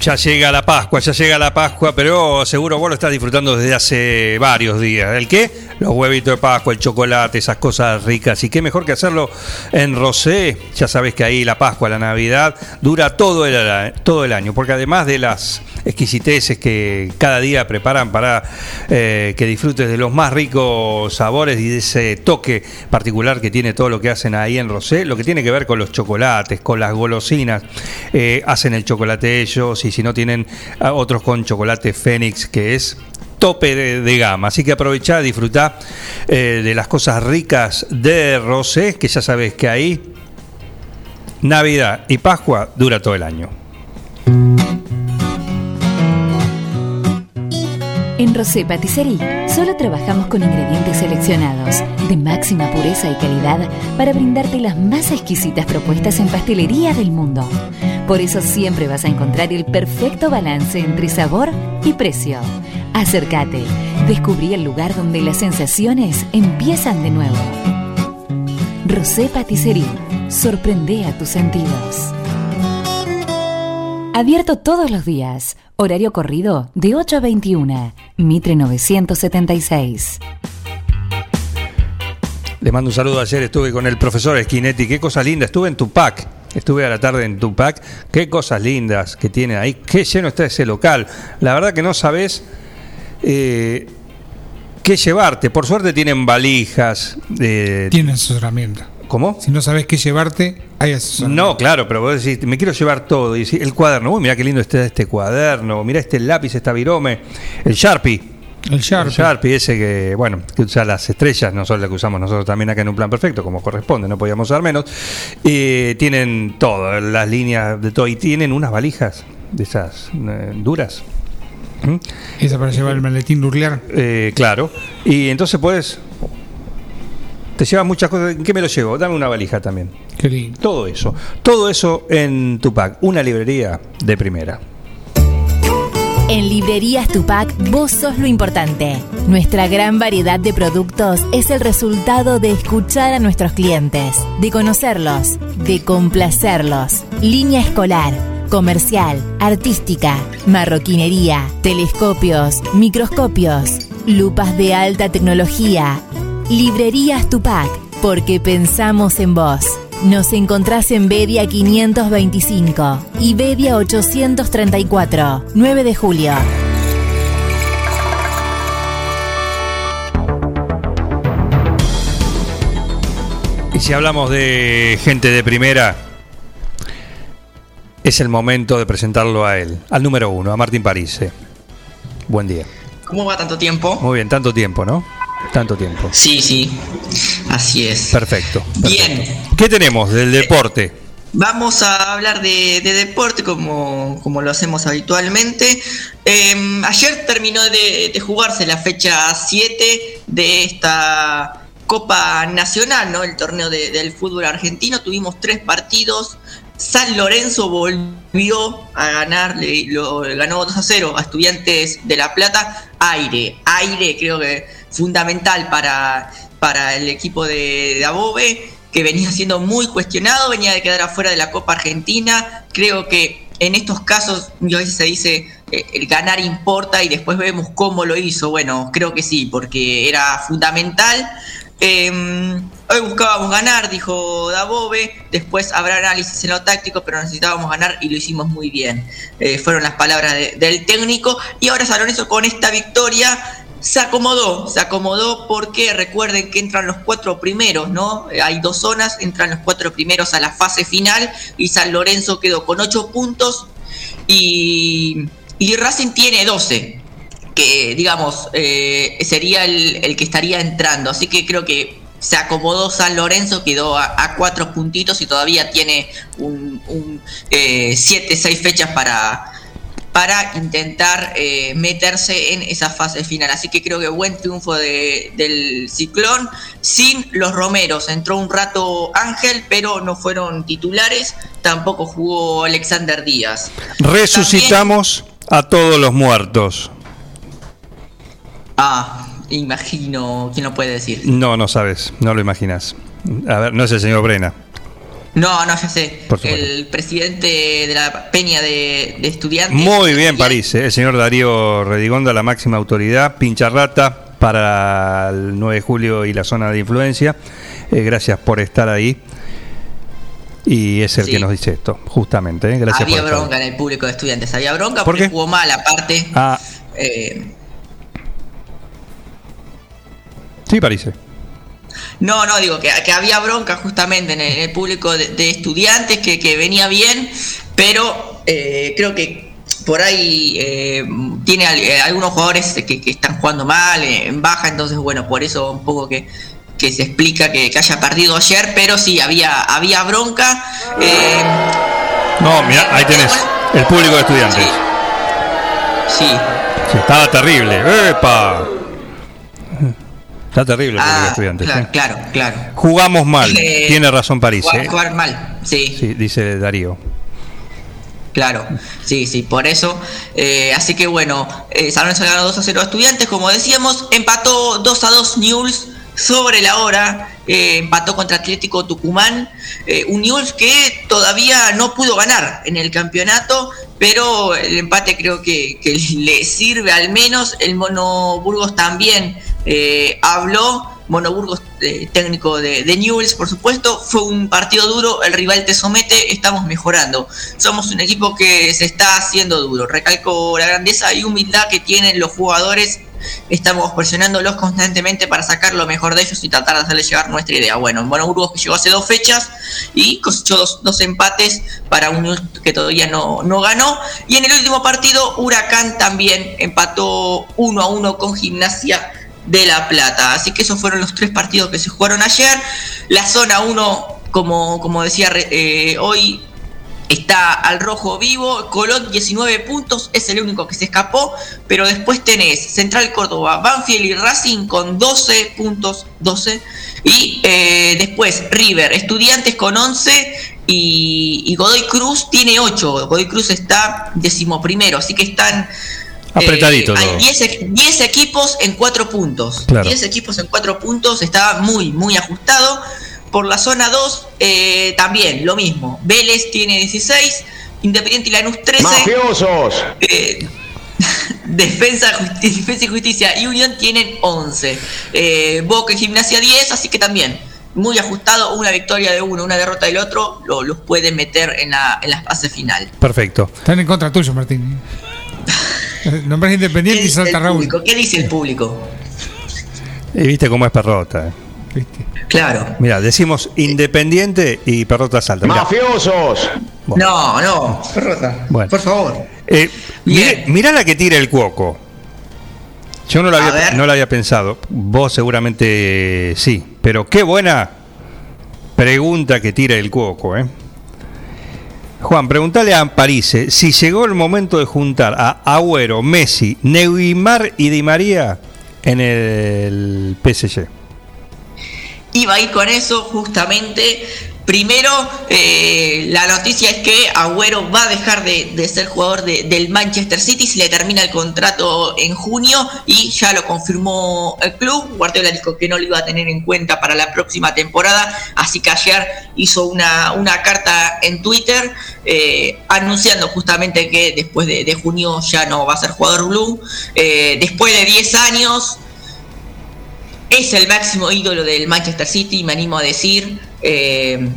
Ya llega la Pascua, ya llega la Pascua, pero seguro vos lo estás disfrutando desde hace varios días. ¿El qué? Los huevitos de Pascua, el chocolate, esas cosas ricas. Y qué mejor que hacerlo en Rosé. Ya sabes que ahí la Pascua, la Navidad, dura todo el, todo el año. Porque además de las exquisiteces que cada día preparan para eh, que disfrutes de los más ricos sabores y de ese toque particular que tiene todo lo que hacen ahí en Rosé, lo que tiene que ver con los chocolates, con las golosinas, eh, hacen el chocolate ellos y si no tienen a otros con chocolate Fénix, que es tope de, gama. Así que aprovechá, disfrutá eh, de las cosas ricas de Rosé, que ya sabes que ahí Navidad y Pascua dura todo el año. En Rosé Patisserie solo trabajamos con ingredientes seleccionados de máxima pureza y calidad para brindarte las más exquisitas propuestas en pastelería del mundo. Por eso siempre vas a encontrar el perfecto balance entre sabor y precio. Acércate, descubrí el lugar donde las sensaciones empiezan de nuevo. Rosé Patisserie, sorprende a tus sentidos. Abierto todos los días. Horario corrido de 8 a 21. Mitre 976. Le mando un saludo. Ayer estuve con el profesor Esquinetti. Qué cosa linda. Estuve en Tupac. Estuve a la tarde en Tupac. Qué cosas lindas que tiene ahí. Qué lleno está ese local. La verdad que no sabes eh, qué llevarte. Por suerte tienen valijas. eh, Tiene asesoramiento. ¿Cómo? Si no sabes qué llevarte, hay asesoramiento. No, claro, pero vos decís, me quiero llevar todo. Y decís, el cuaderno, uy, mira qué lindo está este cuaderno, mira este lápiz, esta virome, el Sharpie. El Sharpie. ese que, bueno, que usa las estrellas, no solo la que usamos nosotros también acá en un plan perfecto, como corresponde, no podíamos usar menos. Y tienen todo, las líneas de todo, y tienen unas valijas de esas eh, duras. ¿Mm? Esa para llevar el maletín nuclear. Eh, claro. Y entonces puedes. Te llevas muchas cosas. ¿En qué me lo llevo? Dame una valija también. Qué lindo. Todo eso. Todo eso en Tupac. Una librería de primera. En Librerías Tupac, vos sos lo importante. Nuestra gran variedad de productos es el resultado de escuchar a nuestros clientes, de conocerlos, de complacerlos. Línea escolar, comercial, artística, marroquinería, telescopios, microscopios, lupas de alta tecnología. Librerías Tupac, porque pensamos en vos. Nos encontrás en Bedia 525 y Bedia 834, 9 de julio. Y si hablamos de gente de primera, es el momento de presentarlo a él, al número uno, a Martín Parise. Buen día. ¿Cómo va tanto tiempo? Muy bien, tanto tiempo, ¿no? Tanto tiempo. Sí, sí, así es. Perfecto. Bien, ¿Qué tenemos del deporte? vamos a hablar de, de deporte como, como lo hacemos habitualmente. Eh, ayer terminó de, de jugarse la fecha 7 de esta Copa Nacional, ¿no? El torneo de- del fútbol argentino. Tuvimos tres partidos. San Lorenzo volvió a ganar, le- lo, ganó 2 a 0 a Estudiantes de La Plata. Aire, aire creo que fundamental para, para el equipo de, de Abobe. que venía siendo muy cuestionado, venía de quedar afuera de la Copa Argentina. Creo que en estos casos, y veces se dice, eh, el ganar importa y después vemos cómo lo hizo. Bueno, creo que sí, porque era fundamental. Eh, hoy buscábamos ganar, dijo Dabove. Después habrá análisis en lo táctico, pero necesitábamos ganar y lo hicimos muy bien. Eh, fueron las palabras de- del técnico. Y ahora San Lorenzo con esta victoria se acomodó, se acomodó porque recuerden que entran los cuatro primeros, ¿no? Eh, Hay dos zonas, entran los cuatro primeros a la fase final y San Lorenzo quedó con ocho puntos y, y Racing tiene 12 que digamos eh, sería el que estaría entrando. Así que creo que se acomodó San Lorenzo, quedó a, a cuatro puntitos y todavía tiene un, un, eh, siete, seis fechas para para intentar eh, meterse en esa fase final. Así que creo que buen triunfo de- del Ciclón. Sin los Romeros, entró un rato Ángel, pero no fueron titulares. Tampoco jugó Alexander Díaz. Resucitamos a todos los muertos. Ah, imagino, ¿quién lo puede decir? No, no sabes, no lo imaginas. A ver, no es el señor Brena. No, no, ya sé. El presidente de la peña de, de estudiantes. Muy bien, París. eh, El señor Darío Redigonda, la máxima autoridad, pincharrata para el 9 de julio y la zona de influencia. Eh, gracias por estar ahí. Y es el Sí. que nos dice esto, justamente. eh, Gracias Había por estar bronca en el público de estudiantes. Había bronca ¿Por porque qué? jugó mal, aparte. Ah, Eh, sí, París. eh. no, no, digo que, que había bronca justamente en el, en el público de, de estudiantes, que, que venía bien, pero eh, creo que por ahí eh, tiene al- eh, algunos jugadores que, que están jugando mal, en baja, entonces bueno, por eso un poco que, que se explica que, que haya perdido ayer, pero sí, había, había bronca. eh, No, mira, ahí tenés. El público de estudiantes. Sí. Sí, estaba terrible. ¡Epa! Está terrible Ah, estudiantes. claro, eh. claro, claro. Jugamos mal. Eh, Tiene razón París. Jugar, eh. jugar mal, sí, Sí, dice Darío. claro. Sí, sí, por eso. Eh, así que bueno, eh, San Lorenzo ganó 2 a 0 a Estudiantes, como decíamos. Empató 2 a 2 Newell's sobre la hora. empató contra Atlético Tucumán. un Newell's que todavía no pudo ganar en el campeonato, pero el empate creo que, que le sirve al menos. El Mono Burgos también eh, habló. Mono Burgos, eh, técnico de, Newell's, por supuesto. Fue un partido duro, el rival te somete, estamos mejorando. Somos un equipo que se está haciendo duro. Recalco la grandeza y humildad que tienen los jugadores. Estamos presionándolos constantemente para sacar lo mejor de ellos y tratar de hacerles llegar nuestra idea. Bueno, Mono Burgos que llegó hace dos fechas y cosechó dos, empates para un que todavía no, no ganó. Y en el último partido, Huracán también empató 1 a 1 con Gimnasia de La Plata. Así que esos fueron los tres partidos que se jugaron ayer. La zona 1, como, como decía eh, hoy, está al rojo vivo. Colón 19 puntos, es el único que se escapó. Pero después tenés Central Córdoba, Banfield y Racing con 12 puntos, 12. Y eh, después River, Estudiantes con 11. Y, y Godoy Cruz tiene 8. Godoy Cruz está decimoprimero, así que están Apretadito eh, hay todo. 10, e- 10 equipos en 4 puntos. Claro. 10 equipos en 4 puntos, está muy, muy ajustado. Por la zona 2, eh, también lo mismo. Vélez tiene 16, Independiente y Lanús 13. ¡Mafiosos! Eh, Defensa, Defensa y Justicia y Unión tienen 11. Eh, Boca y Gimnasia 10, así que también muy ajustado. Una victoria de uno, una derrota del otro, lo- los puede meter en la, en la fase final. Perfecto. Están en contra tuyo, Martín. Nombres independiente y salta Raúl. público? ¿Qué dice el público? Y viste cómo es Perrota. eh. Claro. Mira, decimos Independiente y Perrota salta. Mirá. ¡Mafiosos! No, no, Perrota. Bueno. Por favor. Eh, mirá la que tira el cuoco. Yo no la, había, no la había pensado. Vos seguramente sí. Pero qué buena pregunta que tira el cuoco, ¿eh? Juan, preguntale a Parise si llegó el momento de juntar a Agüero, Messi, Neymar y Di María en el PSG. Iba a ir con eso justamente. Primero, eh, la noticia es que Agüero va a dejar de, ser jugador de- del Manchester City si le termina el contrato en junio y ya lo confirmó el club. Guardiola dijo que no lo iba a tener en cuenta para la próxima temporada, así que ayer hizo una, carta en Twitter eh, anunciando justamente que después de, de junio ya no va a ser jugador blue. Eh, después de 10 años, es el máximo ídolo del Manchester City, me animo a decir. Eh,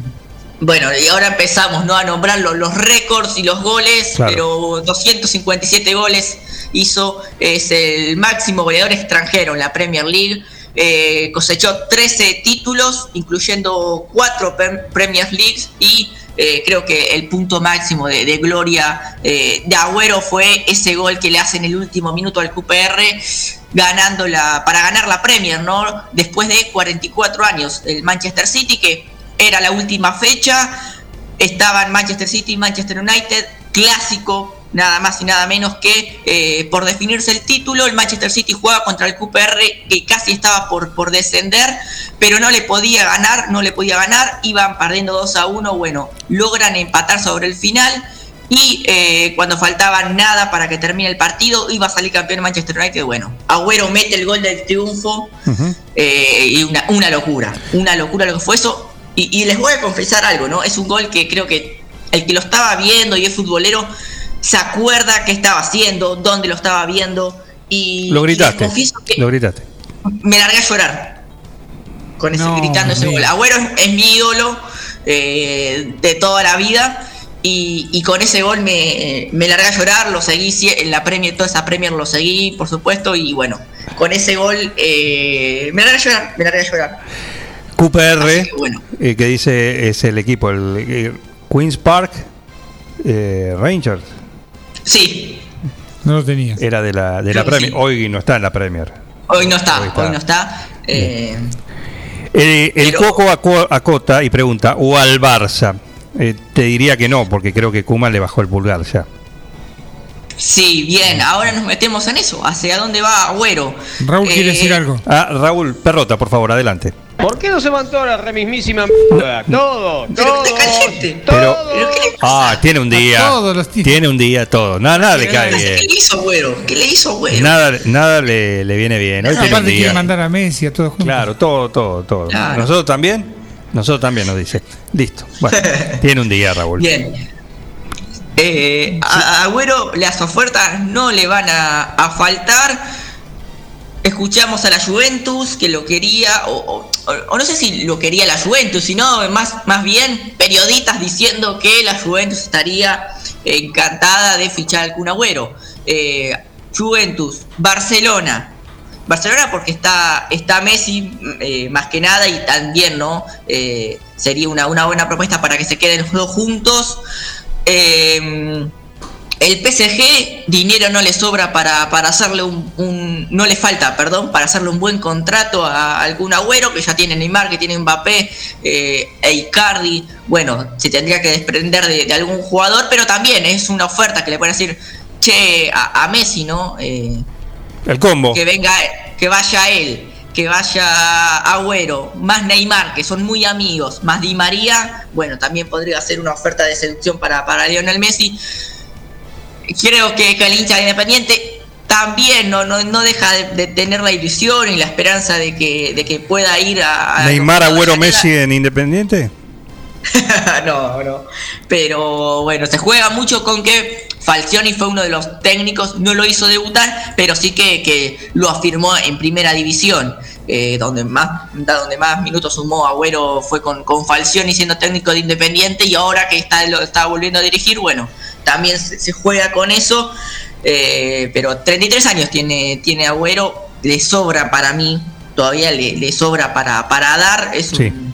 bueno, y ahora empezamos ¿no? a nombrar los, los récords y los goles, Claro. pero 257 goles hizo, es el máximo goleador extranjero en la Premier League. Eh, cosechó 13 títulos, incluyendo 4 Premier Leagues y eh, creo que el punto máximo de, de gloria eh, de Agüero fue ese gol que le hace en el último minuto al QPR ganando la, para ganar la Premier, ¿no? Después de 44 años, el Manchester City, que era la última fecha, estaban Manchester City y Manchester United, clásico, nada más y nada menos que eh, por definirse el título, el Manchester City jugaba contra el QPR que casi estaba por, por descender, pero no le podía ganar, no le podía ganar, iban perdiendo 2 a 1, bueno, logran empatar sobre el final. Y eh, cuando faltaba nada para que termine el partido, iba a salir campeón Manchester United. Bueno, Agüero mete el gol del triunfo eh, y una, una locura, una locura lo que fue eso. Y, y les voy a confesar algo, ¿no? Es un gol que creo que el que lo estaba viendo y es futbolero se acuerda qué estaba haciendo, dónde lo estaba viendo. Y, Lo gritaste. que Lo gritaste. me largué a llorar con ese, No, gritando ese gol. Agüero es, es mi ídolo eh, de toda la vida. Y, y con ese gol me, me largué a llorar, lo seguí en la Premier, toda esa Premier lo seguí, por supuesto, y bueno, con ese gol eh, me largué a llorar, me largué a llorar. QPR, que bueno. eh, que dice es el equipo, el eh, Queens Park eh, Rangers. Sí, No lo tenía. Era de la, de la Premier. sí. Hoy no está en la Premier. hoy no está, Hoy no está. eh, Eh, el Coco aco- acota y pregunta, o al Barça. Eh, te diría que no, porque creo que Kuma le bajó el pulgar ya. sí, bien, ahora nos metemos en eso. ¿Hacia dónde va Agüero? Raúl quiere Eh, decir algo. Ah, Raúl Perrota, por favor, adelante. ¿Por qué no se mandó la remismísima mierda? Todo, todo. Pero, ah, tiene un día. A todos los. Tiene un día todo. Nada, nada le Pero cae no bien. ¿Qué le hizo Agüero? ¿Qué le hizo Agüero? Nada, nada le, le viene bien. Hoy tiene un Aparte quiere día. mandar a Messi a todos juntos. Claro, todo, todo, todo. Claro. Nosotros también. Nosotros también nos dice. Listo. Bueno, tiene un día, Raúl. Bien. Eh, a Agüero las ofertas no le van a, a faltar. Escuchamos a la Juventus que lo quería, o, o- o no sé si lo quería la Juventus, sino más, más bien periodistas diciendo que la Juventus estaría encantada de fichar al Kun Agüero. Eh, Juventus, Barcelona. Barcelona porque está, está Messi eh, más que nada y también no Eh, sería una, una buena propuesta para que se queden los dos juntos. Eh, el PSG dinero no le sobra para, para hacerle un, no le falta, perdón, para hacerle un buen contrato a algún agüero que ya tiene Neymar, que tiene Mbappé, eh, e Icardi. Bueno, se tendría que desprender de, de algún jugador, pero también es una oferta que le puede decir, che, a, a Messi, ¿no? Eh, El combo. que venga, que vaya él, que vaya Agüero, más Neymar, que son muy amigos, más Di María, bueno, también podría ser una oferta de seducción para, para Lionel Messi. Creo que, que el hincha de Independiente también no, no, no deja de, de tener la ilusión y la esperanza de que, de que pueda ir a... a- Neymar, Agüero, Messi en Independiente. no, no. Pero bueno, se juega mucho con que Falcioni fue uno de los técnicos, no lo hizo debutar, pero sí que, que lo afirmó en primera división, eh, donde más donde más minutos sumó Agüero fue con, con Falcioni siendo técnico de Independiente y ahora que está lo está volviendo a dirigir, bueno, también se, se juega con eso, eh, pero 33 años tiene, tiene Agüero, le sobra para mí, todavía le, le sobra para, para dar, es Sí. un,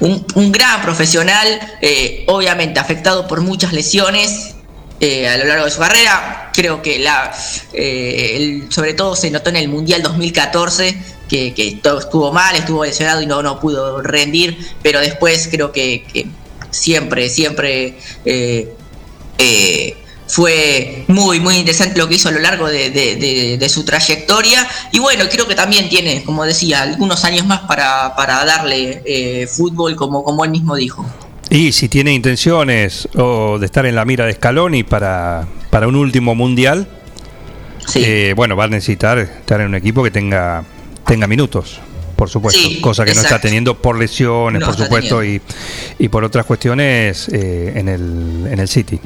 un gran profesional, eh, obviamente afectado por muchas lesiones eh, a lo largo de su carrera. Creo que la, eh, sobre todo se notó en el Mundial 2014 que, todo estuvo mal, estuvo lesionado y no, no pudo rendir, pero después creo que, siempre, siempre fue muy, muy interesante lo que hizo a lo largo de, de- de- de su trayectoria. Y bueno, creo que también tiene, como decía, algunos años más para, para darle eh, fútbol, como, como él mismo dijo. Y si tiene intenciones o de estar en la mira de Scaloni para, para un último mundial, eh, bueno, va a necesitar estar en un equipo que tenga, tenga minutos, por supuesto, Sí, cosa que no está teniendo por lesiones, No por supuesto, y, y por otras cuestiones eh, en, el, en el City.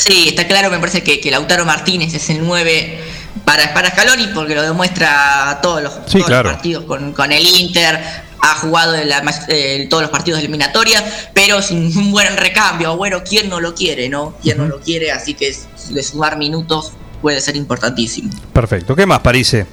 Sí, está claro, me parece que, que Lautaro Martínez es el 9 para, para Scaloni porque lo demuestra todos los, Sí, todos claro. los partidos con, con el Inter, ha jugado en la eh, todos los partidos de eliminatoria, pero sin un buen recambio. Bueno, ¿quién no lo quiere, no? ¿Quién no lo quiere? Así que de sumar minutos puede ser importantísimo. Perfecto. ¿Qué más, Parise?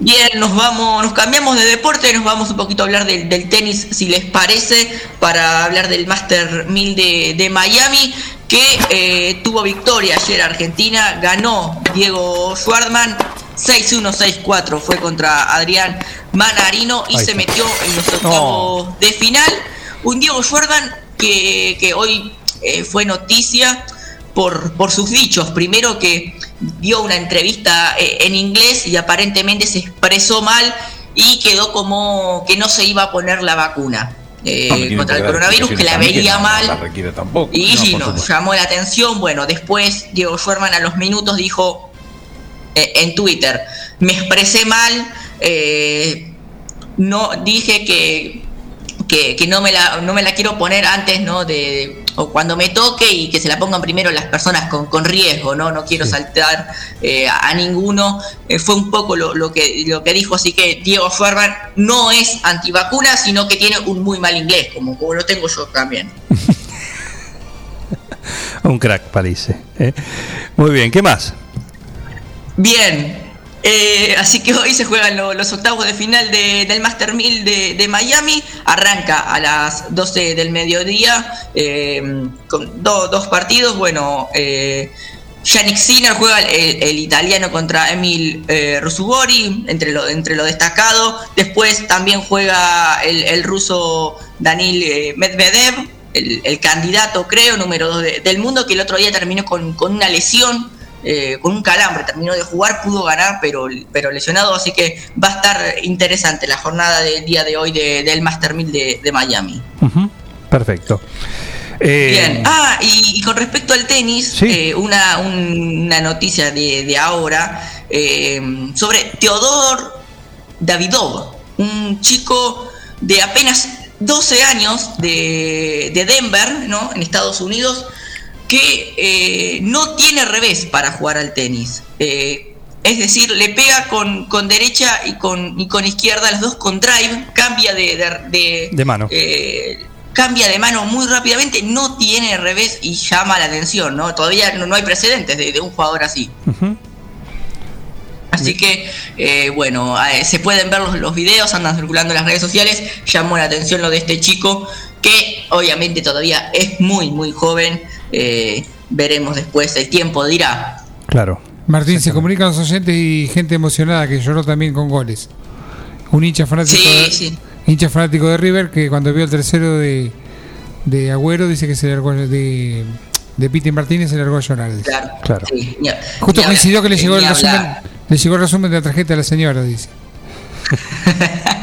Bien, nos vamos, nos cambiamos de deporte, nos vamos un poquito a hablar del, del tenis, si les parece, para hablar del Master 1000 de, de Miami, que eh, tuvo victoria ayer Argentina, ganó Diego Schwartzman 6-1, 6-4, fue contra Adrián Manarino y se metió en los octavos de final. Un Diego Schwartzman que, que hoy eh, fue noticia por, por sus dichos. Primero que dio una entrevista eh, en inglés y aparentemente se expresó mal y quedó como que no se iba a poner la vacuna eh, No contra el coronavirus, que la veía no mal. la requiere tampoco. Y No, nos llamó la atención. Bueno, después Diego Schwerman a los minutos dijo eh, en Twitter, me expresé mal, eh, no dije que, que, que no, me la, no me la quiero poner antes, ¿no? De, o cuando me toque y que se la pongan primero las personas con, con riesgo, ¿no? No quiero saltar eh, a, a ninguno. Eh, fue un poco lo, lo que, lo que dijo, así que Diego Schwerman no es antivacuna, sino que tiene un muy mal inglés, como, como lo tengo yo también. Un crack, Parise. ¿eh? Muy bien, ¿qué más? Bien, eh, así que hoy se juegan lo- los octavos de final de- del Master 1000 de, Miami. Arranca a las 12 del mediodía eh, con do- dos partidos. Bueno, eh, Yannick Sinner juega el, italiano contra Emil eh, Rusubori, entre lo, entre destacado. Después también juega el, ruso Danil eh, Medvedev, el, el candidato, creo, número 2 del mundo, que el otro día terminó con, con una lesión eh, con un calambre, terminó de jugar, pudo ganar, pero, pero lesionado, así que va a estar interesante la jornada del día de hoy de- del Master 1000 de, de Miami. Perfecto. Eh, Bien, ah, y, y con respecto al tenis, eh, una, un- una noticia de, de ahora sobre Teodor Davidov, un chico de apenas 12 años de, de Denver, ¿no? en Estados Unidos, que eh, no tiene revés para jugar al tenis. Eh, es decir, le pega con, con derecha y con, y con izquierda, las dos con drive, cambia de, de- de- De mano. eh, cambia de mano muy rápidamente, no tiene revés y llama la atención, ¿no? Todavía no, no hay precedentes de, un jugador así. Así que, eh, bueno, eh, se pueden ver los, los videos, andan circulando en las redes sociales, llamó la atención lo de este chico, que obviamente todavía es muy, muy joven, eh, veremos después, el tiempo dirá. Claro. Martín, se comunican los oyentes y gente emocionada que lloró también con goles. Un hincha fanático, Sí, de, sí. hincha fanático de River que cuando vio el tercero de, de Agüero dice que se largó de, de Piti Martínez se largó a llorar. dice. Claro. Claro. Sí, ni- Justo ni coincidió que le llegó el resumen, le llegó el resumen de la tarjeta a la señora, dice.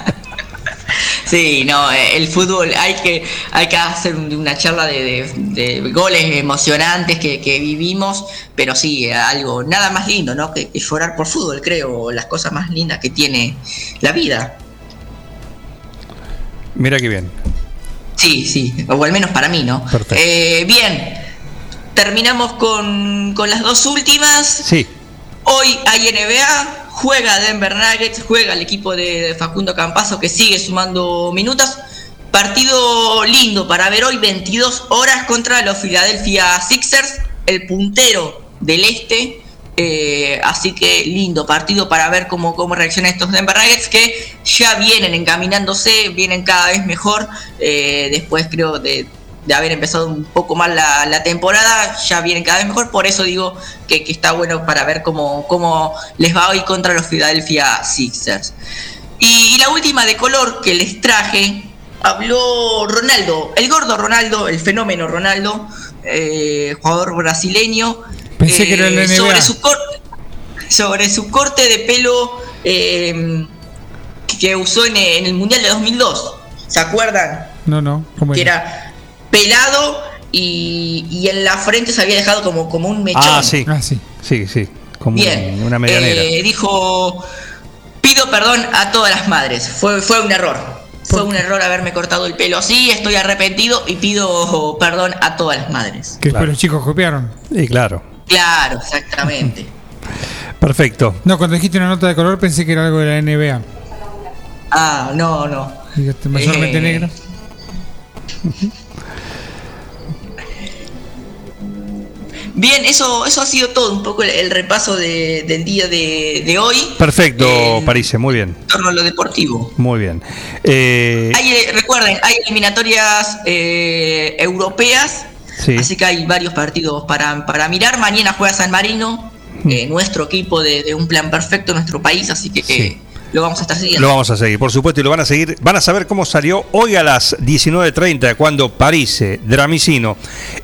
Sí, no, eh, el fútbol hay que hay que hacer un- una charla de, de- de goles emocionantes que, que vivimos, pero sí, algo nada más lindo, ¿no? Que, que llorar por fútbol, creo, las cosas más lindas que tiene la vida. Mira qué bien. Sí, sí, o al menos para mí, ¿no? Perfecto. Eh, bien, terminamos con, con las dos últimas. Sí. Hoy hay NBA, juega Denver Nuggets, juega el equipo de Facundo Campazo que sigue sumando minutos. Partido lindo para ver hoy, 22 horas contra los Philadelphia Sixers, el puntero del este. Eh, así que lindo partido para ver cómo, cómo reaccionan estos Denver Nuggets que ya vienen encaminándose, vienen cada vez mejor. Eh, después creo de, de haber empezado un poco mal la, la temporada, ya vienen cada vez mejor. Por eso digo que, que está bueno para ver cómo, cómo les va hoy contra los Philadelphia Sixers. Y, y la última de color que les traje, habló Ronaldo, el gordo Ronaldo, el fenómeno Ronaldo, eh, jugador brasileño. Pensé que era el eh, sobre su corte, sobre su corte de pelo eh, que usó en, en el Mundial de 2002. ¿Se acuerdan? No, no. ¿cómo Que era? Pelado y, y en la frente se había dejado como, como un mechón. Ah, sí. Ah, sí. Sí, sí. Como Bien. una medianera. Eh, dijo, pido perdón a todas las madres. Fue, fue un error. Fue un error haberme cortado el pelo así, estoy arrepentido y pido perdón a todas las madres. Que después los chicos copiaron. Y claro. Claro, exactamente. Perfecto. No, cuando dijiste una nota de color pensé que era algo de la NBA. Ah, no, no. Dijiste mayormente Eh, negro. Bien, eso, eso ha sido todo, un poco el, el repaso de- del día de, de hoy Perfecto, Eh, Parise, muy bien. en torno a lo deportivo. Muy bien. Eh, Hay, eh, recuerden, hay eliminatorias eh, europeas, sí. así que hay varios partidos para, para mirar. Mañana juega San Marino, eh, nuestro equipo de, de un plan perfecto, nuestro país, así que lo vamos a estar. Lo vamos a seguir, por supuesto, y lo van a seguir. Van a saber cómo salió hoy a las 19.30, cuando Parise, Dramicino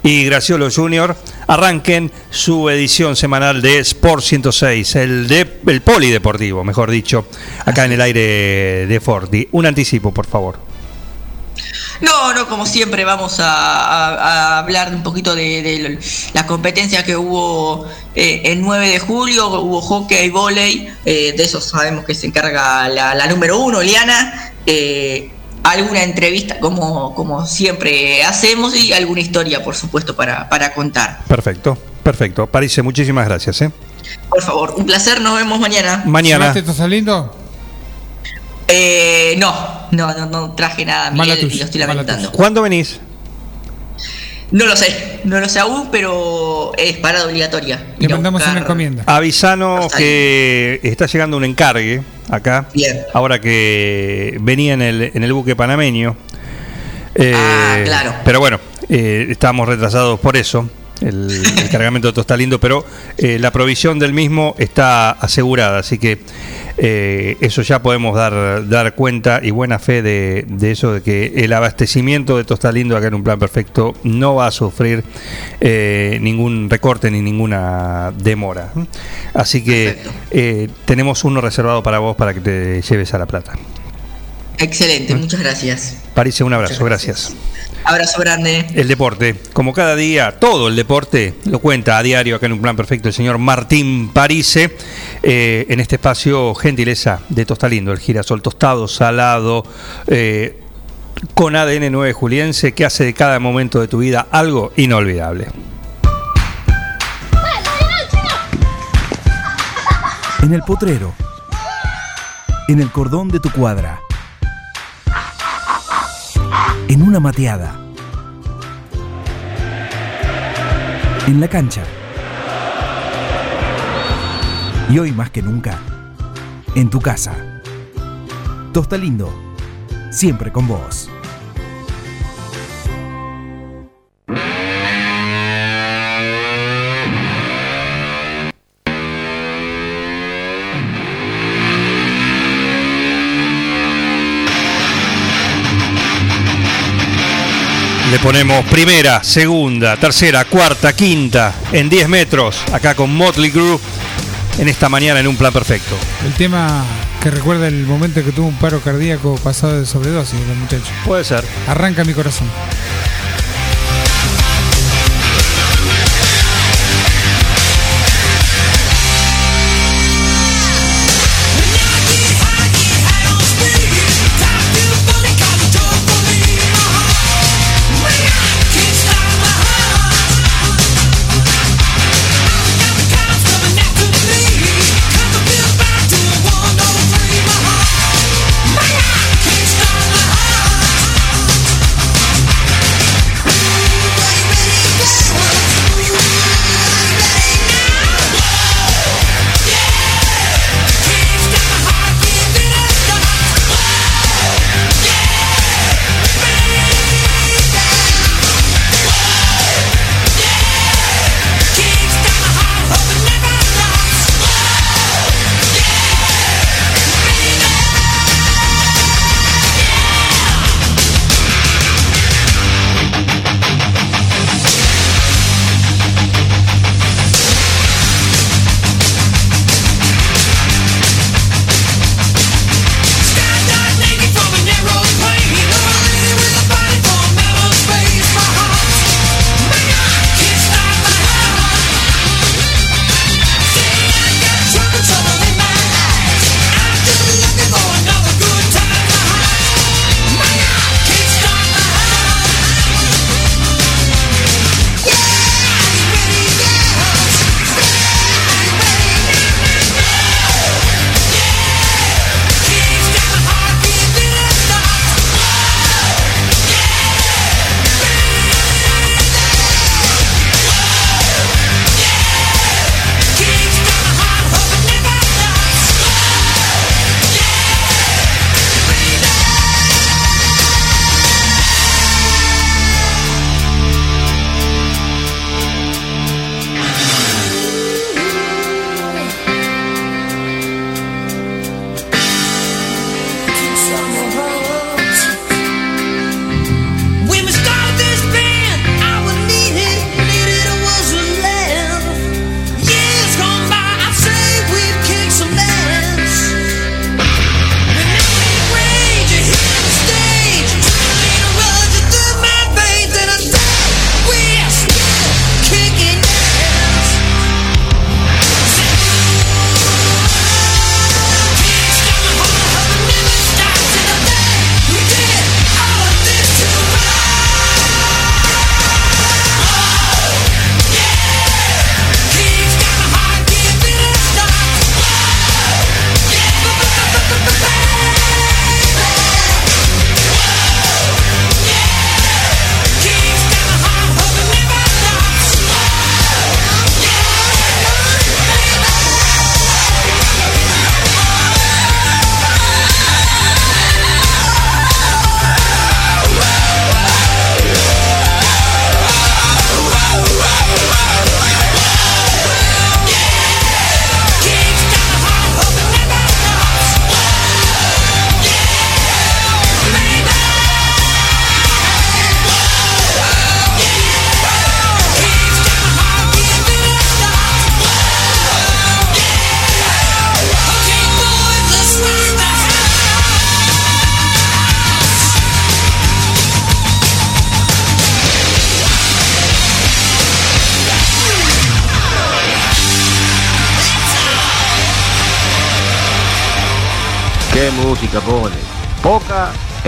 y Graciolo Junior arranquen su edición semanal de Sport 106, el, de, el polideportivo, mejor dicho, acá en el aire de Forti. Un anticipo, por favor. No, no, como siempre vamos a, a- a hablar un poquito de, de la competencia que hubo eh, el 9 de julio, hubo hockey, volei, eh, de eso sabemos que se encarga la, la número uno, Liana. eh, alguna entrevista como, como siempre hacemos y alguna historia, por supuesto, para, para contar. Perfecto, perfecto. Parise, muchísimas gracias. ¿eh? Por favor, un placer, nos vemos mañana. Mañana. ¿Llevaste esto saliendo? Eh, no, no, no, no traje nada, Mala Miguel, y lo estoy lamentando. ¿Cuándo venís? No lo sé, no lo sé aún, pero es parada obligatoria. Le mandamos buscar- una encomienda. Avisanos que está llegando un encargue acá. Bien. Ahora que venía en el, en el buque panameño. Eh, Ah, claro. Pero bueno, eh, estábamos retrasados por eso. El, el cargamento de Tostalindo, pero eh, la provisión del mismo está asegurada, así que eh, eso ya podemos dar, dar cuenta y buena fe de, de eso, de que el abastecimiento de Tostalindo acá en un plan perfecto no va a sufrir eh, ningún recorte ni ninguna demora. Así que eh, tenemos uno reservado para vos para que te lleves a La Plata. Excelente, muchas gracias. París, un abrazo, gracias. Abrazo grande. El deporte, como cada día, todo el deporte lo cuenta a diario acá en un plan perfecto el señor Martín Parise, eh, en este espacio gentileza de Tostalindo, el girasol tostado, salado, eh, con ADN 9 juliense que hace de cada momento de tu vida algo inolvidable. En el potrero. En el cordón de tu cuadra. En una mateada. En la cancha. Y hoy más que nunca, en tu casa. Tosta Lindo, siempre con vos. Le ponemos primera, segunda, tercera, cuarta, quinta, en 10 metros, acá con Motley Crue, en esta mañana en un plan perfecto. El tema que recuerda el momento que tuvo un paro cardíaco pasado de sobredosis, los muchachos. Puede ser. Arranca mi corazón.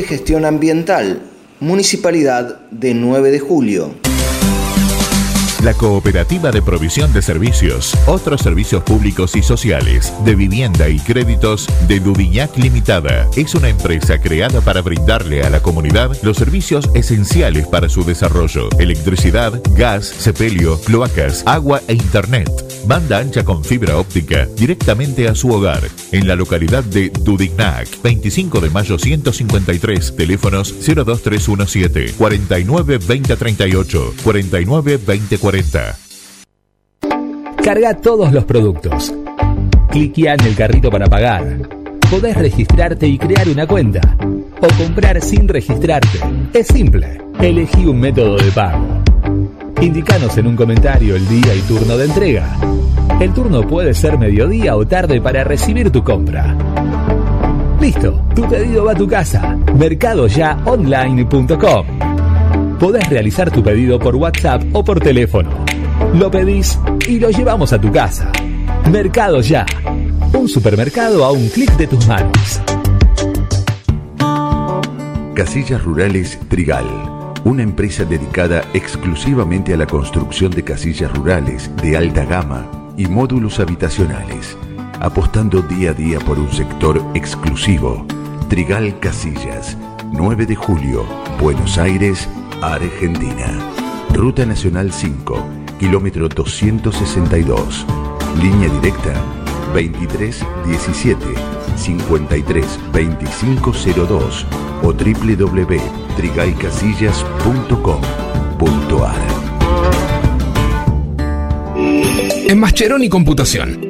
De Gestión Ambiental, Municipalidad de 9 de Julio. La Cooperativa de Provisión de Servicios, otros servicios públicos y sociales, de vivienda y créditos de Dudiñac Limitada, es una empresa creada para brindarle a la comunidad los servicios esenciales para su desarrollo: electricidad, gas, sepelio, cloacas, agua e internet. Banda ancha con fibra óptica directamente a su hogar, en la localidad de Dudignac, 25 de mayo 153, teléfonos 02317 49 2038, 49 2040. Carga todos los productos. Cliquea en el carrito para pagar. Podés registrarte y crear una cuenta. O comprar sin registrarte. Es simple. Elegí un método de pago. Indicanos en un comentario el día y turno de entrega. El turno puede ser mediodía o tarde para recibir tu compra. Listo, tu pedido va a tu casa. Mercadoyaonline.com. Podés realizar tu pedido por WhatsApp o por teléfono. Lo pedís y lo llevamos a tu casa. Mercado Ya. Un supermercado a un clic de tus manos. Casillas Rurales Trigal, una empresa dedicada exclusivamente a la construcción de casillas rurales de alta gama y módulos habitacionales, apostando día a día por un sector exclusivo. Trigal Casillas, 9 de julio, Buenos Aires, Argentina. Ruta Nacional 5, kilómetro 262. Línea directa 2317 53 2502 o www.trigaycasillas.com.ar En Mascheroni Computación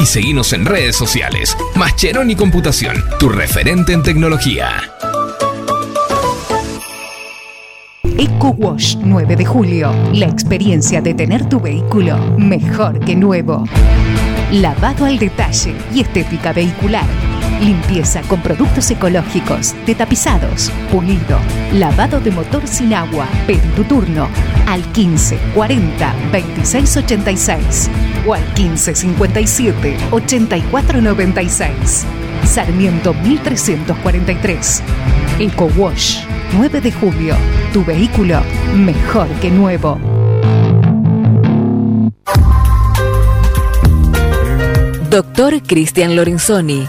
y seguinos en redes sociales. Mascheroni Computación, tu referente en tecnología. Eco Wash 9 de julio. La experiencia de tener tu vehículo mejor que nuevo. Lavado al detalle y estética vehicular. Limpieza con productos ecológicos, detapizados, pulido, lavado de motor sin agua. Pedí tu turno al 15 40 26 86 o al 15 57 84 96. Sarmiento 1343. Eco Wash 9 de julio. Tu vehículo mejor que nuevo. Doctor Cristian Lorenzoni,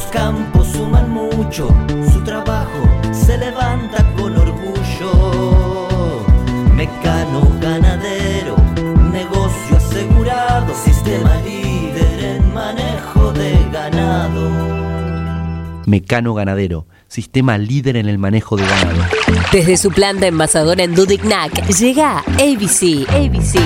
Los campos suman mucho, su trabajo se levanta con orgullo. Mecano ganadero, negocio asegurado, sistema líder en manejo de ganado. Mecano Ganadero, sistema líder en el manejo de ganado. Desde su planta envasadora en Dudignac llega ABC. ABC.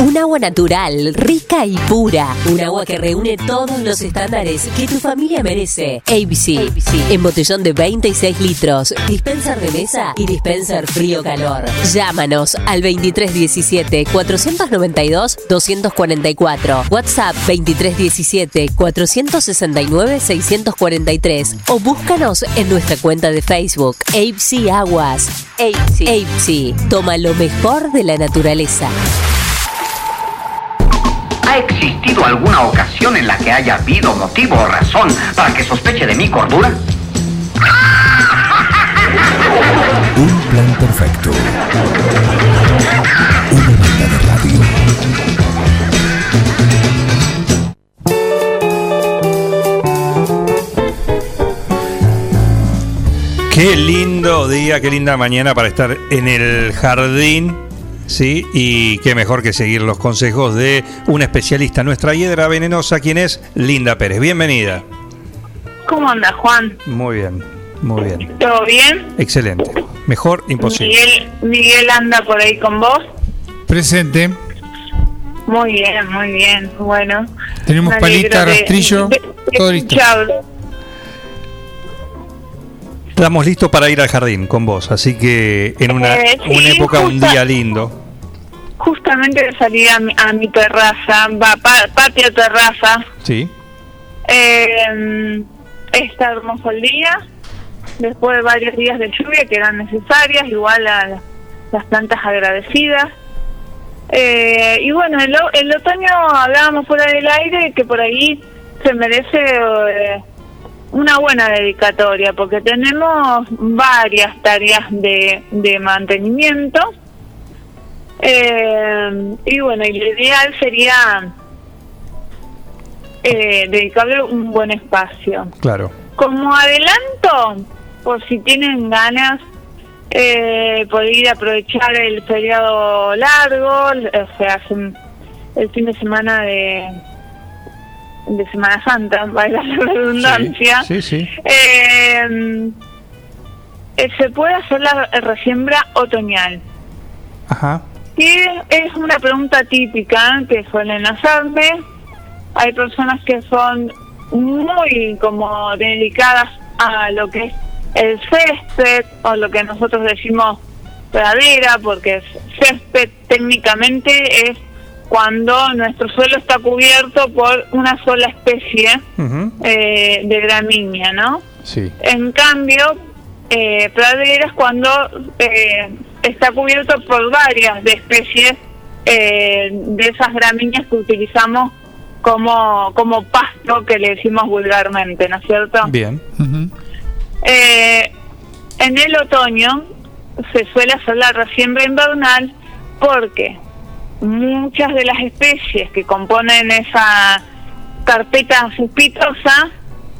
Un agua natural, rica y pura. Un agua que reúne todos los estándares que tu familia merece. ABC. En botellón de 26 litros. Dispenser de mesa y dispenser frío-calor. Llámanos al 2317-492-244. WhatsApp 2317-469-643. O búscanos en nuestra cuenta de Facebook. ABC Aguas. ABC. Toma lo mejor de la naturaleza. ¿Ha existido alguna ocasión en la que haya habido motivo o razón para que sospeche de mi cordura? Un plan perfecto. Una banda de radio. Qué lindo día, qué linda mañana para estar en el jardín. Sí, y qué mejor que seguir los consejos de un especialista, nuestra hiedra venenosa, quien es Linda Pérez. Bienvenida. ¿Cómo anda, Juan? Muy bien, muy bien. ¿Todo bien? Excelente. Mejor imposible. Miguel, Miguel anda por ahí con vos. Presente. Muy bien, muy bien. Bueno. Tenemos palita, de- rastrillo, de- de todo listo. Estamos listos para ir al jardín con vos, así que en una, Eh, sí, una época, un día lindo. Justamente salir a mi, a mi terraza, va, pa- patio terraza. Sí. Eh, está hermoso el día. Después de varios días de lluvia que eran necesarias, igual a la- las plantas agradecidas. Eh, y bueno, el, el otoño hablábamos fuera del aire que por ahí se merece eh, una buena dedicatoria porque tenemos varias tareas de, de mantenimiento. Eh, y bueno, y lo ideal sería eh, dedicarle un buen espacio. Claro. Como adelanto, por si tienen ganas, eh, poder ir a aprovechar el feriado largo, o sea, el fin de semana de, de Semana Santa, valga la redundancia. Sí, sí. Eh, eh, se puede hacer la resiembra otoñal. Ajá. Y es una pregunta típica que suelen hacerme. Hay personas que son muy como dedicadas a lo que es el césped o lo que nosotros decimos pradera, porque césped técnicamente es cuando nuestro suelo está cubierto por una sola especie eh, de gramínea, ¿no? Sí. En cambio, eh, pradera es cuando eh, está cubierto por varias de especies eh, de esas gramíneas que utilizamos como, como pasto que le decimos vulgarmente, ¿no es cierto? Bien. Eh, en el otoño se suele hacer la resiembra invernal porque muchas de las especies que componen esa carpeta cespitosa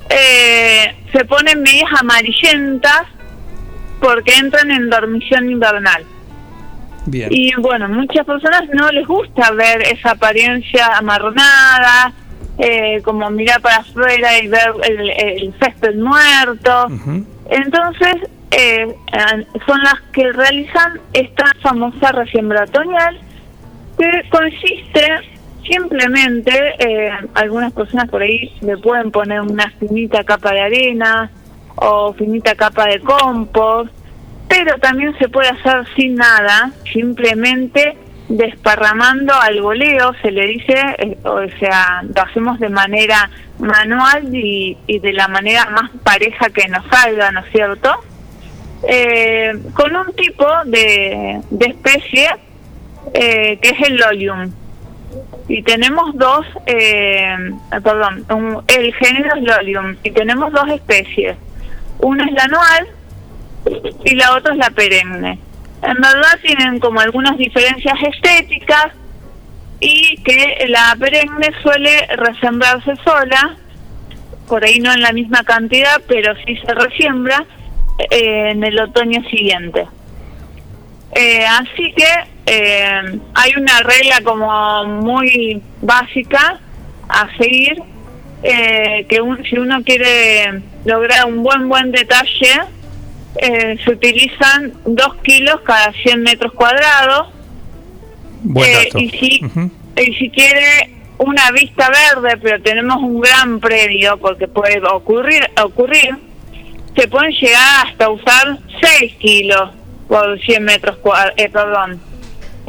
eh, se ponen medias amarillentas porque entran en dormición invernal. Bien. Y bueno, muchas personas no les gusta ver esa apariencia amarronada, eh, como mirar para afuera y ver el, el césped muerto. Entonces, eh, son las que realizan esta famosa resiembra otoñal, que consiste simplemente, eh, algunas personas por ahí le pueden poner una finita capa de arena o finita capa de compost, pero también se puede hacer sin nada, simplemente desparramando al goleo, se le dice, eh, o sea, lo hacemos de manera manual y, y de la manera más pareja que nos salga, ¿no es cierto? Eh, con un tipo de, de especie eh, que es el lolium. Y tenemos dos, eh, perdón, un- el género es lolium, y tenemos dos especies. Una es la anual y la otra es la perenne. En verdad tienen como algunas diferencias estéticas y que la perenne suele resembrarse sola, por ahí no en la misma cantidad, pero sí se resiembra eh, en el otoño siguiente. Eh, así que eh, hay una regla como muy básica a seguir, eh, que un- si uno quiere lograr un buen buen detalle, eh, se utilizan 2 kilos cada 100 metros cuadrados. Buen Eh, dato. y si y si quiere una vista verde, pero tenemos un gran predio, porque puede ocurrir, ocurrir, se pueden llegar hasta usar 6 kilos por 100 metros cuadrados, eh, perdón.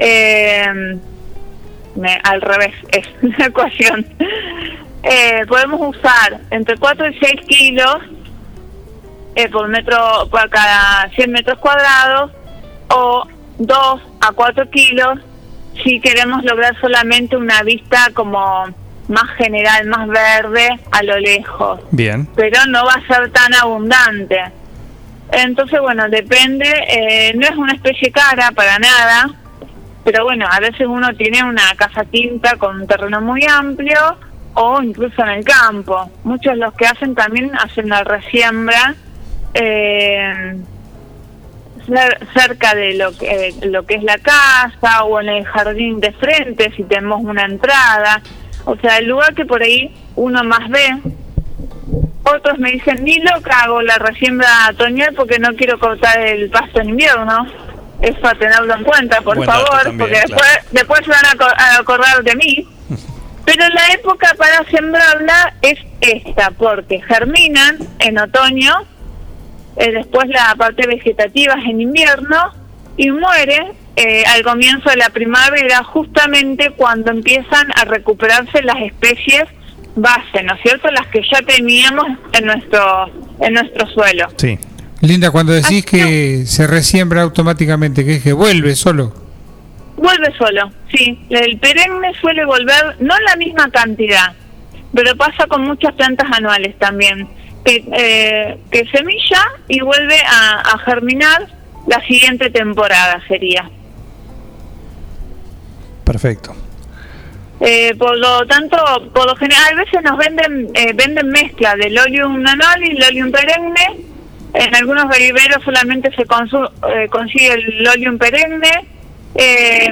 Eh, me- al revés, es la ecuación. Eh, podemos usar entre 4 y 6 kilos eh, por metro por cada 100 metros cuadrados o 2 a 4 kilos si queremos lograr solamente una vista como más general, más verde a lo lejos, Bien. pero no va a ser tan abundante. Entonces, bueno, depende, eh, no es una especie cara para nada, pero bueno, a veces uno tiene una casa quinta con un terreno muy amplio o incluso en el campo. Muchos los que hacen también hacen la resiembra eh, cer- cerca de lo que, eh, lo que es la casa o en el jardín de frente si tenemos una entrada. O sea, el lugar que por ahí uno más ve. Otros me dicen, ni loca hago la resiembra otoñal porque no quiero cortar el pasto en invierno. Es para tenerlo en cuenta, por Buen favor, también, porque claro. después, después se van a acordar de mí. Pero la época para sembrarla es esta, porque germinan en otoño, eh, después la parte vegetativa es en invierno y muere eh, al comienzo de la primavera, justamente cuando empiezan a recuperarse las especies base, ¿no es cierto? Las que ya teníamos en nuestro en nuestro suelo. Sí. Linda, cuando decís que se resiembra automáticamente, que es que vuelve solo. Vuelve solo, sí. El perenne suele volver, no en la misma cantidad, pero pasa con muchas plantas anuales también, que, eh, que semilla y vuelve a, a germinar la siguiente temporada sería. Perfecto. Eh, por lo tanto, por lo general, a veces nos venden eh, venden mezcla del oleum anual y el oleum perenne. En algunos viveros solamente se eh, consigue el oleum perenne. Eh,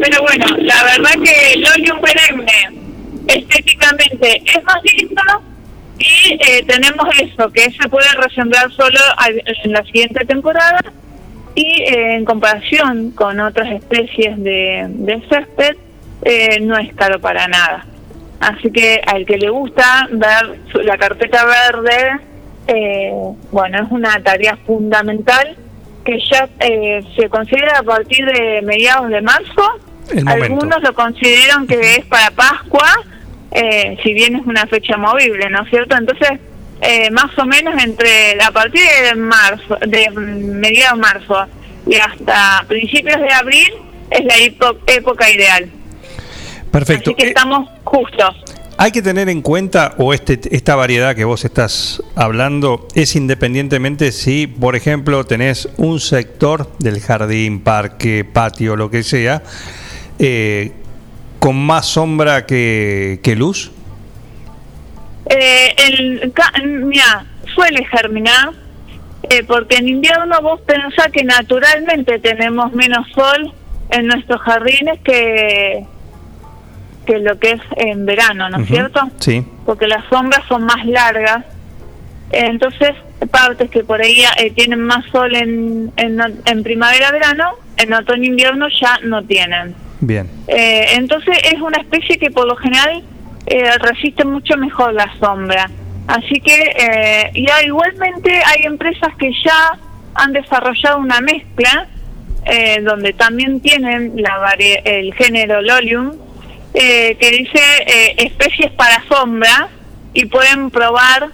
pero bueno, la verdad que el oleum perenne estéticamente es más lindo y eh, tenemos eso, que se puede resembrar solo en la siguiente temporada y eh, en comparación con otras especies de, de césped eh, no es caro para nada. Así que al que le gusta ver la carpeta verde, eh, bueno, es una tarea fundamental que ya eh, se considera a partir de mediados de marzo. Algunos lo consideran que es para Pascua, eh, si bien es una fecha movible, ¿no es cierto? Entonces, eh, más o menos entre a partir de marzo, de mm, mediados de marzo y hasta principios de abril es la época ideal. Perfecto. Así que estamos justos. Hay que tener en cuenta, o este, esta variedad que vos estás hablando, es independientemente si, por ejemplo, tenés un sector del jardín, parque, patio, lo que sea, eh, con más sombra que, luz. Eh, el, mira, suele germinar, eh, porque en invierno vos pensás que naturalmente tenemos menos sol en nuestros jardines que, que lo que es en verano, ¿no es cierto? Sí. Porque las sombras son más largas. Entonces, partes que por ahí eh, tienen más sol en, en, en primavera-verano, en otoño-invierno ya no tienen. Bien. Eh, entonces es una especie que por lo general eh, resiste mucho mejor la sombra. Así que, eh, y hay- igualmente hay empresas que ya han desarrollado una mezcla eh, donde también tienen la el género Lolium, eh, que dice eh, especies para sombra y pueden probar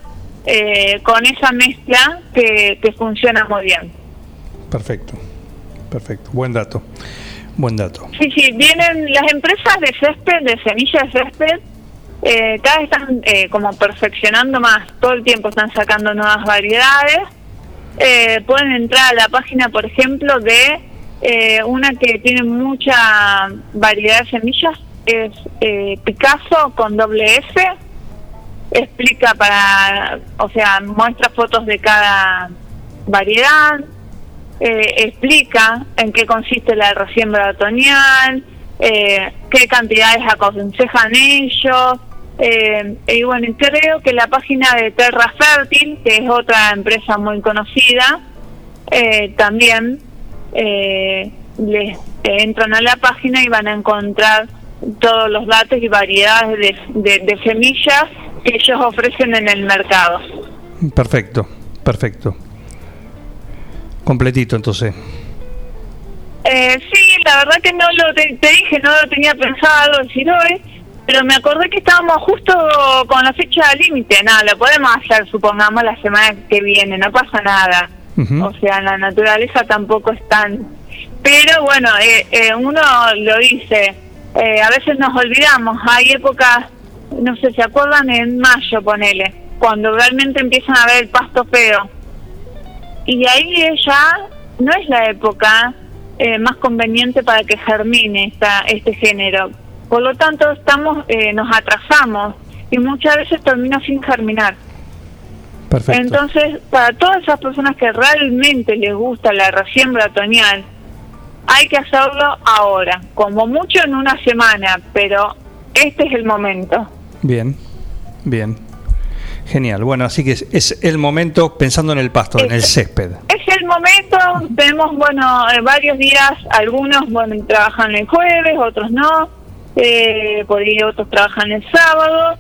eh, con esa mezcla que, que funciona muy bien. Perfecto. Perfecto. Buen dato. Buen dato. Sí, sí, vienen las empresas de césped, de semillas de césped, eh, cada vez están eh, como perfeccionando más, todo el tiempo están sacando nuevas variedades. Eh, pueden entrar a la página, por ejemplo, de eh, una que tiene mucha variedad de semillas, es eh, Picasso con doble S. Explica para, o sea, muestra fotos de cada variedad, eh, explica en qué consiste la resiembra otoñal, eh, qué cantidades aconsejan ellos. eh, y bueno, creo que la página de Terra Fértil, que es otra empresa muy conocida, eh, también eh, les entran a la página y van a encontrar todos los datos y variedades de, de- de semillas que ellos ofrecen en el mercado. Perfecto. Perfecto. Completito, entonces. Eh, sí, la verdad que no lo te, te dije, no lo tenía pensado decir hoy, pero me acordé que estábamos justo con la fecha límite. Nada, lo podemos hacer, supongamos, la semana que viene, no pasa nada. O sea, la naturaleza tampoco es tan... Pero bueno, eh, eh, uno lo dice, eh, a veces nos olvidamos, hay épocas, no sé, ¿se acuerdan? En mayo, ponele, cuando realmente empiezan a ver el pasto feo. Y ahí ya no es la época eh, más conveniente para que germine esta, este género. Por lo tanto, estamos eh, nos atrasamos y muchas veces termina sin germinar. Perfecto. Entonces, para todas esas personas que realmente les gusta la resiembra otoñal, hay que hacerlo ahora, como mucho en una semana, pero este es el momento. Bien. Bien. Genial. Bueno, así que es, es el momento pensando en el pasto, en el césped. Es el momento, tenemos, bueno, eh, varios días, algunos, bueno, trabajan el jueves, otros no, eh, por ahí otros trabajan el sábado,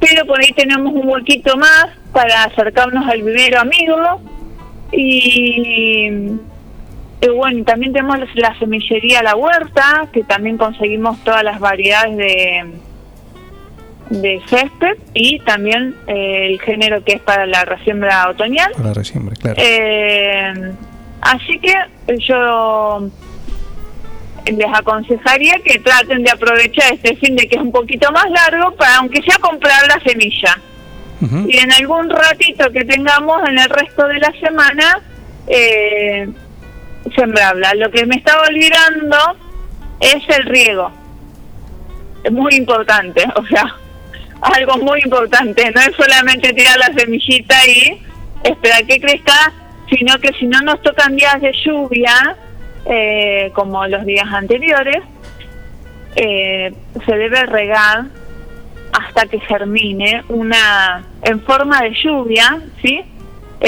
pero por ahí tenemos un huequito más para acercarnos al vivero amigo y, y bueno, también tenemos la semillería La Huerta, que también conseguimos todas las variedades de de césped y también eh, el género que es para la resiembra otoñal. Para la resiembra, claro. Eh, así que yo les aconsejaría que traten de aprovechar este fin de que es un poquito más largo para aunque sea comprar la semilla y en algún ratito que tengamos en el resto de la semana eh, sembrarla. Lo que me estaba olvidando es el riego. Es muy importante, o sea, algo muy importante. No es solamente tirar la semillita y esperar que crezca, sino que si no nos tocan días de lluvia, eh, como los días anteriores, eh, se debe regar hasta que germine una en forma de lluvia, ¿sí?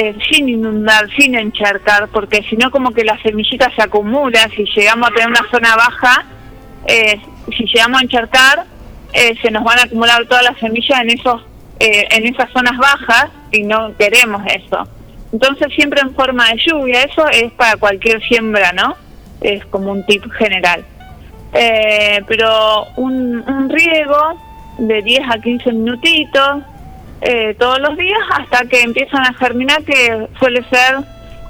Eh, sin inundar, sin encharcar, porque si no como que la semillita se acumula, si llegamos a tener una zona baja, eh, si llegamos a encharcar, eh, se nos van a acumular todas las semillas en esos eh, en esas zonas bajas y no queremos eso. Entonces siempre en forma de lluvia, eso es para cualquier siembra, ¿no? Es como un tip general. Pero un, un riego de 10 a 15 minutitos eh, todos los días hasta que empiezan a germinar, que suele ser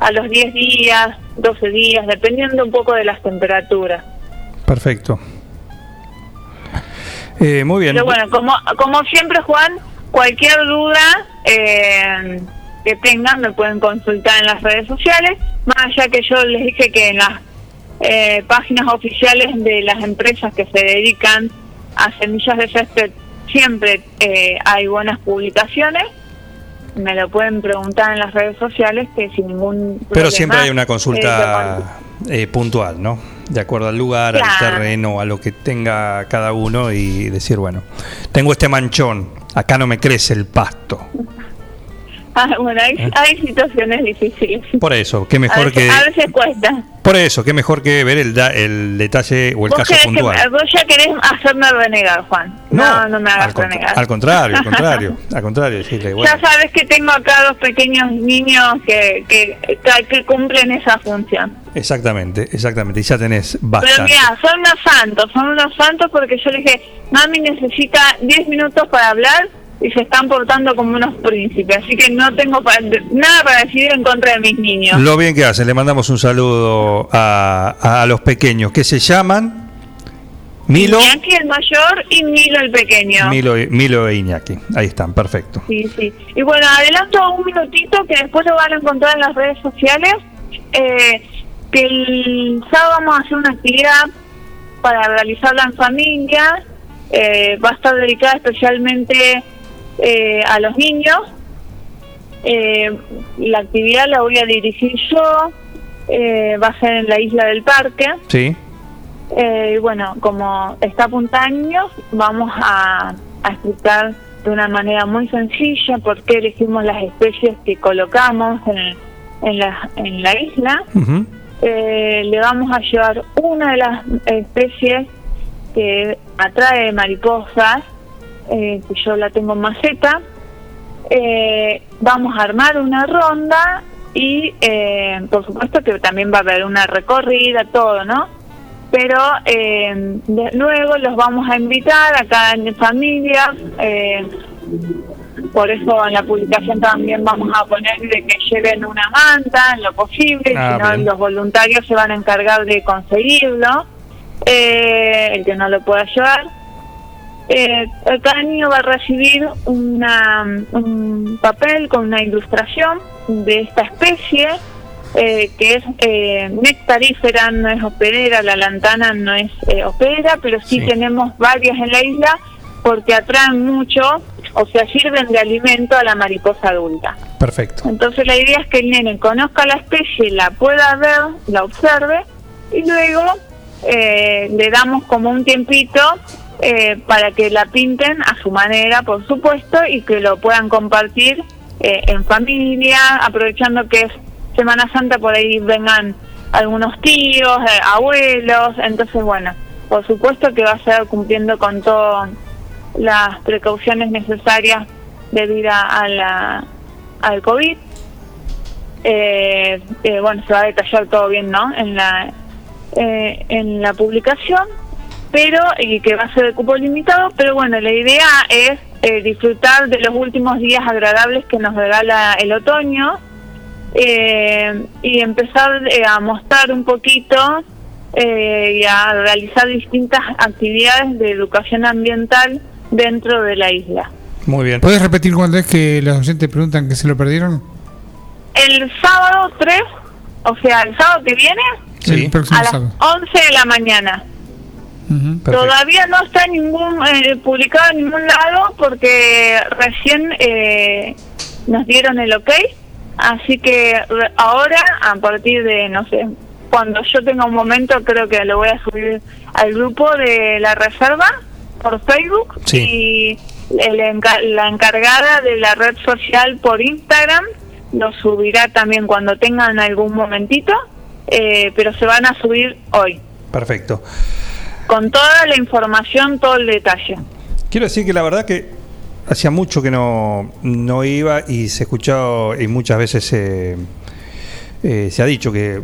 a los 10 días, 12 días, dependiendo un poco de las temperaturas. Perfecto. Eh, muy bien. Pero bueno, como, como siempre, Juan, cualquier duda eh, que tengan me pueden consultar en las redes sociales, más allá que yo les dije que en las eh, páginas oficiales de las empresas que se dedican a semillas de césped siempre eh, hay buenas publicaciones. Me lo pueden preguntar en las redes sociales que sin ningún Pero problema, siempre hay una eh, consulta eh, puntual, ¿no? De acuerdo al lugar, al terreno, a lo que tenga cada uno y decir, bueno, tengo este manchón, acá no me crece el pasto. Ah, bueno, hay, ¿Eh? hay situaciones difíciles. Por eso, qué a, mejor veces, que a veces cuesta. por eso, qué mejor que ver el, da- el detalle o el caso querés que puntual. vos ya querés hacerme renegar, Juan. No, no, me hagas Al, renegar. al contrario, al contrario, al contrario, decirle, bueno, Ya sabes que tengo acá dos pequeños niños que, que, que, cumplen esa función. exactamente, exactamente, y ya tenés Pero bastante. mira, son unos santos, son unos santos porque yo le dije, mami necesita 10 minutos para hablar y se están portando como unos príncipes, así que no tengo nada para decidir en contra de mis niños. Lo bien que hacen, le mandamos un saludo a, a los pequeños que se llaman Milo, Iñaki el mayor y Milo el pequeño. Milo, Milo e Iñaki. Ahí están, perfecto. Sí, sí. Y bueno, adelanto un minutito que después lo van a encontrar en las redes sociales. eh, que el sábado vamos a hacer una actividad para realizarla en familia. eh, va a estar dedicada especialmente eh, a los niños. Eh, la actividad la voy a dirigir yo. eh, va a ser en la isla del parque. Sí, Eh, y bueno, como está a años, vamos a, a explicar de una manera muy sencilla por qué elegimos las especies que colocamos en, en, la, en la isla. Eh, le vamos a llevar una de las especies que atrae mariposas, eh, que yo la tengo en maceta. Eh, vamos a armar una ronda y eh, por supuesto que también va a haber una recorrida, todo, ¿no? Pero eh, de- luego los vamos a invitar a cada familia. eh, por eso en la publicación también vamos a poner de que lleven una manta en lo posible, Ah, si no bien. los voluntarios se van a encargar de conseguirlo, eh, el que no lo pueda llevar. Eh, cada niño va a recibir una, un papel con una ilustración de esta especie, eh, que es eh, nectarífera, no es hospedera, la lantana no es eh, hospedera, pero sí, Sí. tenemos varias en la isla porque atraen mucho, o sea, sirven de alimento a la mariposa adulta. perfecto. Entonces la idea es que el nene conozca la especie, la pueda ver, la observe y luego eh, le damos como un tiempito eh, para que la pinten a su manera, por supuesto, y que lo puedan compartir eh, en familia, aprovechando que es Semana Santa, por ahí vengan algunos tíos, eh, abuelos, entonces bueno, por supuesto que va a ser cumpliendo con todas las precauciones necesarias debido a la al COVID. Eh, eh, bueno, se va a detallar todo bien, ¿no? En la eh, en la publicación, pero y que va a ser de cupo limitado, pero bueno, la idea es eh, disfrutar de los últimos días agradables que nos regala el otoño eh, y empezar eh, a mostrar un poquito eh, y a realizar distintas actividades de educación ambiental dentro de la isla. Muy bien. ¿Puedes repetir cuándo es que los oyentes preguntan que se lo perdieron? El sábado 3, o sea, el sábado que viene, El próximo a las sábado. 11 de la mañana. Todavía no está ningún eh, publicado en ningún lado porque recién eh, nos dieron el ok. Así que ahora, a partir de, no sé, cuando yo tenga un momento, creo que lo voy a subir al grupo de la reserva por Facebook. Y el la encargada de la red social por Instagram lo subirá también cuando tengan algún momentito. eh, pero se van a subir hoy Perfecto. Con toda la información, todo el detalle. Quiero decir que la verdad que hacía mucho que no, no iba y se escuchaba y muchas veces eh, eh, se ha dicho que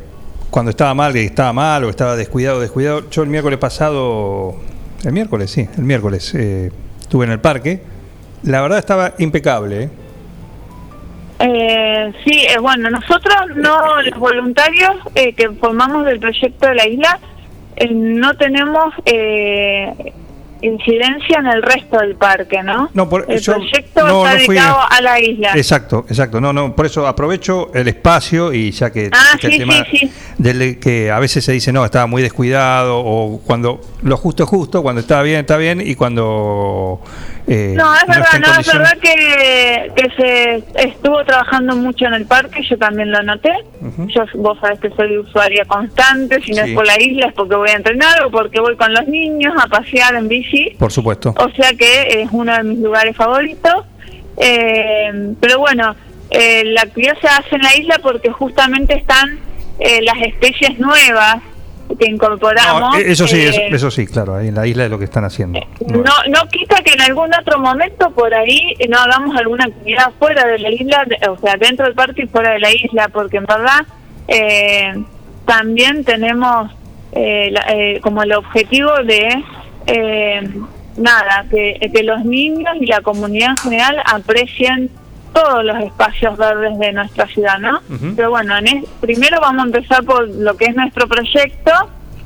cuando estaba mal, que estaba mal o estaba descuidado, descuidado. Yo el miércoles pasado, el miércoles, sí, el miércoles, eh, estuve en el parque. La verdad estaba impecable. ¿eh? Eh, sí, eh, bueno, nosotros no, los voluntarios eh, que formamos del proyecto de la isla, eh, no tenemos eh, incidencia en el resto del parque, ¿no? No, por, el yo proyecto no- está no fui- dedicado a la isla. Exacto, exacto. No, no, por eso aprovecho el espacio y ya que Ah, sí, el tema sí, sí. del que a veces se dice no, estaba muy descuidado o cuando lo justo es justo, cuando está bien está bien y cuando eh, No, es verdad, no, es verdad que, que se estuvo trabajando mucho en el parque, yo también lo noté. Yo, vos sabés que soy usuaria constante, si no Sí. es por la isla es porque voy a entrenar o porque voy con los niños a pasear en bici. Por supuesto. O sea que es uno de mis lugares favoritos. Eh, pero bueno, eh, la actividad se hace en la isla porque justamente están eh, las especies nuevas que incorporamos. No, eh, eso sí, eso, eh, eso sí, claro, ahí en la isla es lo que están haciendo. no, no quita que en algún otro momento por ahí no hagamos alguna actividad fuera de la isla, o sea, dentro del parque y fuera de la isla, porque en verdad eh, también tenemos eh, la- eh, como el objetivo de, eh, nada, que, que los niños y la comunidad en general aprecien todos los espacios verdes de nuestra ciudad, ¿no? Pero bueno, en es- primero vamos a empezar por lo que es nuestro proyecto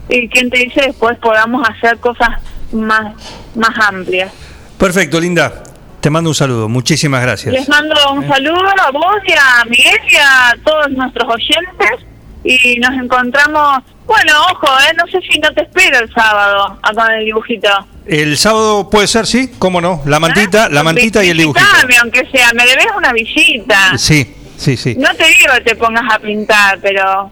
y quien te dice después podamos hacer cosas más, más amplias. Perfecto, Linda. Te mando un saludo. Muchísimas gracias. Les mando un saludo a vos y a Miguel y a todos nuestros oyentes y nos encontramos, bueno, ojo, eh, no sé si no te espero el sábado a con el dibujito. El sábado puede ser, sí, cómo no. La mantita, la mantita y el dibujito. Aunque sea, me debes una visita. Sí, sí, sí. No te digo que te pongas a pintar, pero...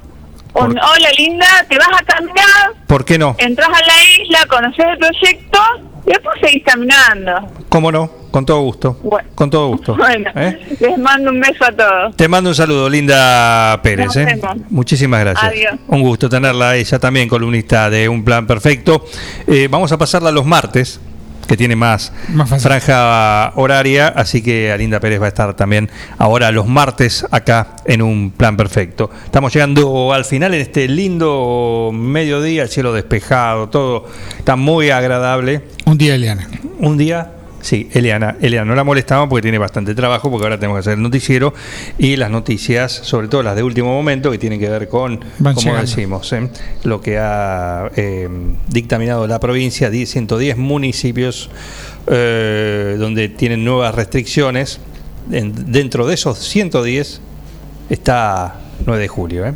un- hola linda, te vas a caminar, ¿Por qué no? entras a la isla, conoces el proyecto después seguís caminando. ¿Cómo no? Con todo gusto. Bueno. Con todo gusto. Bueno, ¿Eh? les mando un beso a todos. Te mando un saludo, Linda Pérez. Nos ¿eh? Muchísimas gracias. Adiós. Un gusto tenerla ella también, columnista de Un Plan Perfecto. Eh, vamos a pasarla los martes, que tiene más, franja horaria, así que a Linda Pérez va a estar también ahora los martes acá en Un Plan Perfecto. Estamos llegando al final en este lindo mediodía, el cielo despejado, todo está muy agradable. Un día, Eliana. Un día, sí, Eliana. Eliana, no la molestamos porque tiene bastante trabajo, porque ahora tenemos que hacer el noticiero y las noticias, sobre todo las de último momento, que tienen que ver con, Van como llegando. decimos, ¿eh? lo que ha eh, dictaminado la provincia, 10, 110 municipios eh, donde tienen nuevas restricciones. En- dentro de esos 110 está 9 de julio, ¿eh?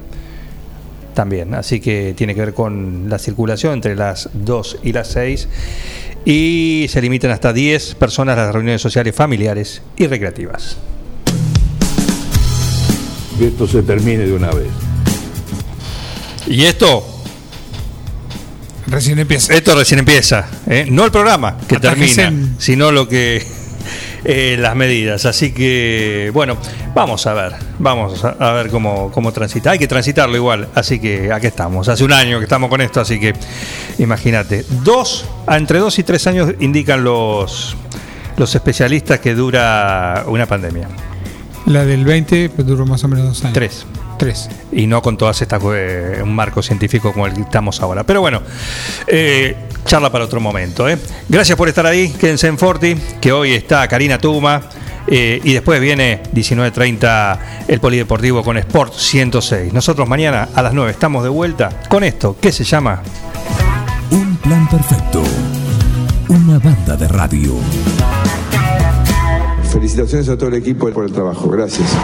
también. Así que tiene que ver con la circulación entre las 2 y las 6. Y se limitan hasta 10 personas las reuniones sociales familiares y recreativas. Que esto se termine de una vez. Y esto. Recién empieza. Esto recién empieza. ¿eh? No el programa que Hasta que termina, se- sino lo que. Eh, las medidas. Así que, bueno, vamos a ver. Vamos a, ver cómo, cómo transita. Hay que transitarlo igual. Así que aquí estamos. Hace un año que estamos con esto. Así que, imagínate. Dos, entre dos y tres años indican los, los especialistas que dura una pandemia. La del 20 pues, duró más o menos dos años. Tres. Tres. y no con todas estas eh, un marco científico como el que estamos ahora. Pero bueno, eh, charla para otro momento. ¿eh? Gracias por estar ahí, quédense en Forti, que hoy está Karina Tuma. eh, y después viene 19.30 el Polideportivo con Sport 106. Nosotros mañana a las 9 estamos de vuelta con esto, ¿qué se llama? Un plan perfecto. Una banda de radio. Felicitaciones a todo el equipo por el trabajo. Gracias.